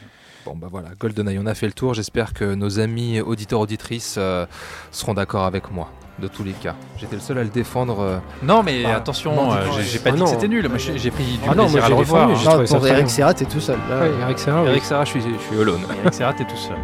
Bon bah voilà, GoldenEye, on a fait le tour. J'espère que nos amis auditeurs auditrices euh, seront d'accord avec moi. De tous les cas, j'étais le seul à le défendre. euh. Non, mais Ah, attention, non, euh, dis-moi, j'ai j'ai pas ah dit non. que c'était nul. Moi, j'ai j'ai pris du Ah non, plaisir moi, à le j'ai revoir. défendu, hein. j'ai trouvé Non, ça pour très Eric bien. Serra, t'es tout seul. Là, Ouais, Eric Serra, oui. Eric Serra, je suis, je suis alone. Eric Serra, t'es tout seul.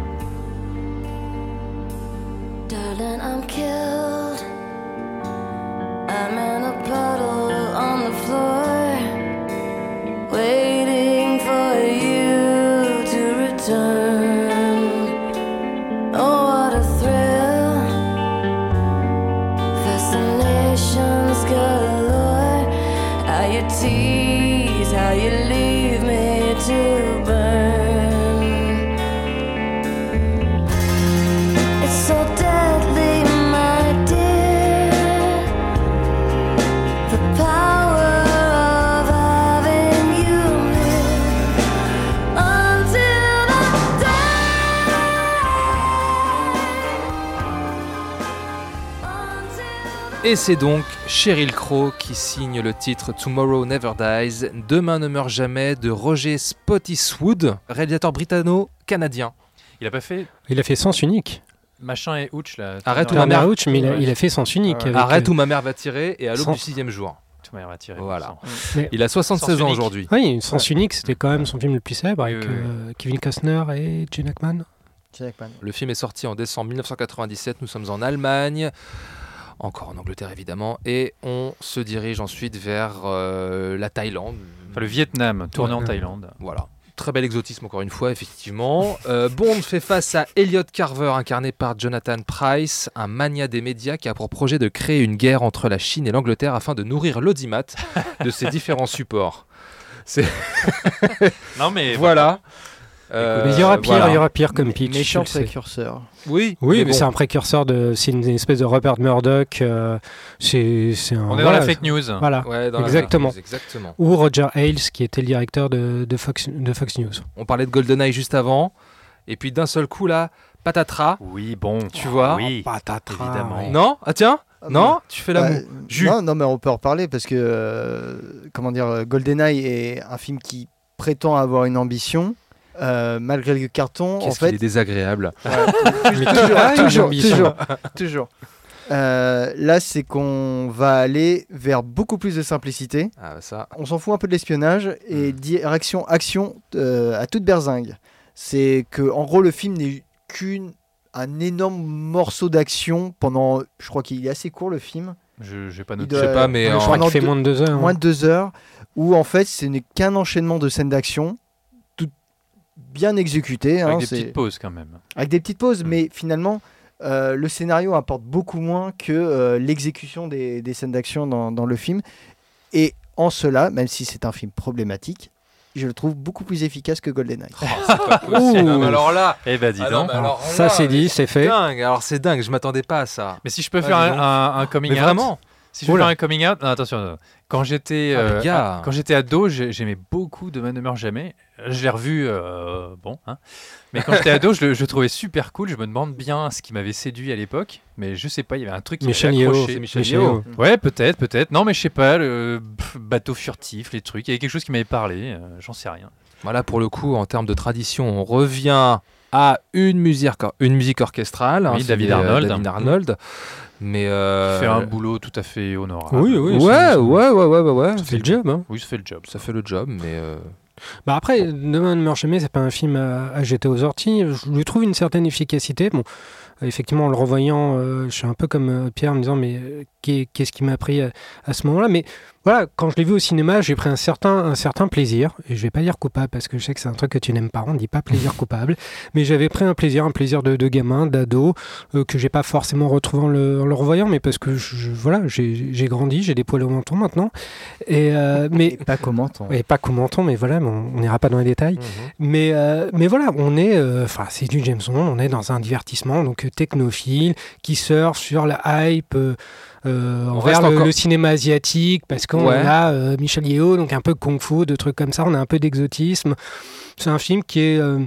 Et c'est donc Cheryl Crow qui signe le titre Tomorrow Never Dies, Demain ne meurt jamais de Roger Spottiswoode, réalisateur britanno-canadien. Il a pas fait Il a fait Sens Unique. machin et Ouch là. Arrête ou ma mère- Ouch, mais il a, il a fait Sens Unique. Ouais. avec, Arrête euh, où ma mère va tirer et à l'aube Sans- du sixième jour. Voilà. Il a 76 Sens ans aujourd'hui. Oui, Sens Unique, c'était quand même son film le plus célèbre avec euh, Kevin Costner et Gene Hackman. Le film est sorti en décembre 1997. Nous sommes en Allemagne, encore en Angleterre évidemment, et on se dirige ensuite vers euh, la Thaïlande. Enfin, le Vietnam, tourné en. Thaïlande. Voilà. Très bel exotisme encore une fois, effectivement. Euh, Bond fait face à Elliot Carver, incarné par Jonathan Price, un mania des médias qui a pour projet de créer une guerre entre la Chine et l'Angleterre afin de nourrir l'audimat de ses différents supports. Non, mais Voilà. Euh, mais il y aura pire, voilà. il y aura pire comme pitch. Méchant précurseur. Oui, Oui, mais, bon. c'est un précurseur de. C'est une espèce de Rupert Murdoch. euh, c'est c'est un. on est dans voilà, la fake news. Voilà. Ouais, dans la Exactement. news, exactement. Ou Roger Ailes, qui était le directeur de, de, Fox, de Fox News. On parlait de GoldenEye juste avant, et puis d'un seul coup là, patatras. Oui, bon. Tu vois Oui. Patatras, évidemment. Non Ah tiens Ah, Non Tu fais la Bah, non, non, mais on peut en reparler parce que, euh, comment dire, GoldenEye est un film qui prétend avoir une ambition. Euh, malgré le carton, en fait, est désagréable. Toujours, toujours, toujours, toujours. Euh, là, c'est qu'on va aller vers beaucoup plus de simplicité. Ah ça. On s'en fout un peu de l'espionnage et direction action euh, à toute berzingue. C'est que, en gros, le film n'est qu'un un énorme morceau d'action pendant. Je crois qu'il est assez court le film, Je pas noté. Je sais pas, mais je en- Je crois qu'il fait deux- moins de deux heures. moins hein. de deux heures, où en fait, ce n'est qu'un enchaînement de scènes d'action, bien exécuté. hein, Avec des c'est- petites pauses quand même. avec des petites pauses, Mm. mais finalement, euh, le scénario apporte beaucoup moins que euh, l'exécution des, des scènes d'action dans, dans le film. Et en cela, même si c'est un film problématique, je le trouve beaucoup plus efficace que GoldenEye. Non, mais alors là, Eh ben dis ah non, donc. Ça, là, c'est dit, c'est fait. dingue. Alors c'est dingue, je m'attendais pas à ça. Mais si je peux faire un, donc. un- un coming Mais out. vraiment Si je peux Oula. faire un coming out, non, attention. non. Quand j'étais Ah, euh, gars. à- quand j'étais ado, j'ai- j'aimais beaucoup Demain ne meurt jamais. Je l'ai revu, euh, bon, hein. Mais quand j'étais ado, je le, je trouvais super cool. Je me demande bien ce qui m'avait séduit à l'époque, mais je sais pas. Il y avait un truc qui m'avait accroché. Michel Michel Yeo. Yeo. Ouais, peut-être, peut-être. Non, mais je sais pas. Le pff, bateau furtif, les trucs. Il y avait quelque chose qui m'avait parlé. euh, J'en sais rien. Voilà, pour le coup, en termes de tradition, on revient à une musique, une musique orchestrale. Oui, c'est, David euh, Arnold. David Arnold. Mais euh, Fait un boulot tout à fait honorable. Oui, oui. Ouais, ouais, ouais, ouais, ouais, ouais. Ça fait le job. Hein. Oui, ça fait le job. Ça fait le job, mais euh, Bah après, Demain ne meurt jamais, c'est pas un film à, jeter aux orties. Je lui trouve une certaine efficacité. Bon, effectivement, en le revoyant, euh, je suis un peu comme euh, Pierre en me disant, mais euh, qu'est- qu'est-ce qui m'a pris à, à ce moment-là? Mais voilà, quand je l'ai vu au cinéma, j'ai pris un certain, un certain plaisir. Et je vais pas dire coupable parce que je sais que c'est un truc que tu n'aimes pas. On dit pas plaisir coupable. Mais j'avais pris un plaisir, un plaisir de, de gamin, d'ado, euh, que j'ai pas forcément retrouvé en le, en le revoyant, mais parce que je, voilà, j'ai grandi, j'ai des poils au menton maintenant. Et euh, mais Et pas on. et pas commentons, mais voilà, mais on n'ira pas dans les détails. Mais, euh, mais voilà, on est, euh, enfin, c'est du James Bond, on est dans un divertissement donc euh, technophile qui surfe sur la hype euh, On envers reste le, encore- le cinéma asiatique parce qu'on Ouais. a euh, Michel Yeo, donc un peu kung-fu, de trucs comme ça, on a un peu d'exotisme. C'est un film qui est euh,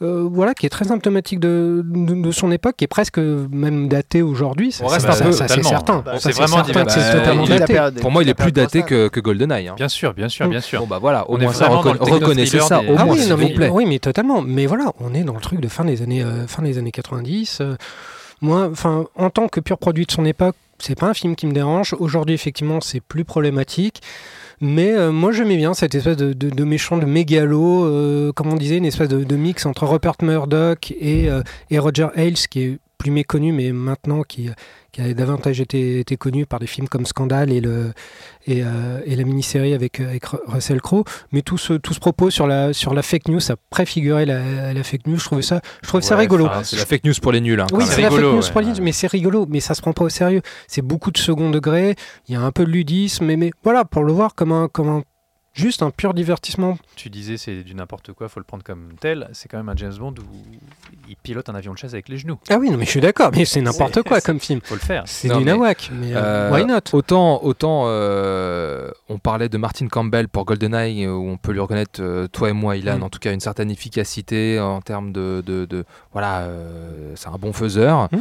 euh, voilà, qui est très symptomatique de, de, de son époque, qui est presque même daté aujourd'hui. Ça, On reste ça- un ça- peu- ça, c'est certain. Bah, s'est c'est vraiment certain que c'est totalement Bah, daté. pour moi, il est plus daté que, que GoldenEye. hein. Bien sûr, bien sûr, bien sûr. Bon bah voilà, au On est moins ça, reconna- reconnaissez ça, au Ah moins, oui, s'il non, vous mais, plaît. oui, mais totalement. Mais voilà, on est dans le truc de fin des années, euh, fin des années 90. euh, moi, enfin, en tant que pur produit de son époque, c'est pas un film qui me dérange. Aujourd'hui, effectivement, c'est plus problématique. Mais euh, moi, j'aimais bien cette espèce de, de, méchant, de mégalo, euh, comme on disait, une espèce de, de mix entre Rupert Murdoch et, euh, et Roger Ailes, qui est plus méconnu, mais maintenant qui, qui a davantage été, été connu par des films comme Scandale et, le, et, euh, et la mini-série avec, avec Ru- Russell Crowe. Mais tout ce, tout ce propos sur la, sur la fake news, ça préfigurait la, la fake news, je trouvais ça, je trouvais ça rigolo. C'est la fake news pour les nuls. hein, Oui, c'est la fake rigolo, news ouais. pour les- mais c'est rigolo, mais ça se prend pas au sérieux. C'est beaucoup de second degré, il y a un peu de ludisme, mais, mais voilà, pour le voir comme un, comme un juste un pur divertissement. Tu disais c'est du n'importe quoi, faut le prendre comme tel. C'est quand même un James Bond où il pilote un avion de chasse avec les genoux. Ah oui, non, mais je suis d'accord, mais c'est n'importe quoi comme film. Faut le faire. C'est du nawak, mais euh, Euh, why not? Autant, autant euh, on parlait de Martin Campbell pour GoldenEye, où on peut lui reconnaître, euh, toi et moi, Ilan, Mm. en tout cas une certaine efficacité en termes de. de- de- voilà, euh, c'est un bon faiseur. Mm.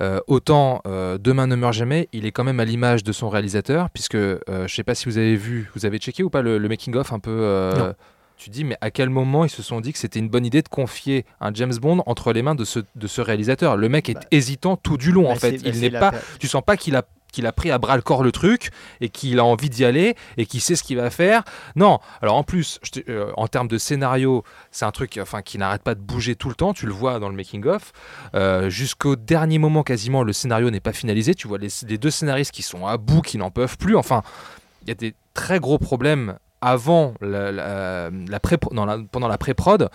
Euh, autant euh, Demain ne meurt jamais, il est quand même à l'image de son réalisateur, puisque euh, je sais pas si vous avez vu, vous avez checké ou pas le, le making-of un peu. Non. tu dis, mais à quel moment ils se sont dit que c'était une bonne idée de confier un James Bond entre les mains de ce, de ce réalisateur? Le mec est Bah, hésitant tout du long, en Bah, fait. bah, Il c'est n'est pas tu sens pas qu'il a qu'il a pris à bras le corps le truc et qu'il a envie d'y aller et qu'il sait ce qu'il va faire. Non. Alors en plus, je euh, en termes de scénario, c'est un truc enfin qui n'arrête pas de bouger tout le temps. Tu le vois dans le making of. Euh, Jusqu'au dernier moment, quasiment, le scénario n'est pas finalisé. Tu vois les, les deux scénaristes qui sont à bout, qui n'en peuvent plus. Enfin, il y a des très gros problèmes avant la, la- la pré la- pendant la pré-prod.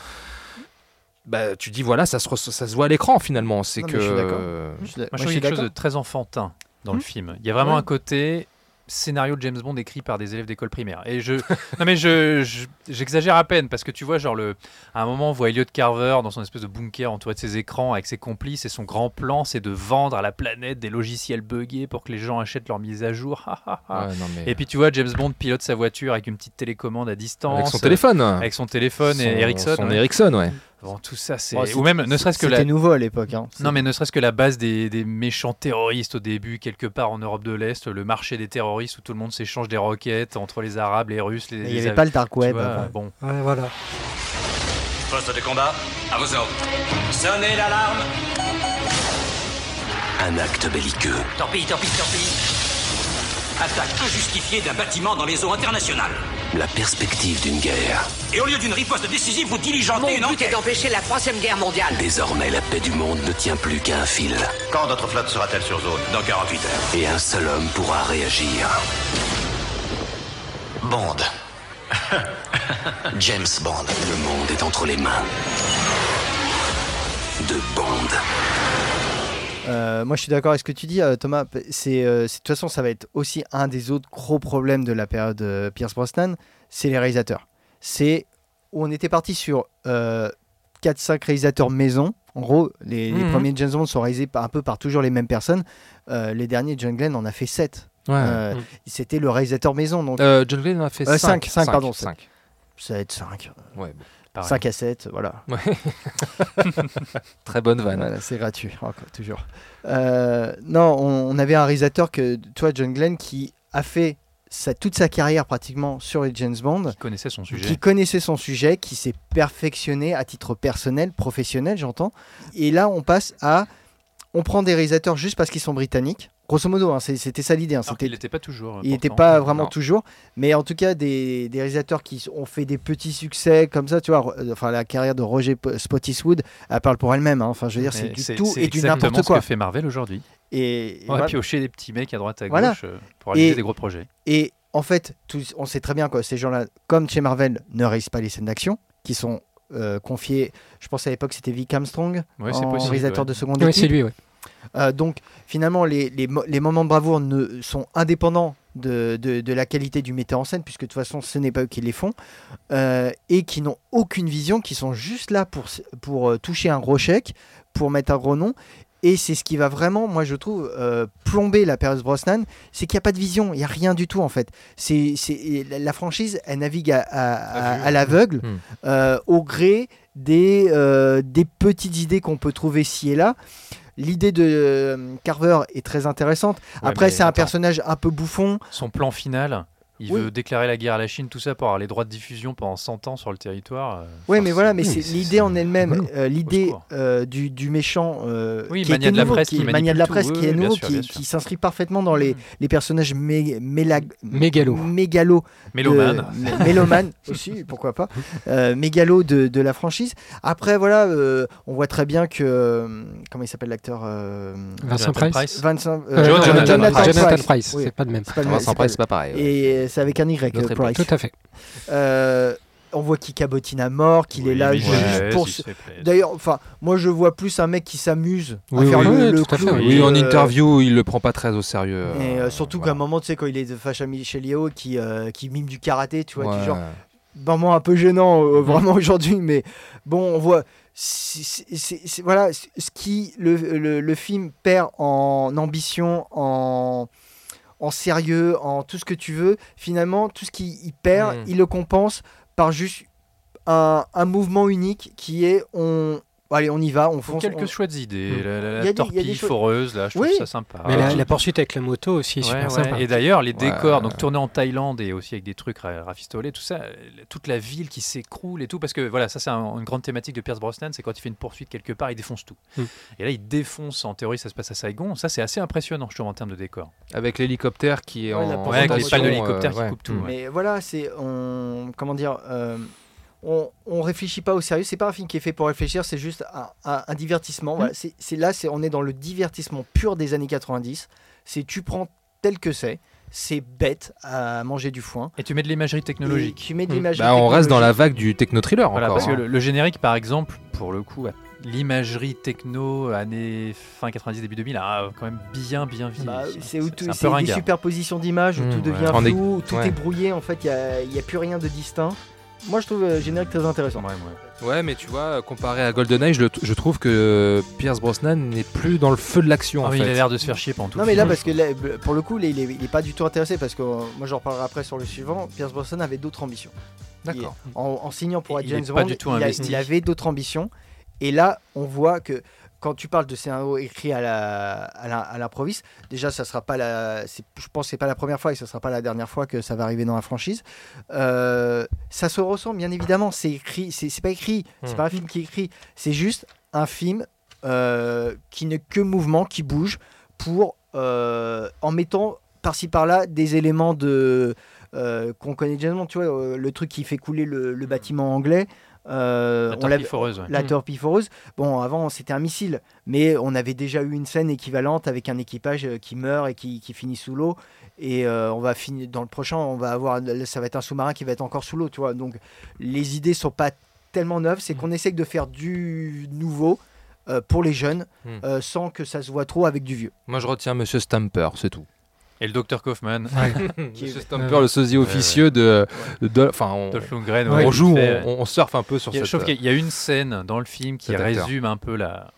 Bah, tu dis voilà, ça se, ça se voit à l'écran finalement. C'est que je suis euh, Je Moi, je suis quelque chose de très enfantin dans le Hmm. film. Il y a vraiment Ouais. un côté scénario de James Bond écrit par des élèves d'école primaire. Et je, non mais je, je- j'exagère à peine parce que tu vois genre le, à un moment on voit Elliot Carver dans son espèce de bunker entouré de ses écrans avec ses complices et son grand plan c'est de vendre à la planète des logiciels buggés pour que les gens achètent leurs mises à jour. Ouais, non, mais- Et puis tu vois James Bond pilote sa voiture avec une petite télécommande à distance. avec son téléphone. Avec son téléphone et Son- Ericsson. Son ouais. Ericsson, ouais. Bon, tout ça c'est. Bon, Ou même ne serait-ce que la, C'était nouveau à l'époque. hein. non, mais ne serait-ce que la base des, des méchants terroristes au début, quelque part en Europe de l'Est, le marché des terroristes où tout le monde s'échange des roquettes entre les Arabes, les Russes, les. Il n'y avait Av- pas le dark web. vois, bon. Ouais, voilà. Poste de combat, à vos ordres. Sonnez l'alarme Un acte belliqueux. Tant pis, tant pis, tant pis. Attaque injustifiée d'un bâtiment dans les eaux internationales. La perspective d'une guerre. Et au lieu d'une riposte décisive, vous diligentez une Mon but est d'empêcher la troisième guerre mondiale. Désormais, la paix du monde ne tient plus qu'à un fil. Quand notre flotte sera-t-elle sur zone? Dans 48 heures. Et un seul homme pourra réagir. Bond. James Bond. Le monde est entre les mains de Bond. Euh, moi, je suis d'accord avec ce que tu dis, euh, Thomas. C'est, euh, c'est- de toute façon, ça va être aussi un des autres gros problèmes de la période euh, Pierce Brosnan, c'est les réalisateurs. C'est où on était parti sur 4-5 réalisateurs maison. En gros, les, les Mhm. premiers James Bond sont réalisés par, un peu par toujours les mêmes personnes. Les derniers, John Glenn en a fait 7. Ouais. Mhm. C'était le réalisateur maison, donc John Glenn en a fait Euh, 5. cinq, cinq, pardon, 5. ça va être 5. Ouais, bon. Pareil. 5 à 7, voilà. Très bonne vanne. Voilà, c'est gratuit, encore, toujours. Euh, non, on, on avait un réalisateur que, toi, John Glenn, qui a fait sa- toute sa carrière pratiquement sur les James Bond, Qui connaissait son sujet. qui connaissait son sujet, qui s'est perfectionné à titre personnel, professionnel, j'entends. Et là, on passe à. On prend des réalisateurs juste parce qu'ils sont britanniques. Grosso modo, hein, c'est- c'était ça l'idée. hein, qu'il n'était pas toujours. euh, il n'était pas vraiment non. toujours, mais en tout cas des, des réalisateurs qui ont fait des petits succès comme ça, tu vois. Ro- Enfin, la carrière de Roger Spottiswood, elle parle pour elle-même. hein. Enfin, je veux dire, c'est du tout c'est et du exactement n'importe ce quoi. que fait Marvel aujourd'hui. Et, et On va voilà. piocher des petits mecs à droite à gauche euh, pour réaliser Et- des gros projets. Et en fait, tous- on sait très bien que ces gens-là, comme chez Marvel, ne réalisent pas les scènes d'action, qui sont euh, confiées. Je pense à l'époque, c'était Vic Armstrong, Ouais, c'est en possible, réalisateur ouais. de seconde Oui, équipe. c'est lui, ouais. Euh, donc finalement, les, les, mo- les moments de bravoure ne, sont indépendants de, de- de la qualité du metteur en scène, puisque de toute façon, ce n'est pas eux qui les font, euh, et qui n'ont aucune vision, qui sont juste là pour, pour euh, toucher un gros chèque, pour mettre un gros nom. Et c'est ce qui va vraiment, moi je trouve, euh, plomber la période Brosnan, c'est qu'il n'y a pas de vision, il n'y a rien du tout en fait. C'est, la, franchise, elle navigue à, à- à- à l'aveugle, Hmm. au gré des, des petites idées qu'on peut trouver ci et là. L'idée de euh, Carver est très intéressante. Ouais, Après, c'est un attends. personnage un peu bouffon. Son plan final, il Oui. veut déclarer la guerre à la Chine, tout ça pour avoir les droits de diffusion pendant 100 ans sur le territoire. euh, Oui, enfin, mais voilà, mais c'est l'idée en elle-même, euh, l'idée euh, du, du méchant euh, Oui, qui mania de la presse qui, qui mania de la presse tout, qui est nouveau, sûr, qui, s'inscrit parfaitement dans les, Mm. les personnages mé, Mégalo. mégalos Mélomane. mélomane aussi, pourquoi pas, euh, mégalo de, de la franchise. Après, voilà, euh, on voit très bien que. comment il s'appelle l'acteur euh, Vincent Price. Vincent, Jonathan Price. C'est pas le même. Vincent Price, c'est pas pareil. C'est avec un Y, L'autre euh, époque. Price. Tout à fait. Euh, on voit qu'il cabotine à mort, qu'il est là juste ouais, pour. se-. D'ailleurs, enfin, moi je vois plus un mec qui s'amuse Oui, à faire oui, le, oui, le tout à fait, clown. Oui, en Euh, interview, il le prend pas très au sérieux. Et euh, surtout voilà. qu'à un moment, tu sais, quand il est face à Michel Yeo qui, euh, qui mime du karaté, tu vois, Ouais. du genre, moment un peu gênant euh, vraiment aujourd'hui, mais bon, on voit. voilà ce qui le, le, le film perd en ambition, en, en sérieux, en tout ce que tu veux. Finalement, tout ce qu'il il perd, Mm. il le compense par juste un, un mouvement unique qui est on. Allez, on y va, on fonce. quelques on- chouettes idées. Mm. La, la- des- torpille foreuse, là, je Oui. trouve ça sympa. Mais la, la poursuite avec la moto aussi, Ouais, super ouais. sympa. Et d'ailleurs, les Ouais. décors, donc tournés en Thaïlande et aussi avec des trucs ra- rafistolés, tout ça, euh, toute la ville qui s'écroule et tout, parce que voilà, ça c'est un- une grande thématique de Pierce Brosnan, c'est quand il fait une poursuite quelque part, il défonce tout. Hmm. Et là, il défonce, en théorie, ça se passe à Saigon. Ça, c'est assez impressionnant, je trouve, en termes de décor. Avec l'hélicoptère qui est Ouais, en. avec les rotation, pales d'hélicoptère euh, qui ouais. coupent tout. Mm. ouais. Mais voilà, c'est on comment dire, euh, on, on réfléchit pas au sérieux. C'est pas un film qui est fait pour réfléchir. C'est juste un, un- un divertissement. Voilà, c'est c'est là, c'est on est dans le divertissement pur des années 90. C'est tu prends tel que c'est. C'est bête à manger du foin. Et tu mets de l'imagerie Et technologique. Tu mets de Mm. l'imagerie. Bah, on reste dans la vague du techno-thriller Voilà, encore. parce que hein. le, le générique, par exemple, pour le coup, l'imagerie techno, années fin 90, début 2000, a quand même bien, bien vieilli. Bah, c'est où tout- un c'est peu des superpositions d'images où Mm, tout ouais. devient En est- flou, où tout ouais. est brouillé. En fait, il n'y a, plus rien de distinct. Moi, je trouve le générique très intéressant. Ouais, ouais. Ouais, mais tu vois, comparé à GoldenEye, je, le- je trouve que Pierce Brosnan n'est plus dans le feu de l'action. Ah, en mais fait. il a l'air de se faire chier pendant tout Non mais là parce que là, pour le coup là, il, est, il est pas du tout intéressé parce que euh, moi j'en reparlerai après sur le suivant. Pierce Brosnan avait d'autres ambitions. D'accord. En, en signant pour James pas Bond, du tout il, il avait d'autres ambitions. Et là on voit que quand tu parles de scénario écrit à la à la- à l'improviste, déjà ça sera pas la, je pense que c'est pas la première fois et ce sera pas la dernière fois que ça va arriver dans la franchise. Euh, ça se ressent bien évidemment. C'est écrit, c'est pas écrit, c'est Hmm. pas un film qui est écrit. C'est juste un film euh, qui n'est que mouvement, qui bouge pour euh, en mettant par-ci par-là des éléments de qu'on connaît déjà, tu vois, le truc qui fait couler le, le bâtiment anglais. Euh, La on l'avait- torpille foreuse, ouais. La Mm. torpille foreuse. Bon, avant, c'était un missile, mais on avait déjà eu une scène équivalente avec un équipage euh, qui meurt et qui, qui finit sous l'eau. Et euh, on va finir dans le prochain, on va avoir, ça va être un sous-marin qui va être encore sous l'eau, tu vois. Donc, les idées sont pas tellement neuves, c'est qu'on essaie de faire du nouveau euh, pour les jeunes, Mm. euh, sans que ça se voit trop avec du vieux. Moi, je retiens Monsieur Stamper, c'est tout. Et le docteur Kaufman, Qui est- Monsieur Stamper, le sosie officieux de, de- Enfin, on, Dolph Lundgren, on joue, fait- on, on surfe un peu sur Il y a- cette. je trouve qu'il y a une scène dans le film qui résume un peu la,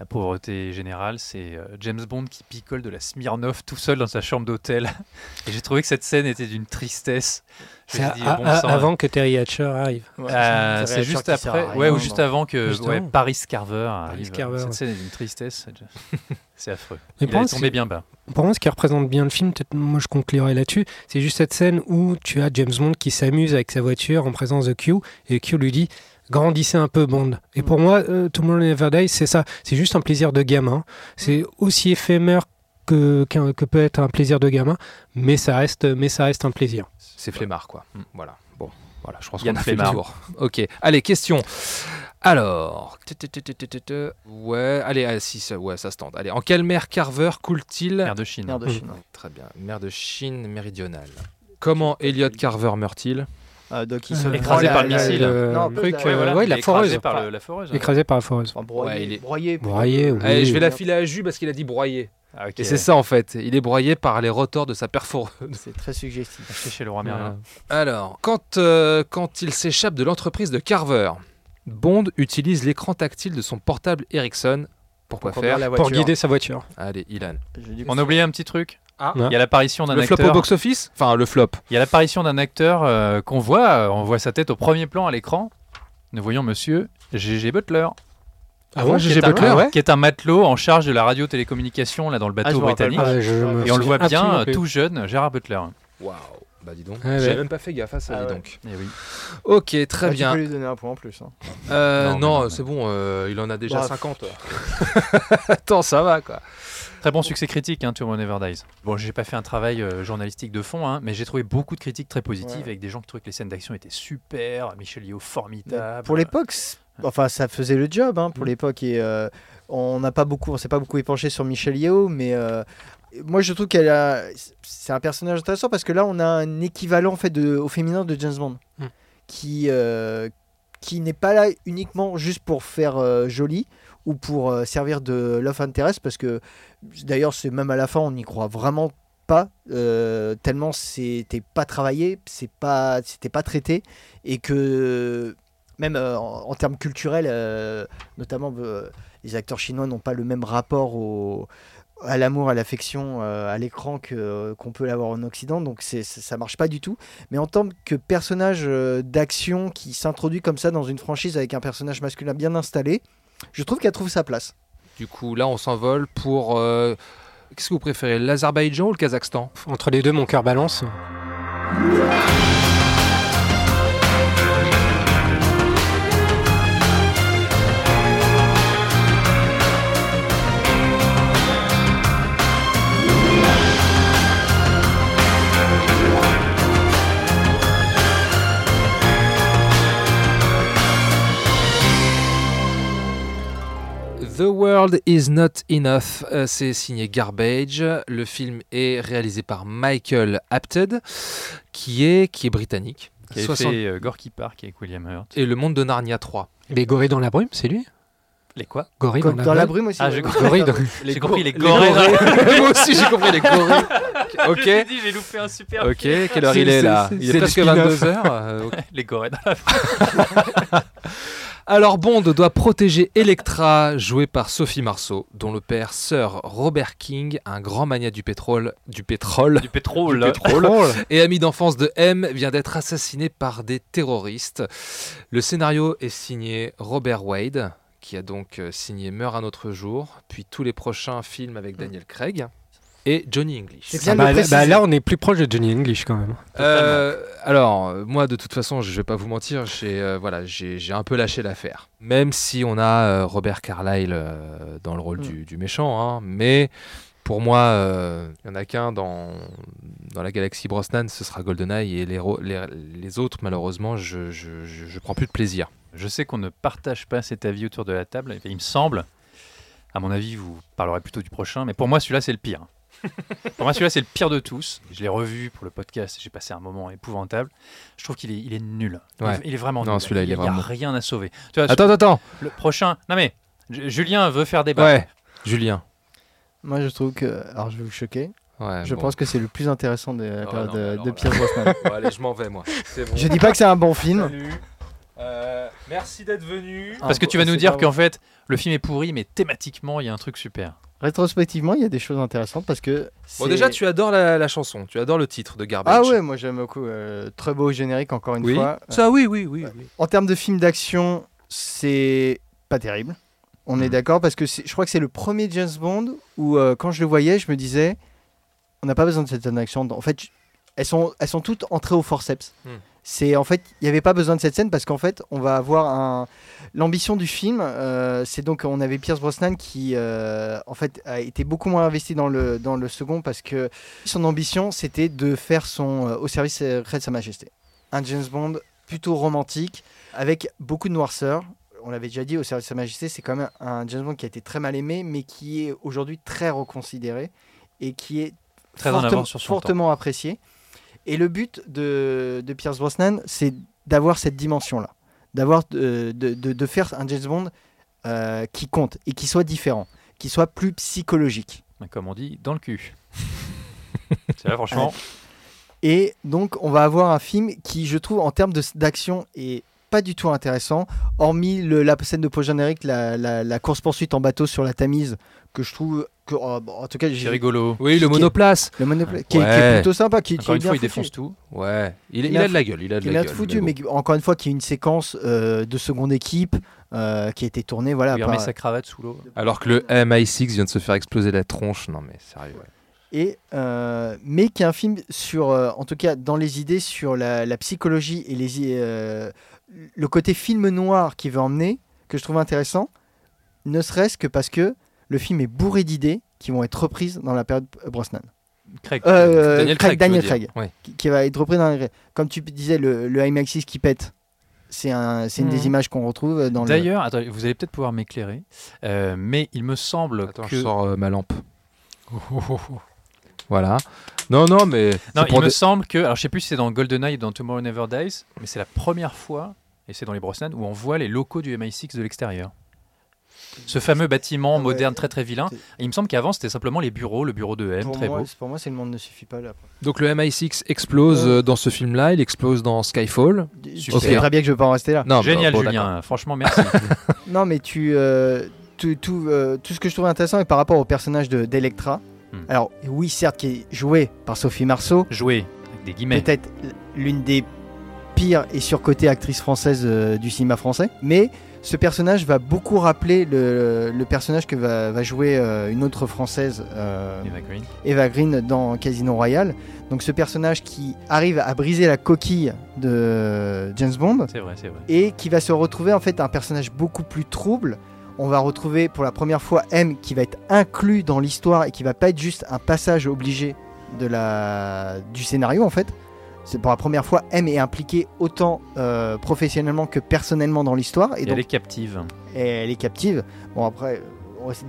la pauvreté générale. C'est euh, James Bond qui picole de la Smirnoff tout seul dans sa chambre d'hôtel. Et j'ai trouvé que cette scène était d'une tristesse. Bon avant que Terry Hatcher arrive. Ouais, euh, c'est un juste après, ouais, ou juste avant que ouais, Paris Carver arrive. Carver, Cette ouais. scène est d'une tristesse. C'est affreux. Mais Il pour est moi, tombé bien bas. Pour moi, ce qui représente bien le film, peut-être moi je conclurai là-dessus, c'est juste cette scène où tu as James Bond qui s'amuse avec sa voiture en présence de Q et Q lui dit grandissez un peu Bond. Et pour moi, euh, Tomorrow Never Dies, c'est ça. C'est juste un plaisir de gamin. C'est aussi éphémère que, peut être un plaisir de gamin, mais ça reste, mais ça reste un plaisir. C'est flemmard, quoi. Voilà. Bon, voilà, je pense qu'on a fait le Flemmard. tour. Ok, allez, question. Alors, ouais, allez, ah, si, ça, ouais, ça se tente. Allez, en quelle mer Carver coule-t-il Mère de Chine. Merde de. Chine. ouais. Très bien, mer de Chine méridionale. Comment Elliot Carver meurt-il? Ah, donc, il Euh, se écrasé par le missile. le Non, truc, euh, la foreuse. écrasé par le- la foreuse. Écrasé par la foreuse. Enfin, broyé, Ouais, il est- broyé. Broyé, oui. Allez, je vais la filer à Jus parce qu'il a dit broyer. Ah, ok. Et c'est ça en fait, il est broyé par les rotors de sa perforeuse. C'est très suggestif. Acheté chez le roi Merlin. Alors, quand, euh, quand il s'échappe de l'entreprise de Carver, Bond utilise l'écran tactile de son portable Ericsson. Pourquoi Pour faire la Pour guider sa voiture. Allez, Ilan. On a oublié un petit truc. Ah. Il y a l'apparition d'un Le flop acteur. au box-office Enfin, le flop. Il y a l'apparition d'un acteur euh, qu'on voit, euh, on voit sa tête au premier plan à l'écran. Nous voyons monsieur G.G. Butler. Ah bon, G.G. un- Butler, ouais Qui est un matelot en charge de la radio-télécommunication là, dans le Ah, bateau britannique. Ah, je me Et on le voit bien, euh, tout jeune, Gérard Butler. Waouh. Bah dis donc. Ouais, J'avais ouais. même pas fait gaffe à ça, Ah dis ouais. donc. Eh oui. Ok, très Ah, bien. Tu peux lui donner un point en plus. hein. Euh, Non, c'est bon, euh, il en a déjà Bref. 50. Attends, ça va quoi. Très bon succès critique, hein, Tomorrow Never Dies. Bon, j'ai pas fait un travail euh, journalistique de fond, hein, mais j'ai trouvé beaucoup de critiques très positives Ouais. avec des gens qui trouvaient que les scènes d'action étaient super, Michel Yeoh formidable. Pour l'époque, enfin, ça faisait le job hein, pour Mm. l'époque. Et euh, on n'a pas beaucoup, on s'est pas beaucoup épanché sur Michel Yeo, mais euh, moi je trouve qu'elle a, c'est un personnage intéressant parce que là on a un équivalent en fait de, au féminin de James Bond, Mm. qui euh, qui n'est pas là uniquement juste pour faire euh, joli ou pour euh, servir de love interest parce que d'ailleurs c'est même à la fin on n'y croit vraiment pas euh, tellement c'était pas travaillé c'est pas c'était pas traité et que même en, en termes culturels notamment les acteurs chinois n'ont pas le même rapport au à l'amour, à l'affection euh, à l'écran que qu'on peut l'avoir en Occident, donc c'est ça ça marche pas du tout. Mais en tant que personnage euh, d'action qui s'introduit comme ça dans une franchise avec un personnage masculin bien installé, je trouve qu'elle trouve sa place. Du coup, là, on s'envole pour. euh, Qu'est-ce que vous préférez, l'Azerbaïdjan ou le Kazakhstan? Entre les deux, mon cœur balance. The World Is Not Enough, euh, c'est signé Garbage. Le film est réalisé par Michael Apted, qui est, qui est britannique. Qui 60 fait euh, Gorky Park avec William Hurt. Et Le Monde de Narnia 3. Les gorilles dans la brume, c'est lui? Les quoi? Gorilles Comme dans, dans la brume. brume aussi. Ah, j'ai compris. Dans- J'ai compris les Les gorilles. Moi aussi, j'ai compris les gorilles. Ok. dit, j'ai loupé un super. Ok, quelle heure il est là? c'est- Il est presque spin-off. 22h. Les gorilles dans la Alors Bond doit protéger Electra, jouée par Sophie Marceau, dont le père Sir Robert King, un grand mania du pétrole, du pétrole, du pétrole. du pétrole, et ami d'enfance de M, vient d'être assassiné par des terroristes. Le scénario est signé Robert Wade, qui a donc euh, signé Meurt un autre jour, puis tous les prochains films avec Daniel Craig et Johnny English. Ah bah, là- bah, là, on est plus proche de Johnny English quand même. Euh, alors, moi, de toute façon, je vais pas vous mentir, j'ai euh, voilà, j'ai un peu lâché l'affaire. Même si on a euh, Robert Carlyle euh, dans le rôle Mm. du, du méchant, hein, mais pour moi, euh, il y en a qu'un dans, dans la galaxie Brosnan, ce sera GoldenEye, et les, les, les autres, malheureusement, je, je, je, je prends plus de plaisir. Je sais qu'on ne partage pas cet avis autour de la table. Il me semble, à mon avis, vous parlerez plutôt du prochain, mais pour moi, celui-là, c'est le pire. pour moi, celui-là, c'est le pire de tous. Je l'ai revu pour le podcast. J'ai passé un moment épouvantable. Je trouve qu'il est, il est nul. Il est- Ouais. Il, est vraiment Non, nul. celui-là, il est n'y a vraiment- rien à sauver. Tu vois, Attends, attends, le prochain. Non mais Ju- Julien veut faire débat. Ouais, Julien. Moi, je trouve que. Alors, je vais vous choquer. Ouais, je bon. pense que c'est le plus intéressant de la Ah période non, mais de- alors de là- Pierce Brosnan. Bon, allez, je m'en vais, moi. Bon. Je dis pas que c'est un bon film. Salut. Euh, merci d'être venu. Parce que tu vas nous dire qu'en fait le film est pourri, mais thématiquement il y a un truc super. Rétrospectivement, il y a des choses intéressantes parce que. Bon, déjà, tu adores la, la chanson, tu adores le titre de Garbage. Ah ouais, moi j'aime beaucoup. euh, très beau générique, encore une Oui. fois. Ça, oui, oui, oui. oui. En termes de film d'action, c'est pas terrible. On Hmm. est d'accord parce que je crois que c'est le premier James Bond où euh, quand je le voyais, je me disais, on n'a pas besoin de cette scène d'action. En fait, elles sont, elles sont toutes entrées au forceps. Hmm. C'est en fait, il n'y avait pas besoin de cette scène parce qu'en fait, on va avoir un. L'ambition du film, euh, c'est donc on avait Pierce Brosnan qui, euh, en fait, a été beaucoup moins investi dans le dans le second parce que son ambition, c'était de faire son euh, au service secret de Sa Majesté, un James Bond plutôt romantique avec beaucoup de noirceur. On l'avait déjà dit, au service de Sa Majesté, c'est quand même un James Bond qui a été très mal aimé, mais qui est aujourd'hui très reconsidéré et qui est Très en fortem- fortement apprécié. Et le but de, de Pierce Brosnan, c'est d'avoir cette dimension-là, d'avoir de, de, faire un James Bond euh, qui compte et qui soit différent, qui soit plus psychologique. Comme on dit, dans le cul. C'est là franchement. Et donc, on va avoir un film qui, je trouve, en termes d'action, est pas du tout intéressant, hormis le- la scène de post-générique, la, la, la course-poursuite en bateau sur la Tamise, que je trouve, que, oh, bon, en tout cas, j'ai C'est rigolo. Oui, le est- monoplace. Le monoplace, qui, est, qui est Ouais. plutôt sympa, qui, qui Encore est une bien fois, il foutu. défonce tout. Ouais, il, il Il a a de la gueule, il a de est la bien gueule. foutu, mais mais, encore une fois, qui est une séquence euh, de seconde équipe euh, qui a été tournée, voilà. il remet par- sa cravate sous l'eau. Alors que le MI6 vient de se faire exploser la tronche. Non, mais sérieux. et euh, mais qui est un film sur, euh, en tout cas dans les idées sur la, la psychologie et les, euh, le côté film noir qu'il veut emmener, que je trouve intéressant, ne serait-ce que parce que le film est bourré d'idées qui vont être reprises dans la période Brosnan. Craig. Euh, Daniel Craig, Daniel. Craig, Ouais. qui, qui va être repris dans la- Comme tu disais, le, le IMAX6 qui pète, c'est un, c'est une Mhm. des images qu'on retrouve dans le... D'ailleurs, vous allez peut-être pouvoir m'éclairer, euh, mais il me semble Attends, que je sors euh, ma lampe. Voilà. Non, non, mais. Non, il me des- semble que, alors je sais plus si c'est dans GoldenEye ou dans Tomorrow Never Dies, mais c'est la première fois, et c'est dans les Brosnan, où on voit les locaux du MI6 de l'extérieur. Ce fameux bâtiment Ouais. moderne très très vilain. C'est- Et il me semble qu'avant c'était simplement les bureaux, le bureau de M, pour, très moi, beau. c'est- pour moi, c'est le monde ne suffit pas là. Donc le MI6 explose Euh. euh, dans ce film-là, il explose dans Skyfall. Super. sais très bien que je veux pas en rester là. Non, Génial bon, Julien, franchement merci. Non, mais tu, euh, tout, tout, euh, tout ce que je trouve intéressant est par rapport au personnage de d'Electra. Hmm. Alors, oui, certes, qui est joué par Sophie Marceau, Jouer avec des guillemets. peut-être l'une des pires et surcotées actrices françaises euh, du cinéma français, mais ce personnage va beaucoup rappeler le, le personnage que va, va jouer euh, une autre française, euh, Eva Green. Eva Green, dans Casino Royale. Donc, ce personnage qui arrive à briser la coquille de James Bond C'est vrai, c'est vrai. et qui va se retrouver en fait un personnage beaucoup plus trouble. On va retrouver pour la première fois M qui va être inclus dans l'histoire et qui va pas être juste un passage obligé de la du scénario en fait. C'est pour la première fois M est impliqué autant euh, professionnellement que personnellement dans l'histoire et Et donc elle est captive. et elle est captive. Bon après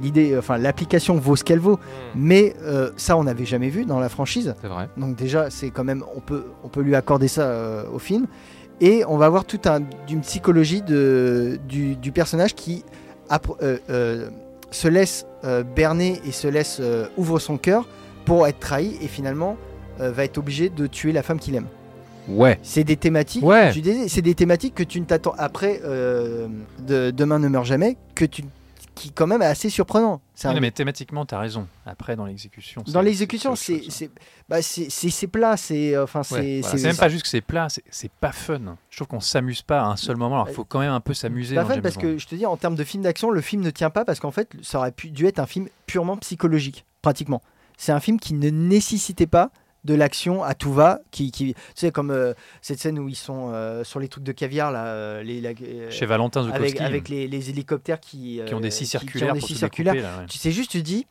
l'idée, enfin l'application vaut ce qu'elle vaut, mais euh, ça on n'avait jamais vu dans la franchise. C'est vrai. Donc déjà, c'est quand même, on peut, on peut lui accorder ça euh, au film. Et on va avoir toute un, une psychologie de, du, du personnage qui se laisse berner et se laisse ouvre son cœur pour être trahi et finalement euh, va être obligé de tuer la femme qu'il aime. Ouais. C'est des thématiques. Ouais. c'est des thématiques que tu ne t'attends après euh, de Demain ne meurt jamais que tu qui quand même est assez surprenant. Un- mais thématiquement, t'as raison. Après, dans l'exécution. dans l'exécution, c'est autre c'est chose. c'est bah, c'est- c'est- c'est plat, c'est enfin c'est Ouais, C'est même pas juste que c'est plat, c'est- c'est pas fun. Je trouve qu'on s'amuse pas à un seul moment. Alors, il faut quand même un peu s'amuser. Pas fan James parce Bond. que je te dis en termes de film d'action, le film ne tient pas parce qu'en fait, ça aurait pu dû être un film purement psychologique, pratiquement. C'est un film qui ne nécessitait pas de l'action à tout va, qui, qui tu sais comme euh, cette scène où ils sont euh, sur les trucs de caviar là, euh, les, la- euh, Chez Valentin avec, avec les, les hélicoptères qui, qui ont des qui- scies circulaires. découper, là, ouais. Tu sais juste, tu dis,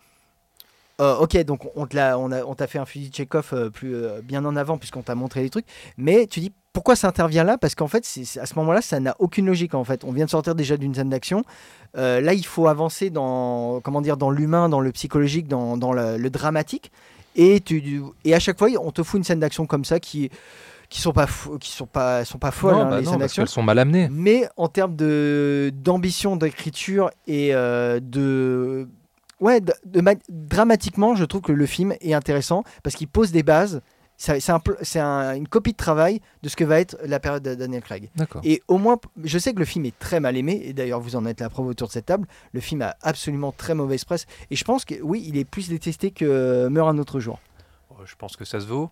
euh, ok, donc on te l'a, on a, on t'a fait un fusil de Chekhov plus bien en avant puisqu'on t'a montré les trucs, mais tu dis pourquoi ça intervient là? Parce qu'en fait, c'est, c'est- à ce moment-là, ça n'a aucune logique. En fait, on vient de sortir déjà d'une scène d'action. Euh, là, il faut avancer dans, comment dire, dans l'humain, dans le psychologique, dans, dans le, le dramatique, et tu, et à chaque fois, on te fout une scène d'action comme ça qui qui sont pas fou- qui sont pas sont pas folles Non, hein, bah les non, parce qu'elles sont mal amenées. mais en termes de d'ambition d'écriture et euh, de ouais de, de ma- dramatiquement je trouve que le film est intéressant parce qu'il pose des bases c'est un un- une copie de travail de ce que va être la période de Daniel Craig. Et au moins je sais que le film est très mal aimé et d'ailleurs vous en êtes la preuve autour de cette table le film a absolument très mauvaise presse et je pense que oui il est plus détesté que Meurt un autre jour. Oh, Je pense que ça se vaut.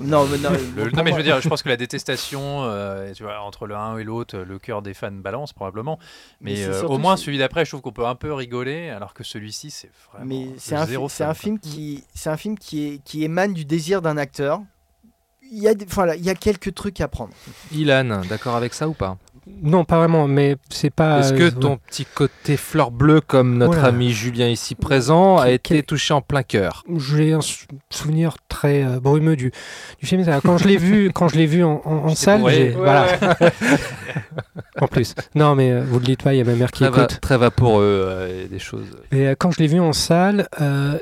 Non mais, non, Le- non, mais je veux dire, je pense que la détestation, euh, tu vois, entre le 1 et l'autre, le cœur des fans balance probablement. Mais euh, au moins, ce- celui d'après, je trouve qu'on peut un peu rigoler, alors que celui-ci, c'est vraiment. Mais c'est un, c'est un film qui, c'est un film qui, est, qui émane du désir d'un acteur. Il y a, des- voilà, il y a quelques trucs à prendre. Ilan, d'accord avec ça ou pas? Non, pas vraiment, mais c'est pas. Est-ce que ton petit côté fleur bleue, comme notre ami Julien ici présent, a été touché en plein cœur J'ai un sou- souvenir très euh, brumeux du, du film. Quand je l'ai vu, quand je l'ai vu en, en- en salle, Ouais, voilà. en plus. Non, mais euh, vous le dites pas, il y a ma mère qui Très, va- écoute. très vaporeux, euh, et des choses. Et euh, quand je l'ai vu en salle,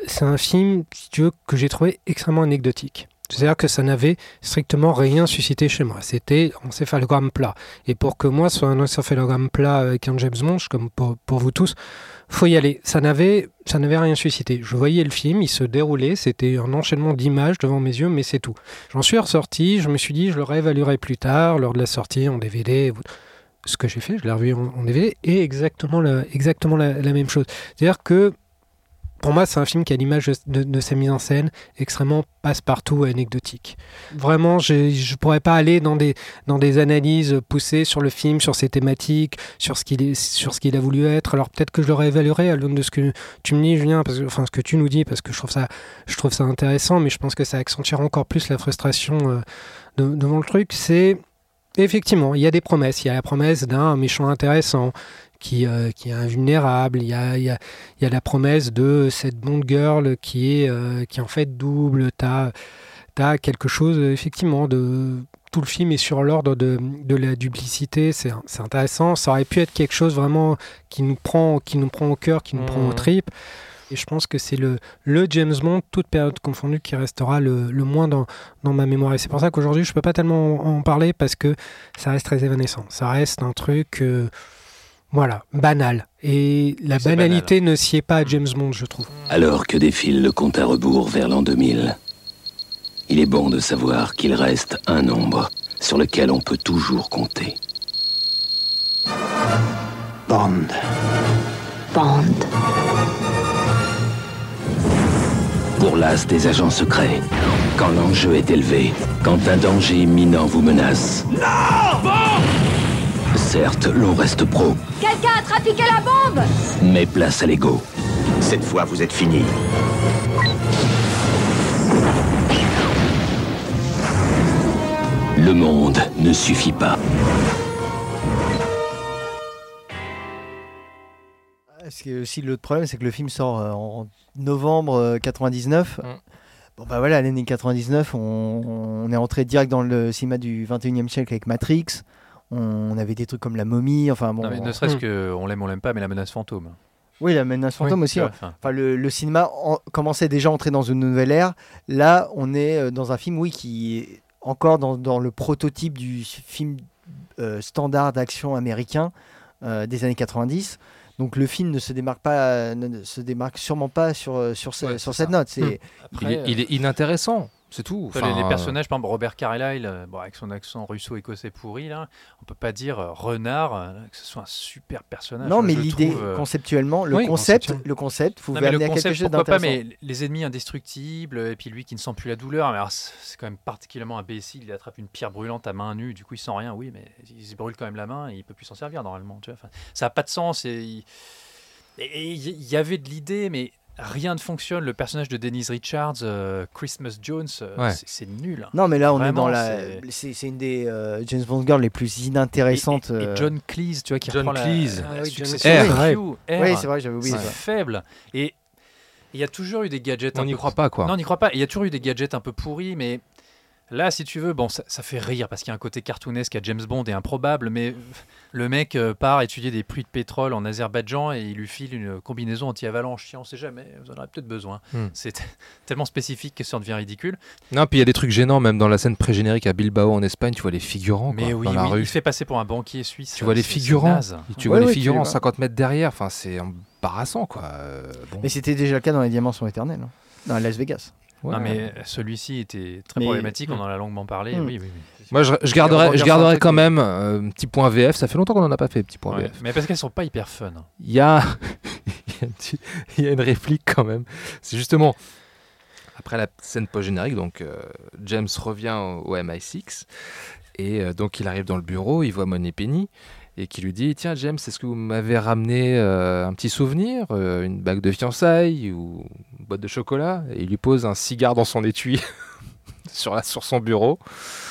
c'est un film, si tu veux, que j'ai trouvé extrêmement anecdotique. C'est-à-dire que ça n'avait strictement rien suscité chez moi. C'était encéphalogramme plat. Et pour que moi, soit un encéphalogramme plat avec un James Bond, comme pour, pour vous tous, faut y aller. Ça n'avait, ça n'avait rien suscité. Je voyais le film, il se déroulait, c'était un enchaînement d'images devant mes yeux, mais c'est tout. J'en suis ressorti, je me suis dit, je le réévaluerai plus tard, lors de la sortie en DVD. Ce que j'ai fait, je l'ai revu en, en DVD, et exactement exactement la même chose. C'est-à-dire que pour moi, c'est un film qui a l'image de, sa mise en scène extrêmement passe-partout et anecdotique. Vraiment, je ne pourrais pas aller dans des, analyses poussées sur le film, sur ses thématiques, sur ce qu'il a voulu être. Alors peut-être que je le réévaluerai à l'aune de ce que tu me dis, Julien, parce enfin ce que tu nous dis, parce que je trouve ça, intéressant, mais je pense que ça accentuera encore plus la frustration euh, de- devant le truc. C'est effectivement, il y a des promesses. Il y a la promesse d'un méchant intéressant qui, euh, qui est invulnérable. Il y a, il y a- il y a la promesse de cette Bond girl qui est, euh, qui est en fait double. Tu as, quelque chose, effectivement, de. Tout le film est sur l'ordre de, de la duplicité, c'est intéressant. Ça aurait pu être quelque chose vraiment qui nous prend, qui nous prend au cœur, qui nous prend aux Mhm. tripes. Et je pense que c'est le, le James Bond, toute période confondue, qui restera le, le moins dans, dans ma mémoire. Et c'est pour ça qu'aujourd'hui, je peux pas tellement en, en parler parce que ça reste très évanescent. Ça reste un truc, euh, voilà, banal. Et la banalité ne sied pas à James Bond, je trouve. Alors que défile le compte à rebours vers l'an 2000, il est bon de savoir qu'il reste un nombre sur lequel on peut toujours compter. Bond. Bond. Pour l'as des agents secrets, quand l'enjeu est élevé, quand un danger imminent vous menace. Non Certes, l'on reste pro, Quelqu'un a trafiqué la bombe mais place à l'ego. Cette fois, vous êtes fini. Le monde ne suffit pas. Parce que aussi l'autre problème, c'est que le film sort euh, en novembre euh, 99. Mm. Bon bah voilà, l'année 99, on, on est rentré direct dans le cinéma du 21e siècle avec Matrix. On avait des trucs comme La Momie, enfin bon. Non, mais ne serait-ce Hmm. que on l'aime, on l'aime pas, mais la menace fantôme. Oui, la menace fantôme aussi. Hein. enfin, le, le cinéma en- commençait déjà à entrer dans une nouvelle ère. Là, on est euh, dans un film, oui, qui est encore dans, dans le prototype du film euh, standard d'action américain euh, des années 90. Donc le film ne se démarque pas, ne, se démarque sûrement pas sur, sur, ce- Ouais, sur c'est cette ça. note. Il est, il est inintéressant, c'est tout. Les- personnages, par exemple, Robert Carlyle, euh, bon, avec son accent russo-écossais pourri, là, on peut pas dire euh, Renard euh, que ce soit un super personnage. non, mais l'idée euh, conceptuellement, le Oui, concept, le concept, vous Non, pouvez le amener à quelque chose pourquoi pas, d'intéressant. mais les ennemis indestructibles, et puis lui qui ne sent plus la douleur, mais c'est quand même particulièrement imbécile, il attrape une pierre brûlante à main nue, du coup il sent rien, oui, mais il se brûle quand même la main et il peut plus s'en servir normalement, tu vois. Enfin, ça n'a pas de sens, et il et- et y avait de l'idée, mais rien ne fonctionne. Le personnage de Denise Richards, euh, Christmas Jones, euh, Ouais. c'est- nul. Non, mais là, on est dans la. c'est- une des euh, James Bond girls les plus Et, et- inintéressantes. et euh. John Cleese, tu vois, qui John reprend la- Cleese. la, Ah oui, John Cleese. Oui, c'est vrai, j'avais oublié c'est faible. Et, Il y a toujours eu des gadgets. On n'y peu- croit pas, quoi. Non, on n'y croit pas. Il y a toujours eu des gadgets un peu pourris, mais là, si tu veux, bon, ça, ça fait rire parce qu'il y a un côté cartoonesque à James Bond et improbable, mais le mec euh, part étudier des pluies de pétrole en Azerbaïdjan et il lui file une combinaison anti-avalanche. Tiens, on sait jamais, vous en aurez peut-être besoin. Hmm. C'est tellement spécifique que ça en devient ridicule. Non, puis il y a des trucs gênants, même dans la scène pré-générique à Bilbao en Espagne, tu vois les figurants mais quoi, oui, dans la oui, rue. il se fait passer pour un banquier suisse. Tu vois les C'est- c'est figurants, tu Ouais, vois les ouais, figurants les vois. 50 mètres derrière, enfin c'est embarrassant quoi. Euh, bon. Mais c'était déjà le cas dans les Diamants sont éternels. hein. Dans Las Vegas. Ouais. Non, mais celui-ci était très Mais- problématique, on en a longuement parlé. Hmm. Oui, oui, oui. Moi je, je revient je un truc, quand même euh, un petit point VF, ça fait longtemps qu'on en a pas fait, petit point Ouais, VF. Mais parce qu'elles sont pas hyper fun. Il y a, il y a un il y a une réplique quand même. C'est justement après la scène post-générique, donc euh, James revient au, au MI6 et euh, donc il arrive dans le bureau, il voit Money Penny et qui lui dit Tiens, James, est-ce que vous m'avez ramené euh, un petit souvenir, euh, une bague de fiançailles ou une boîte de chocolat? Et il lui pose un cigare dans son étui sur, la, sur son bureau.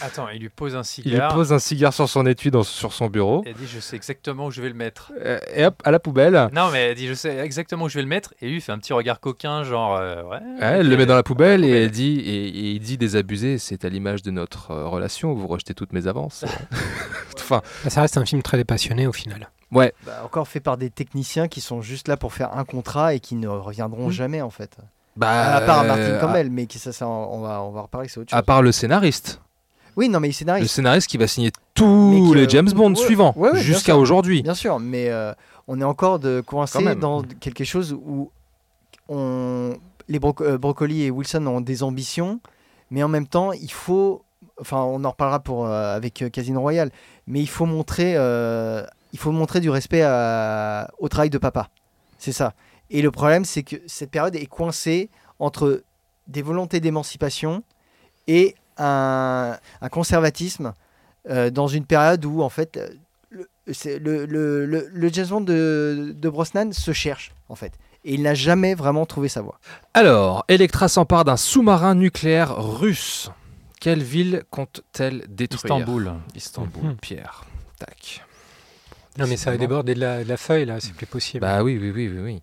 Attends, il lui pose un Il lui cigare. pose un cigare sur son étui dans- sur son bureau. Elle dit Je sais exactement où je vais le mettre. Euh, Et hop, à la poubelle. Non, mais elle dit Je sais exactement où je vais le mettre. Et lui, il fait un petit regard coquin, genre euh, Ouais. Elle le met dans la poubelle et poubelle. elle dit et, et il dit désabusé, c'est à l'image de notre euh, relation, vous rejetez toutes mes avances. enfin, Bah, Ça reste un film très dépassionné au final. ouais, Bah, encore fait par des techniciens qui sont juste là pour faire un contrat et qui ne reviendront Mm. jamais en fait. Bah à part euh, Martin Campbell, mais qui, ça, ça, on va on va reparler, c'est autre chose. à part le scénariste, Oui, non, mais le scénariste. scénariste qui va signer Mais tous les James Bond ouais, suivants ouais, ouais, bien jusqu'à aujourd'hui. Bien sûr, mais euh, on est encore de coincé dans quelque chose où on, les Broc- euh, Broccoli et Wilson ont des ambitions, mais en même temps, il faut. Enfin, on en reparlera pour, euh, avec euh, Casino Royale, mais il faut montrer, euh, il faut montrer du respect à- au travail de papa. C'est ça. Et le problème, c'est que cette période est coincée entre des volontés d'émancipation et un, un conservatisme euh, dans une période où, en fait, le, le, le, le- le James Bond de, de Brosnan se cherche, en fait. Et il n'a jamais vraiment trouvé sa voie. Alors, Electra s'empare d'un sous-marin nucléaire russe. Quelle ville compte-t-elle détruire? Istanbul. Istanbul, Mhm. Pierre. Tac. Non, mais ça débordé de la, de la feuille là, c'est plus possible. Bah oui, oui, oui, oui. oui.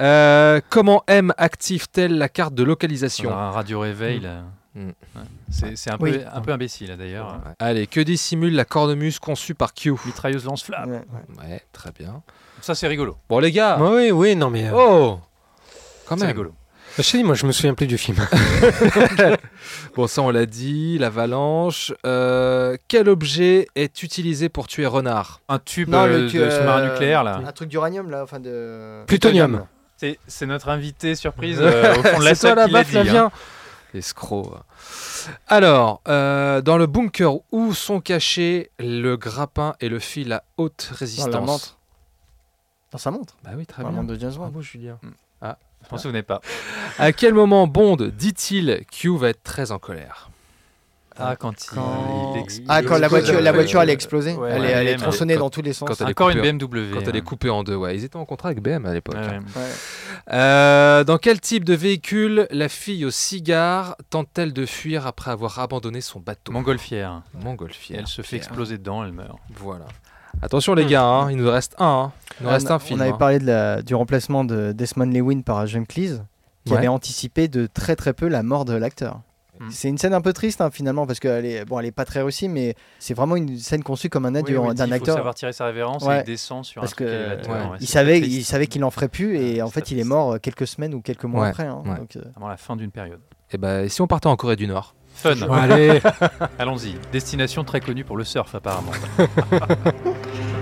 Euh, comment M active-t-elle la carte de localisation un radio réveil. là. Mm. Ouais. C'est un, Oui. peu, un peu imbécile, là, d'ailleurs. Ouais. Allez, que dissimule la cornemuse conçue par Q Mitrailleuse lance-flamme. Ouais, ouais. Ouais, très bien. Ça, c'est rigolo. Bon, les gars Oui, oui, non, mais. euh, Oh Quand C'est même. rigolo. Je sais, moi je me souviens plus du film. Bon, ça, on l'a dit, l'avalanche. Euh, quel objet est utilisé pour tuer renard? Un tube Non, euh, le de sous-marin euh, nucléaire, là. Un truc d'uranium, là, enfin de. Plutonium. C'est c'est notre invité surprise euh, au fond de la C'est toi salle la qui l'a baffe, dit. hein. Flavien Escroc. Alors, euh, dans le bunker, où sont cachés le grappin et le fil à haute Dans résistance la montre. Dans sa montre? Bah oui, très Dans la bien. montre de James Bond. Bravo, Julien? Je m'en souvenais pas. À quel moment Bond dit-il Q va être très en colère? Ah, quand, il- Quand- il, explose. Ah, quand la voiture, la voiture, elle est explosée. Ouais, elle, est, ouais, elle est mais- tronçonnée quand- dans tous les sens. quand elle est Encore une coupée- BMW. Quand elle est coupée en deux, ouais. Ils étaient en contrat avec BM à l'époque. Ouais, hein. ouais. Ouais. Euh, dans quel type de véhicule la fille au cigare tente-t-elle de fuir après avoir abandonné son bateau? Montgolfière. Montgolfière. elle se fait exploser dedans, elle meurt. Voilà. Attention les gars, hein, il nous reste un. hein. Il nous On- reste un on film. avait hein. parlé de la- du remplacement de Desmond Lewin par James Cleese, qui Ouais. avait anticipé de très très peu la mort de l'acteur. Mm. C'est une scène un peu triste hein, finalement parce qu'elle est bon, elle est pas très réussie, mais c'est vraiment une scène conçue comme un adieu Oui, oui, d'un il faut acteur. savoir tirer sa révérence et il descend sur Parce un truc que, élévateur, ouais. ouais, il savait, il savait qu'il en ferait plus et Ouais, en fait il est mort quelques semaines ou quelques mois Ouais, après. hein. ouais. Donc, euh, Vraiment la fin d'une période. Et ben, si on partait en Corée du Nord? Fun. Allez, Allons-y. Destination très connue pour le surf, apparemment.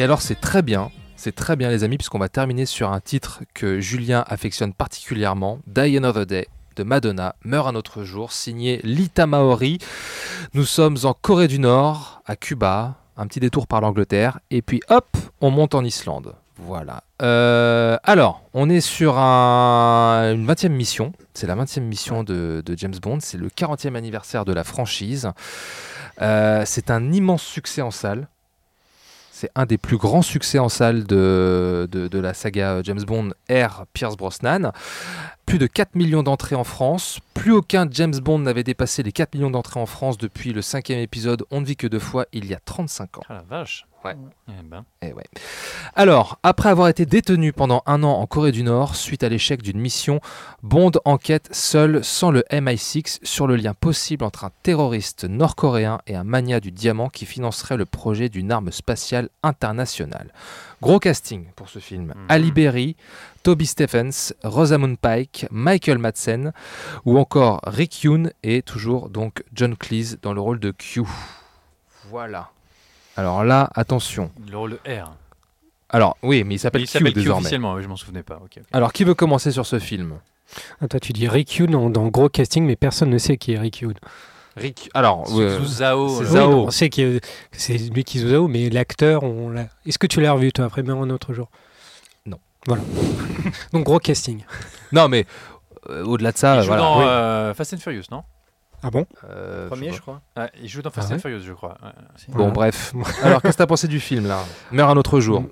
Et alors c'est très bien, c'est très bien les amis, puisqu'on va terminer sur un titre que Julien affectionne particulièrement, Die Another Day de Madonna, Meurt un autre jour, signé Lita Maori. Nous sommes en Corée du Nord, à Cuba, un petit détour par l'Angleterre, et puis hop, on monte en Islande. Voilà. Euh, alors, on est sur un- une 20e mission. C'est la 20e mission de, de James Bond. C'est le 40e anniversaire de la franchise. Euh, c'est un immense succès en salle. C'est un des plus grands succès en salle de, la saga James Bond R. Pierce Brosnan. Plus de 4 millions d'entrées en France. Plus aucun James Bond n'avait dépassé les 4 millions d'entrées en France depuis le cinquième épisode On ne vit que deux fois il y a 35 ans. Ah la vache. Ouais. Eh ben. Eh ouais. Alors, après avoir été détenu pendant un an en Corée du Nord, suite à l'échec d'une mission, Bond enquête seul, sans le MI6, sur le lien possible entre un terroriste nord-coréen et un mania du diamant qui financerait le projet d'une arme spatiale internationale. Gros casting pour ce film. Ali Berry, Toby Stephens, Rosamund Pike, Michael Madsen, ou encore Rick Yoon et toujours donc John Cleese dans le rôle de Q. Voilà. Alors là, attention. Le rôle de R. Alors oui, mais il s'appelle Il Q s'appelle Q désormais. officiellement, oui, je m'en souvenais pas. Alors qui veut commencer sur ce film Ah, toi, tu dis Rick dans, dans gros casting, mais personne ne sait qui est Rick Yoon. Rick. Alors, euh, c'est euh, Oui, Zhao. non, on sait que c'est lui qui joue Zhao, mais l'acteur, on l'a. Est-ce que tu l'as revu toi après un autre jour? Non. Voilà. Donc gros casting. non mais euh, au-delà de ça, il joue voilà. dans Oui. euh, Fast and Furious, non? Ah bon Euh, Premier, je je crois. Ouais, Il joue dans Fast Ah and Furious, je crois. ouais. Bon Voilà. bref. Alors qu'est-ce que t'as pensé du film là? Meurs un autre jour.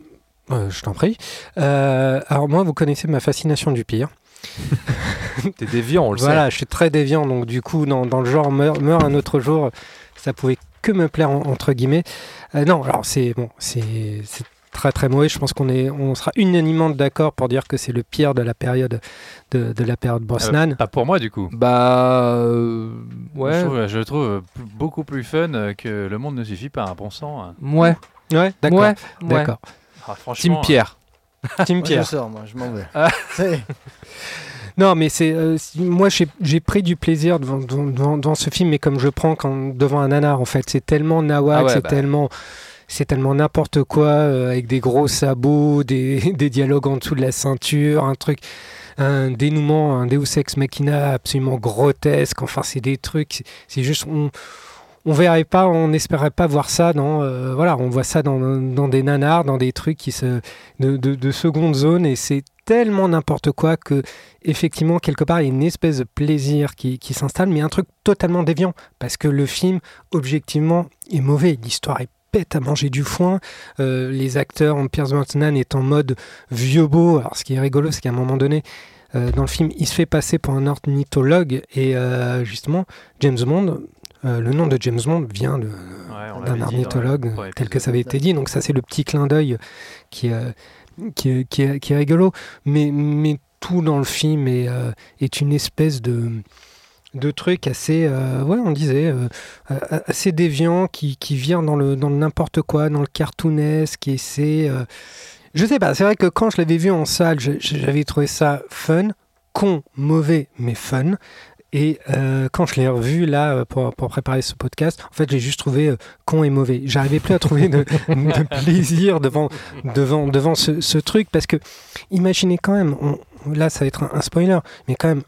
Euh, Je t'en prie. Euh, alors moi, vous connaissez ma fascination du pire. T'es déviant, on le Voilà, je suis très déviant, donc du coup, dans, dans le genre meurt, meurt un autre jour, ça pouvait que me plaire en- entre guillemets. Euh, non, alors c'est bon, c'est très très mauvais. Je pense qu'on est, on sera unanimement d'accord pour dire que c'est le pire de la période de, de la période Brosnan. Euh, pas pour moi, du coup. Bah euh, Je ouais. trouve, je le trouve euh, p- beaucoup plus fun euh, que Le Monde ne suffit pas, un bon sang. hein. Ouais. ouais, d'accord, Ouais. ouais. d'accord. Ah, Team Pierre. Moi, je Pierre. sors, moi, je m'en vais. Ah. Non, mais c'est euh, moi j'ai pris du plaisir devant, devant, devant- devant ce film, mais comme je prends quand, devant un nanar en fait, c'est tellement nawak, Ah ouais, c'est bah. tellement c'est tellement n'importe quoi euh, avec des gros sabots, des, dialogues en dessous de la ceinture, un truc, un dénouement, un Deus ex machina absolument grotesque. Enfin, c'est des trucs, c'est- juste on on verrait pas, on n'espérait pas voir ça dans euh, voilà, on voit ça dans, des nanars, dans des trucs qui se de, de, de seconde zone et c'est tellement n'importe quoi que effectivement, quelque part, il y a une espèce de plaisir qui s'installe, mais un truc totalement déviant. Parce que le film, objectivement, est mauvais. L'histoire est pète à manger du foin. Euh, les acteurs, Pierce Brosnan est en mode vieux beau. Alors, ce qui est rigolo, c'est qu'à un moment donné, euh, dans le film, il se fait passer pour un ornithologue. Et euh, justement, James Bond, le nom de James Bond vient Ouais, d'un ornithologue, tel que ça avait été dit. Donc ça, c'est le petit clin d'œil qui, qui, est- qui, est- qui est rigolo. Mais, mais tout dans le film est, est une espèce de de truc assez, euh, ouais, on disait, euh, euh, assez déviant, qui, qui vient dans le, dans n'importe quoi, dans le cartoonesque, et c'est... euh, je sais pas, c'est vrai que quand je l'avais vu en salle, j'avais trouvé ça fun, con, mauvais, mais fun. Et quand je l'ai revu là pour, pour préparer ce podcast, en fait, j'ai juste trouvé con et mauvais. J'arrivais plus à trouver de, de plaisir devant, devant, devant ce, ce truc parce que imaginez quand même, on- là ça va être un, un spoiler, mais quand même,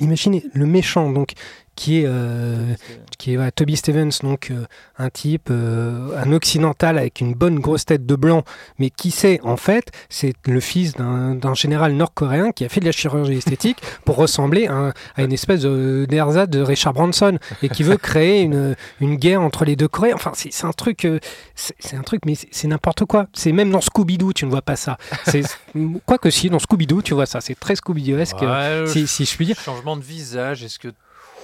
imaginez le méchant donc qui est, euh, qui est ouais, Toby Stevens, donc euh, un type, euh, un occidental avec une bonne grosse tête de blanc, mais qui sait en fait, c'est le fils d'un d'un général nord-coréen qui a fait de la chirurgie esthétique pour ressembler à, un- à une espèce de- d'ersatz de Richard Branson et qui veut créer une, une guerre entre les deux Corées. Enfin, c'est c'est un truc, c'est un truc, mais c'est- c'est n'importe quoi. C'est même dans Scooby-Doo, tu ne vois pas ça. Quoi que si, dans Scooby-Doo, tu vois ça. C'est très Scooby-Dooesque, Ouais, si, si je puis dire. Changement de visage, est-ce que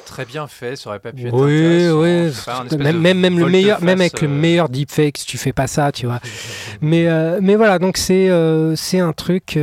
très bien fait, ça aurait pas pu être Oui, oui. Même, de même, même le meilleur, même avec le euh, meilleur deepfake, si tu fais pas ça, tu vois. mais, euh, mais voilà, donc c'est euh, c'est un truc.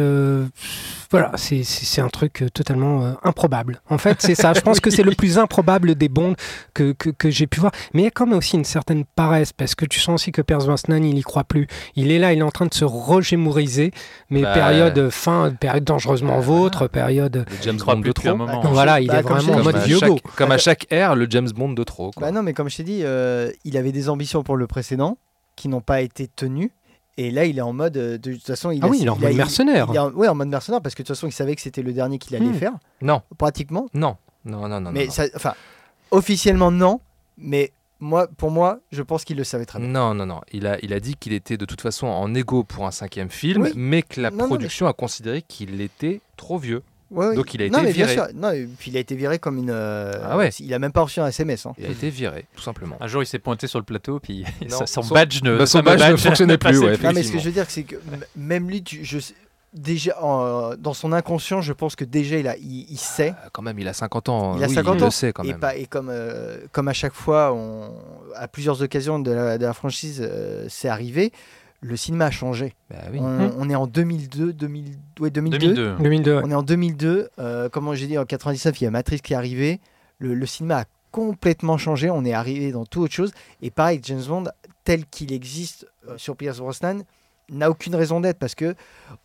Voilà, c'est- un truc euh, totalement euh, improbable. En fait, c'est ça. Je pense que c'est le plus improbable des bonds que, que, que j'ai pu voir. Mais il y a quand même aussi une certaine paresse, parce que tu sens aussi que Pierce Brosnan, il y croit plus. Il est là, il est en train de se regémouriser, mais Bah, période euh, fin, période dangereusement vôtre, période. Le James Bond de trop. Voilà, il bah, est vraiment en mode Comme à, vieux chaque, beau. comme à chaque ère, le James Bond de trop. quoi. Bah non, mais comme je t'ai dit, euh, il avait des ambitions pour le précédent qui n'ont pas été tenues. Et là, il est en mode. euh, De toute façon, il Ah a- oui, il est en mode mercenaire. il est en- ouais, en mode mercenaire parce que de toute façon, il savait que c'était le dernier qu'il allait Hmm. faire. Non, Pratiquement. non, non, non, non. mais non. ça, enfin, officiellement non. Mais moi, pour moi, je pense qu'il le savait très bien. Non, non, non. Il a, il a dit qu'il était de toute façon en égo pour un cinquième film, Oui. mais que la Non, non, mais- production a considéré qu'il était trop vieux. Ouais. Donc il a non, été mais bien viré. sûr. Non, et puis il a été viré comme une. euh, Ah ouais. Il a même pas reçu un SMS. hein. Il a été viré, tout simplement. Un jour, il s'est pointé sur le plateau, puis Non, son, son- badge ne, bah, son badge ne fonctionnait plus, passait ouais, Non, mais ce que je veux dire, c'est que m- même lui, tu- je sais- déjà en- dans son inconscient, je pense que déjà il, a, il, il sait. Ah, Quand même, il a 50 ans. Il a oui, 50 il ans. le sait quand et, même. pas- et comme, euh, comme à chaque fois, on, à plusieurs occasions de la, de la franchise, euh, c'est arrivé, le cinéma a changé. Bah oui. On, on est en 2002, 2000, ouais, 2002. 2002. 2002. ouais. On est en 2002. euh, comme j'ai dit, en 99, il y a Matrix qui est arrivé. Le, le cinéma a complètement changé. On est arrivé dans tout autre chose. Et pareil, James Bond, tel qu'il existe euh, sur Pierce Brosnan, n'a aucune raison d'être parce que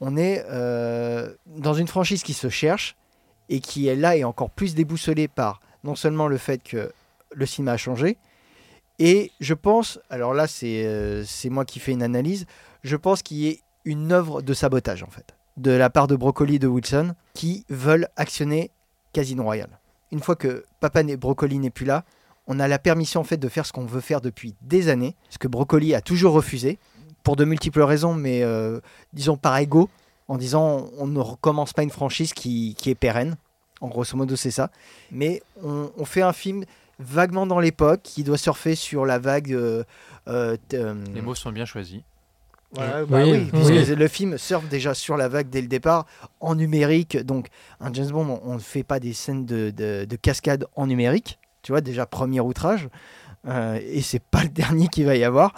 on est euh, dans une franchise qui se cherche et qui est là et encore plus déboussolée par non seulement le fait que le cinéma a changé, et je pense, alors là c'est euh, c'est moi qui fais une analyse, je pense qu'il y ait une œuvre de sabotage en fait, de la part de Broccoli et de Wilson, qui veulent actionner Casino Royale. Une fois que Papa et Broccoli n'est plus là, on a la permission en fait de faire ce qu'on veut faire depuis des années, ce que Broccoli a toujours refusé, pour de multiples raisons, mais euh, disons par ego, en disant on ne recommence pas une franchise qui, qui est pérenne. En grosso modo, c'est ça. Mais on fait un film vaguement dans l'époque qui doit surfer sur la vague. euh, euh, euh, Les mots sont bien choisis. voilà, bah Oui, oui, oui. puisque le film surfe déjà sur la vague dès le départ, en numérique. Donc, un James Bond, on ne fait pas des scènes de, de- de cascade en numérique. Tu vois, déjà, premier outrage. Euh, et c'est pas le dernier qu'il va y avoir.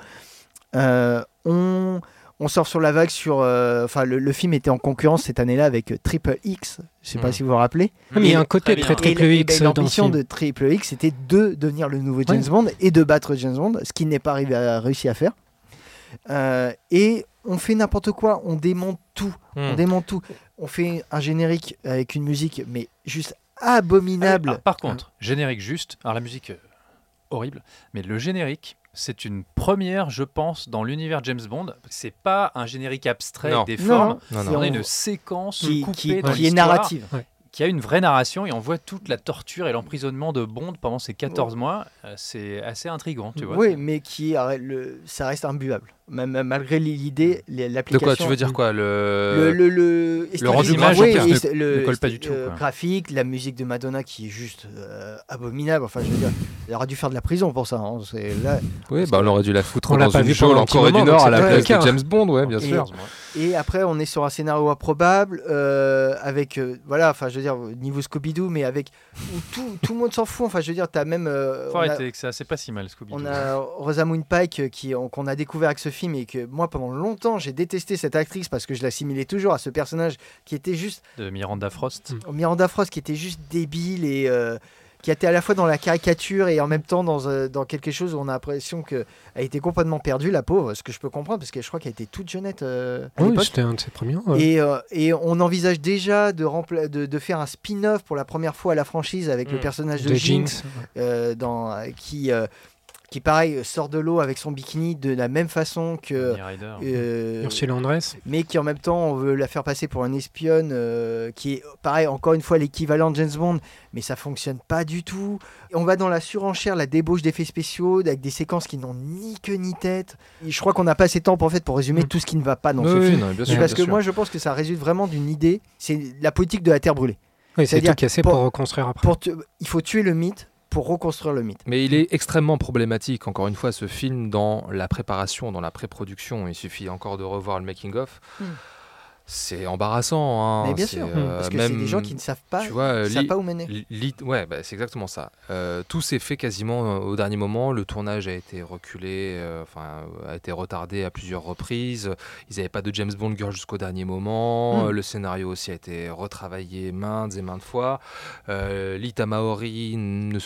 Euh, on, on sort sur la vague sur. euh, Enfin, le, le film était en concurrence cette année-là avec Triple X. Je sais pas Mhm. si vous vous rappelez. Ah, mais il y a un côté très très triple X ben, dans le L'ambition de Triple X, c'était de devenir le nouveau James Bond et de battre James Bond, ce qu'il n'est pas arrivé à, réussi à faire. Euh, et on fait n'importe quoi, on démonte tout, on Hmm. démonte tout. On fait un générique avec une musique, mais juste abominable. Ah, par contre, générique juste. Alors la musique, euh, horrible. Mais le générique, c'est une première, je pense, dans l'univers James Bond. C'est pas un générique abstrait Non. des formes. Non, c'est non. On a une séquence qui, coupée qui- dans qui est narrative. qui a une vraie narration et on voit toute la torture et l'emprisonnement de Bond pendant ces 14 mois. Euh, C'est assez intriguant, tu vois. Oui, mais qui le, ça reste imbuvable. Même malgré l'idée, De l'application. quoi Tu veux dire quoi le... le, le, le, rendu oui, ne- le ne colle pas du tout, quoi. graphique, la musique de Madonna qui est juste euh, abominable. Enfin, je veux dire, il aurait dû faire de la prison pour ça. hein. C'est là. Oui, bah, on aurait dû la foutre On dans pas une vu geôle en Corée du Nord à la place de. James Bond, ouais, bien Et- sûr. Et après, on est sur un scénario improbable, euh, avec, euh, voilà, enfin, je veux dire, niveau Scooby-Doo, mais avec où tout, tout le monde s'en fout. Enfin, je veux dire, t'as même. euh, Faut on a- arrêter avec ça, c'est pas si mal, Scooby. On a Rosamund Pike qui, on- qu'on a découvert avec ce film et que moi pendant longtemps j'ai détesté cette actrice parce que je l'assimilais toujours à ce personnage qui était juste de Miranda Frost. Miranda Frost qui était juste débile et euh, qui était à la fois dans la caricature et en même temps dans, euh, dans quelque chose où on a l'impression qu'elle était complètement perdue la pauvre, ce que je peux comprendre parce que je crois qu'elle était toute jeunette euh, à Oui, c'était un de ses premiers. ouais. Et, euh, et on envisage déjà de, de, de faire un spin-off pour la première fois à la franchise avec le Mm. personnage de, de Jinx, Jinx. euh, dans, qui, euh, qui pareil sort de l'eau avec son bikini de la même façon que euh, Ursula Andress. mais qui en même temps on veut la faire passer pour une espionne euh, qui est pareil encore une fois l'équivalent de James Bond mais ça fonctionne pas du tout Et on va dans la surenchère la débauche d'effets spéciaux avec des séquences qui n'ont ni queue ni tête Et je crois qu'on n'a pas assez de temps pour, en fait, pour résumer Mm. tout ce qui ne va pas dans Oui, ce oui, film non, sûr, parce bien que sûr. moi je pense que ça résulte vraiment d'une idée c'est la politique de la terre brûlée Oui, c'est tout cassé pour- pour reconstruire après. pour te- il faut tuer le mythe pour reconstruire le mythe Mais il est extrêmement problématique, encore une fois, ce film dans la préparation, dans la pré-production. Il suffit encore de revoir le making-of. Hmm. C'est embarrassant. hein. mais bien sûr euh, parce que c'est des gens qui ne savent pas Tu vois, euh, savent pas où mener ouais, bah, c'est exactement ça. Euh, tout s'est fait quasiment au dernier moment. Le tournage a été reculé, euh, enfin, a été retardé à plusieurs reprises. Ils n'avaient pas de James Bond girl jusqu'au dernier moment. Mm. Euh, Le scénario aussi a été retravaillé maintes et maintes fois. Lita Maori ne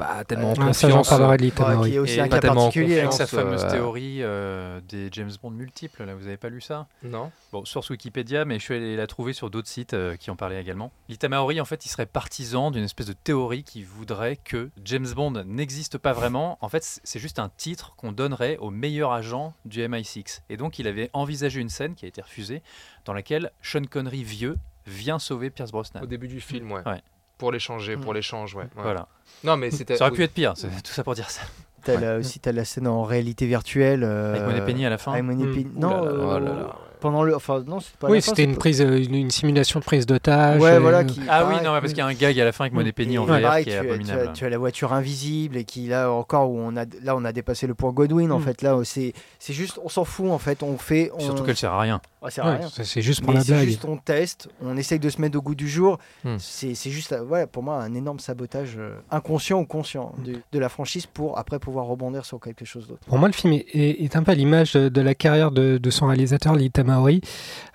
pas tellement en Ah, ça, confiance. parlerai de Lita Ouais, qui est aussi Et un pas cas particulier Avec hein. sa confiance, fameuse euh, théorie euh, des James Bond multiples, là, vous avez pas lu ça? Non. Bon, source Wikipédia, mais je suis allé la trouver sur d'autres sites euh, qui en parlaient également. Lita Maori, en fait, il serait partisan d'une espèce de théorie qui voudrait que James Bond n'existe pas vraiment. En fait, c'est juste un titre qu'on donnerait au meilleur agent du MI6. Et donc, il avait envisagé une scène qui a été refusée, dans laquelle Sean Connery vieux vient sauver Pierce Brosnan. Au début du film, ouais. Ouais. Pour l'échanger, pour Mm. l'échange, ouais. ouais. Voilà. Non, mais c'était. Ça aurait oui. pu être pire, c'est tout ça pour dire ça. T'as Ouais. aussi t'as la scène en réalité virtuelle. euh, Avec Monet Penny à la fin Avec Monet Mm. Penny- Non, là là, euh, oh là là. Pendant le. Enfin, non, c'est pas Oui, c'était une prise, euh, une, une simulation de prise d'otage. Ouais, euh, voilà. Qui, Ah oui, non, mais parce qu'il y a un gag à la fin avec Monet Penny en VR pareil, qui est tu, as- tu as, abominable. tu as la voiture invisible et qui là encore où on a là on a dépassé le point Godwin en Mm. fait là c'est c'est juste on s'en fout en fait on fait on... Surtout qu'elle sert à rien. Ouais, ça sert à ouais, rien. c'est juste pour Mais la blague. juste on teste, on essaye de se mettre au goût du jour. Hmm. C'est c'est juste, euh, ouais, pour moi, un énorme sabotage euh, inconscient ou conscient de, de la franchise pour après pouvoir rebondir sur quelque chose d'autre. Pour moi, le film est, est- est un peu à l'image de, de la carrière de, de son réalisateur, Lee Tamahori,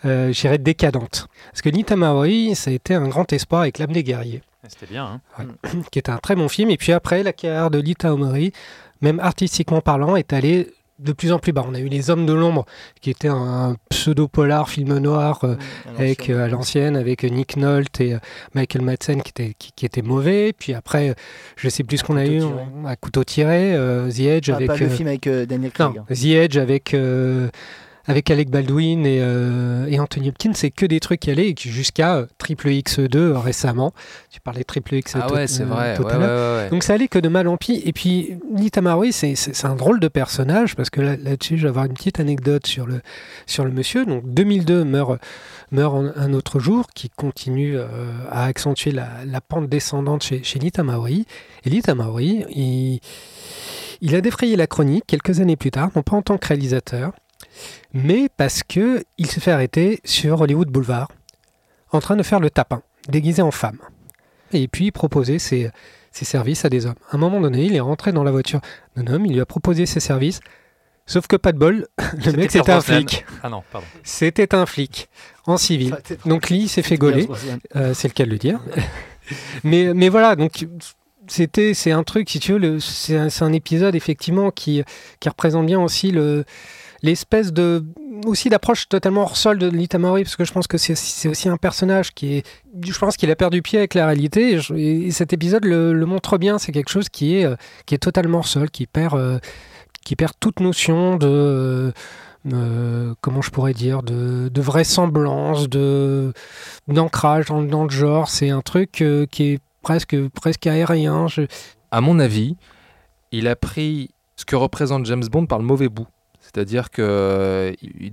euh, je dirais décadente. Parce que Lee Tamahori, ça a été un grand espoir avec L'âme des guerriers, C'était bien. hein. qui est un très bon film. Et puis après, la carrière de Lee Tamahori, même artistiquement parlant, est allée de plus en plus bas. On a eu Les Hommes de l'ombre, qui était un pseudo-polar film noir euh, avec euh, à l'ancienne avec euh, Nick Nolte et euh, Michael Madsen qui était qui, qui était mauvais puis après euh, je sais plus ce qu'on a eu on- à couteau tiré euh, The Edge Ah, avec pas le euh, film avec euh, Daniel non, Craig. hein. The Edge avec euh, avec Alec Baldwin et, euh, et Anthony Hopkins, c'est que des trucs qui allaient jusqu'à euh, Triple X2 euh, récemment. Tu parlais de Triple X Ah tout- ouais, c'est vrai. ouais. Donc ça allait que de mal en pis. Et puis Tamahori, c'est c'est- c'est un drôle de personnage parce que là- là-dessus, je vais avoir une petite anecdote sur le, sur le monsieur. Donc 2002 meurt, meurt un autre jour qui continue euh, à accentuer la, la pente descendante chez, chez Lee Tamahori. Et Lee Tamahori, il, il a défrayé la chronique quelques années plus tard, non pas en tant que réalisateur, mais parce que il s'est fait arrêter sur Hollywood Boulevard en train de faire le tapin, déguisé en femme. Et puis proposer ses, ses services à des hommes. À un moment donné, il est rentré dans la voiture d'un homme, il lui a proposé ses services, sauf que pas de bol, le mec c'était un flic. Ah non, pardon. C'était un flic, en civil. Donc Lee s'est fait gauler. Euh, c'est le cas de le dire. mais, mais voilà, donc c'était c'est un truc, si tu veux, le- c'est un, c'est un épisode effectivement qui, qui représente bien aussi le l'espèce de aussi d'approche totalement hors sol de Litamori parce que je pense que c'est aussi un personnage qui est je pense qu'il a perdu pied avec la réalité et, cet épisode le, montre bien c'est quelque chose qui est euh, qui est totalement hors sol qui perd euh, qui perd toute notion de euh, comment je pourrais dire de, de vraisemblance de d'ancrage dans, dans le genre. C'est un truc qui est presque, presque aérien. Je- À mon avis, il a pris ce que représente James Bond par le mauvais bout. C'est-à-dire qu'il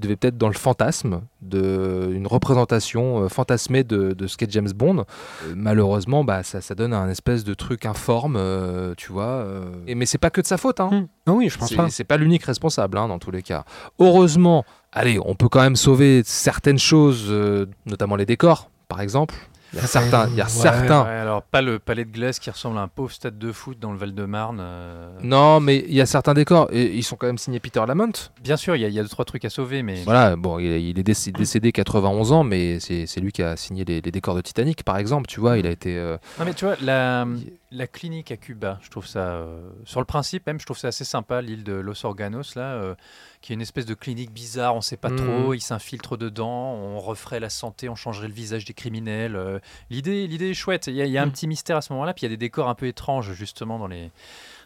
devait peut-être dans le fantasme, de, une représentation euh, fantasmée de, de ce qu'est James Bond. Euh, malheureusement, bah, ça, ça donne un espèce de truc informe, euh, tu vois. euh. Et, mais c'est pas que de sa faute. Hein. Hmm. Oui, je pense pas. C'est pas l'unique responsable hein, dans tous les cas. Heureusement, allez, on peut quand même sauver certaines choses, euh, notamment les décors, par exemple. Il y a certains, il y a Ouais, certains. Ouais, alors, pas le palais de glace qui ressemble à un pauvre stade de foot dans le Val-de-Marne. euh, Non, mais il y a certains décors et ils sont quand même signés Peter Lamont. Bien sûr, il y, a- il y a deux, trois trucs à sauver, mais. Voilà, bon, il, est décédé, décédé 91 ans, mais c'est lui qui a signé les, les décors de Titanic, par exemple. Tu vois, il a été. euh, Non, mais tu vois, la, la clinique à Cuba, je trouve ça. euh, sur le principe, même, je trouve ça assez sympa, l'île de Los Organos, là, qui est une espèce de clinique bizarre, on sait pas trop, ils s'infiltrent dedans, on referait la santé, on changerait le visage des criminels. euh, L'idée l'idée est chouette, il y a, il y a un Mhm. petit mystère à ce moment-là, puis il y a des décors un peu étranges, justement, dans les,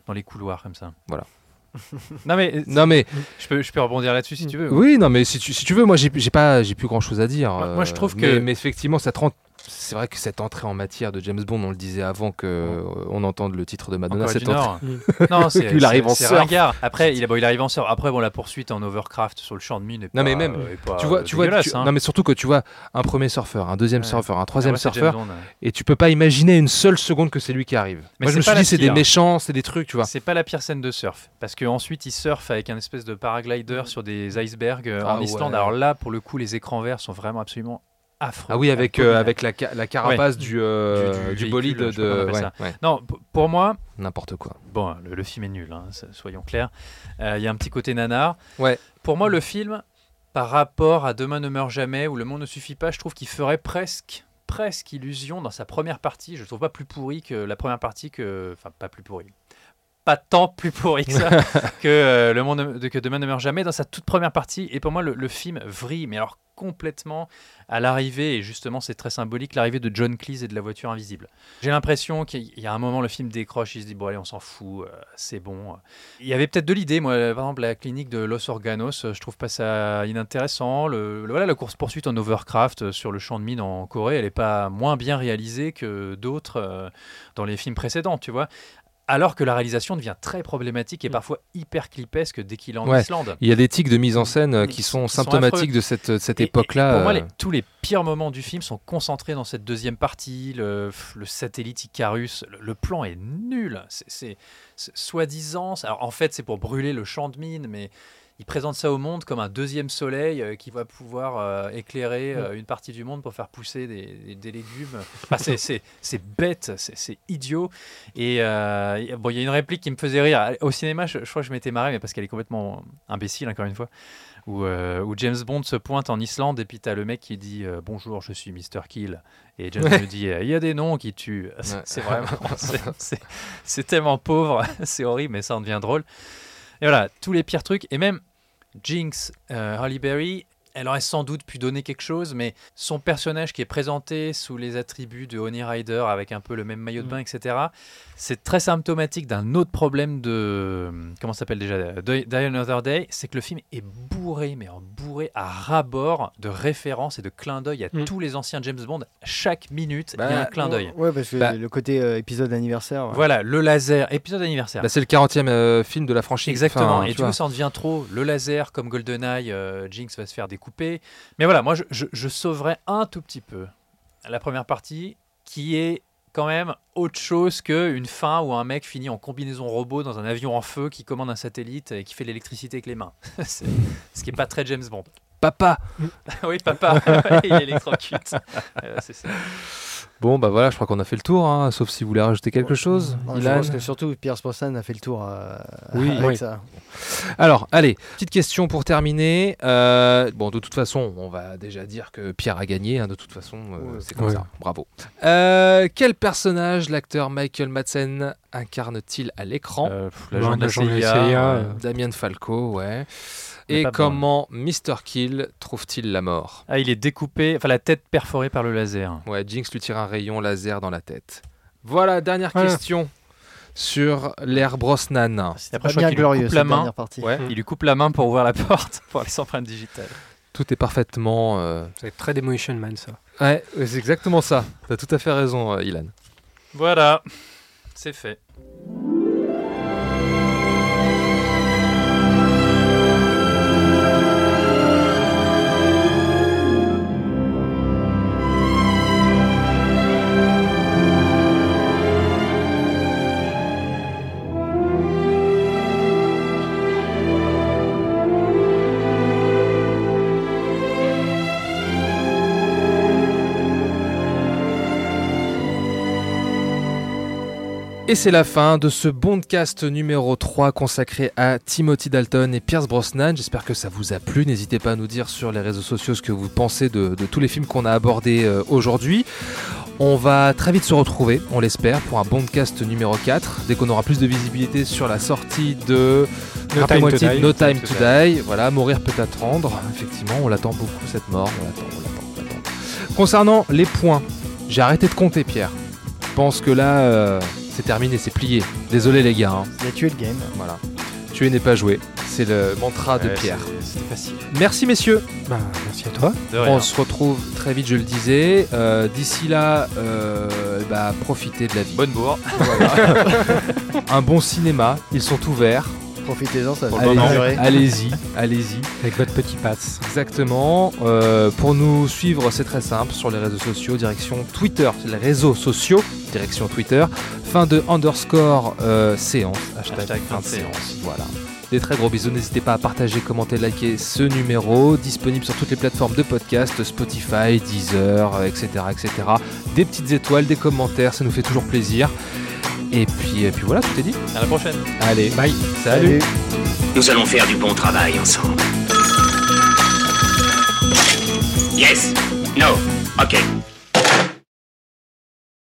dans les couloirs, comme ça. Voilà. non, mais. Non, mais Je peux, je peux rebondir là-dessus si tu veux. oui, non, mais si tu, si tu veux, moi, j'ai j'ai pas, j'ai plus grand chose à dire. Moi- moi, je euh, trouve mais- que- Mais effectivement, ça te rend- C'est vrai que cette entrée en matière de James Bond, on le disait avant que euh, on entende le titre de Madonna, cette entrée. non, c'est Il arrive en c'est surf. ringard. Après, il, a- bon, il arrive en surf. Après, bon, la poursuite en overcraft sur le champ de mine est Non, pas, mais même, euh, est pas, tu vois, tu vois, tu- hein. non mais surtout que tu vois un premier surfeur, un deuxième Ouais. surfeur, un Ah troisième ouais, surfeur, James Bond, ouais. et tu peux pas imaginer une seule seconde que c'est lui qui arrive. Mais Moi je me suis dit c'est des pire. méchants, c'est des trucs, tu vois. C'est pas la pire scène de surf, parce qu'ensuite il surfe avec un espèce de paraglider sur des icebergs euh, en Ah Islande. ouais. Alors là, pour le coup, les écrans verts sont vraiment absolument affreux. Ah oui, avec, euh, avec la, la carapace du, euh, Du- du bolide de. ouais, ouais, Non, pour moi, n'importe quoi. bon, le, le film est nul, hein, soyons clairs. Euh, Il y a un petit côté nanar. Ouais. Pour moi, le film, par rapport à Demain ne meurt jamais ou Le monde ne suffit pas, je trouve qu'il ferait presque presque illusion dans sa première partie. Je le trouve pas plus pourri que la première partie que, enfin pas plus pourri, pas tant plus pourri que ça que euh, le monde de- que Demain ne meurt jamais dans sa toute première partie. Et pour moi, le, le film vrille, mais alors complètement à l'arrivée, et justement c'est très symbolique, l'arrivée de John Cleese et de la voiture invisible. J'ai l'impression qu'il y a un moment, le film décroche, il se dit, bon allez, on s'en fout, euh, c'est bon. Il y avait peut-être de l'idée, moi, par exemple, la clinique de Los Organos, je trouve pas ça inintéressant. Le, le- voilà, la course-poursuite en overcraft euh, sur le champ de mine en Corée, elle est pas moins bien réalisée que d'autres euh, dans les films précédents, tu vois. Alors que la réalisation devient très problématique et parfois hyper clipesque dès qu'il est en Ouais. Islande. Il y a des tics de mise en scène euh, qui sont qui sont symptomatiques de cette, de cette Et- et époque-là. Pour moi, euh, les- tous les pires moments du film sont concentrés dans cette deuxième partie. Le, le satellite Icarus, le, le plan est nul. C'est- soi-disant. En fait, c'est pour brûler le champ de mine, mais il présente ça au monde comme un deuxième soleil euh, qui va pouvoir euh, éclairer euh, une partie du monde pour faire pousser des, des- des légumes. Enfin, c'est- bête, c'est idiot. Et bon, il y a une réplique qui me faisait rire. Au cinéma, je, je crois que je m'étais marré, mais parce qu'elle est complètement imbécile, encore une fois où, où James Bond se pointe en Islande et puis t'as le mec qui dit bonjour je suis Mr Kill et James lui dit il y a des noms qui tuent C'est- Ouais. vraiment c'est tellement pauvre c'est horrible mais ça en devient drôle et voilà tous les pires trucs. Et même Jinx euh, Berry elle aurait sans doute pu donner quelque chose, mais son personnage qui est présenté sous les attributs de Honey Rider avec un peu le même maillot de bain, etc., c'est très symptomatique d'un autre problème de. Comment ça s'appelle déjà Die Another Day. C'est que le film est bourré, mais en bourré à ras-bord de références et de clins d'œil à Mm. tous les anciens James Bond. Chaque minute, il y a Bah, un clin d'œil. Ouais, parce que Bah. le côté euh, épisode anniversaire. ouais. Voilà, le laser, épisode anniversaire. bah, c'est le 40e euh, film de la franchise. Exactement. Enfin, et du vois. coup, ça en devient trop. Le laser, comme GoldenEye, euh, Jinx va se faire Mais voilà, moi, je, je, je sauverais un tout petit peu la première partie, qui est quand même autre chose qu'une fin où un mec finit en combinaison robot dans un avion en feu qui commande un satellite et qui fait l'électricité avec les mains. Ce qui est pas très James Bond. Papa oui, papa, il électrocute. Euh, c'est ça. Bon, bah voilà, je crois qu'on a fait le tour, hein, sauf si vous voulez rajouter quelque chose. Non, je Ilan pense que surtout Pierce Brosnan a fait le tour euh, Oui, avec oui. ça. Alors, allez, petite question pour terminer. Euh, bon, de toute façon, on va déjà dire que Pierre a gagné. hein, de toute façon, euh, c'est comme Ouais. ça. Bravo. Euh, quel personnage l'acteur Michael Madsen incarne-t-il à l'écran? Euh, l'agent de la CIA, Damien Falco, ouais. Et comment Mr. Kill trouve-t-il la mort? Ah, il est découpé, enfin la tête perforée par le laser. Ouais, Jinx lui tire un rayon laser dans la tête. Voilà, dernière question sur l'ère Brosnan. C'était Après, pas bien glorieux coupe cette la main. dernière partie. Ouais, Il lui coupe la main pour ouvrir la porte pour les empreintes digitales. tout est parfaitement. euh, C'est très Demolition Man, ça. Ouais, ouais, c'est exactement ça. T'as tout à fait raison, euh, Ilan. Voilà, c'est fait. Et c'est la fin de ce Bondcast numéro 3 consacré à Timothy Dalton et Pierce Brosnan. J'espère que ça vous a plu. N'hésitez pas à nous dire sur les réseaux sociaux ce que vous pensez de, de tous les films qu'on a abordés euh, aujourd'hui. On va très vite se retrouver, on l'espère, pour un Bondcast numéro 4, dès qu'on aura plus de visibilité sur la sortie de No Time to Die. No Time to Die. Voilà, mourir peut attendre. Effectivement, on l'attend beaucoup cette mort. On l'attend, on l'attend, on l'attend. Concernant les points, j'ai arrêté de compter, Pierre. Je pense que là, euh, c'est terminé, c'est plié. Désolé les gars. hein. Il a tué le game. Voilà. Tuer n'est pas joué. C'est le mantra de Ouais, Pierre. c'est- C'est facile. Merci messieurs. Bah, merci à toi. De rien. On se retrouve très vite, je le disais. Euh, D'ici là, euh, bah, profitez de la vie. Bonne bourre. Un bon cinéma, ils sont ouverts. Profitez-en, ça va durer. Allez-y, allez-y. Avec votre petit pass. Exactement. Euh, pour nous suivre, c'est très simple sur les réseaux sociaux, direction Twitter, c'est les réseaux sociaux, direction Twitter. Fin de underscore euh, séance, hashtag, Hashtag fin de séance. Voilà. Des très gros bisous. N'hésitez pas à partager, commenter, liker ce numéro, disponible sur toutes les plateformes de podcast, Spotify, Deezer, euh, etc., etc. Des petites étoiles, des commentaires, ça nous fait toujours plaisir. Et puis, et puis voilà, tout est dit. À la prochaine. Allez, Bye. salut. Nous allons faire du bon travail ensemble. Yes. No. Ok.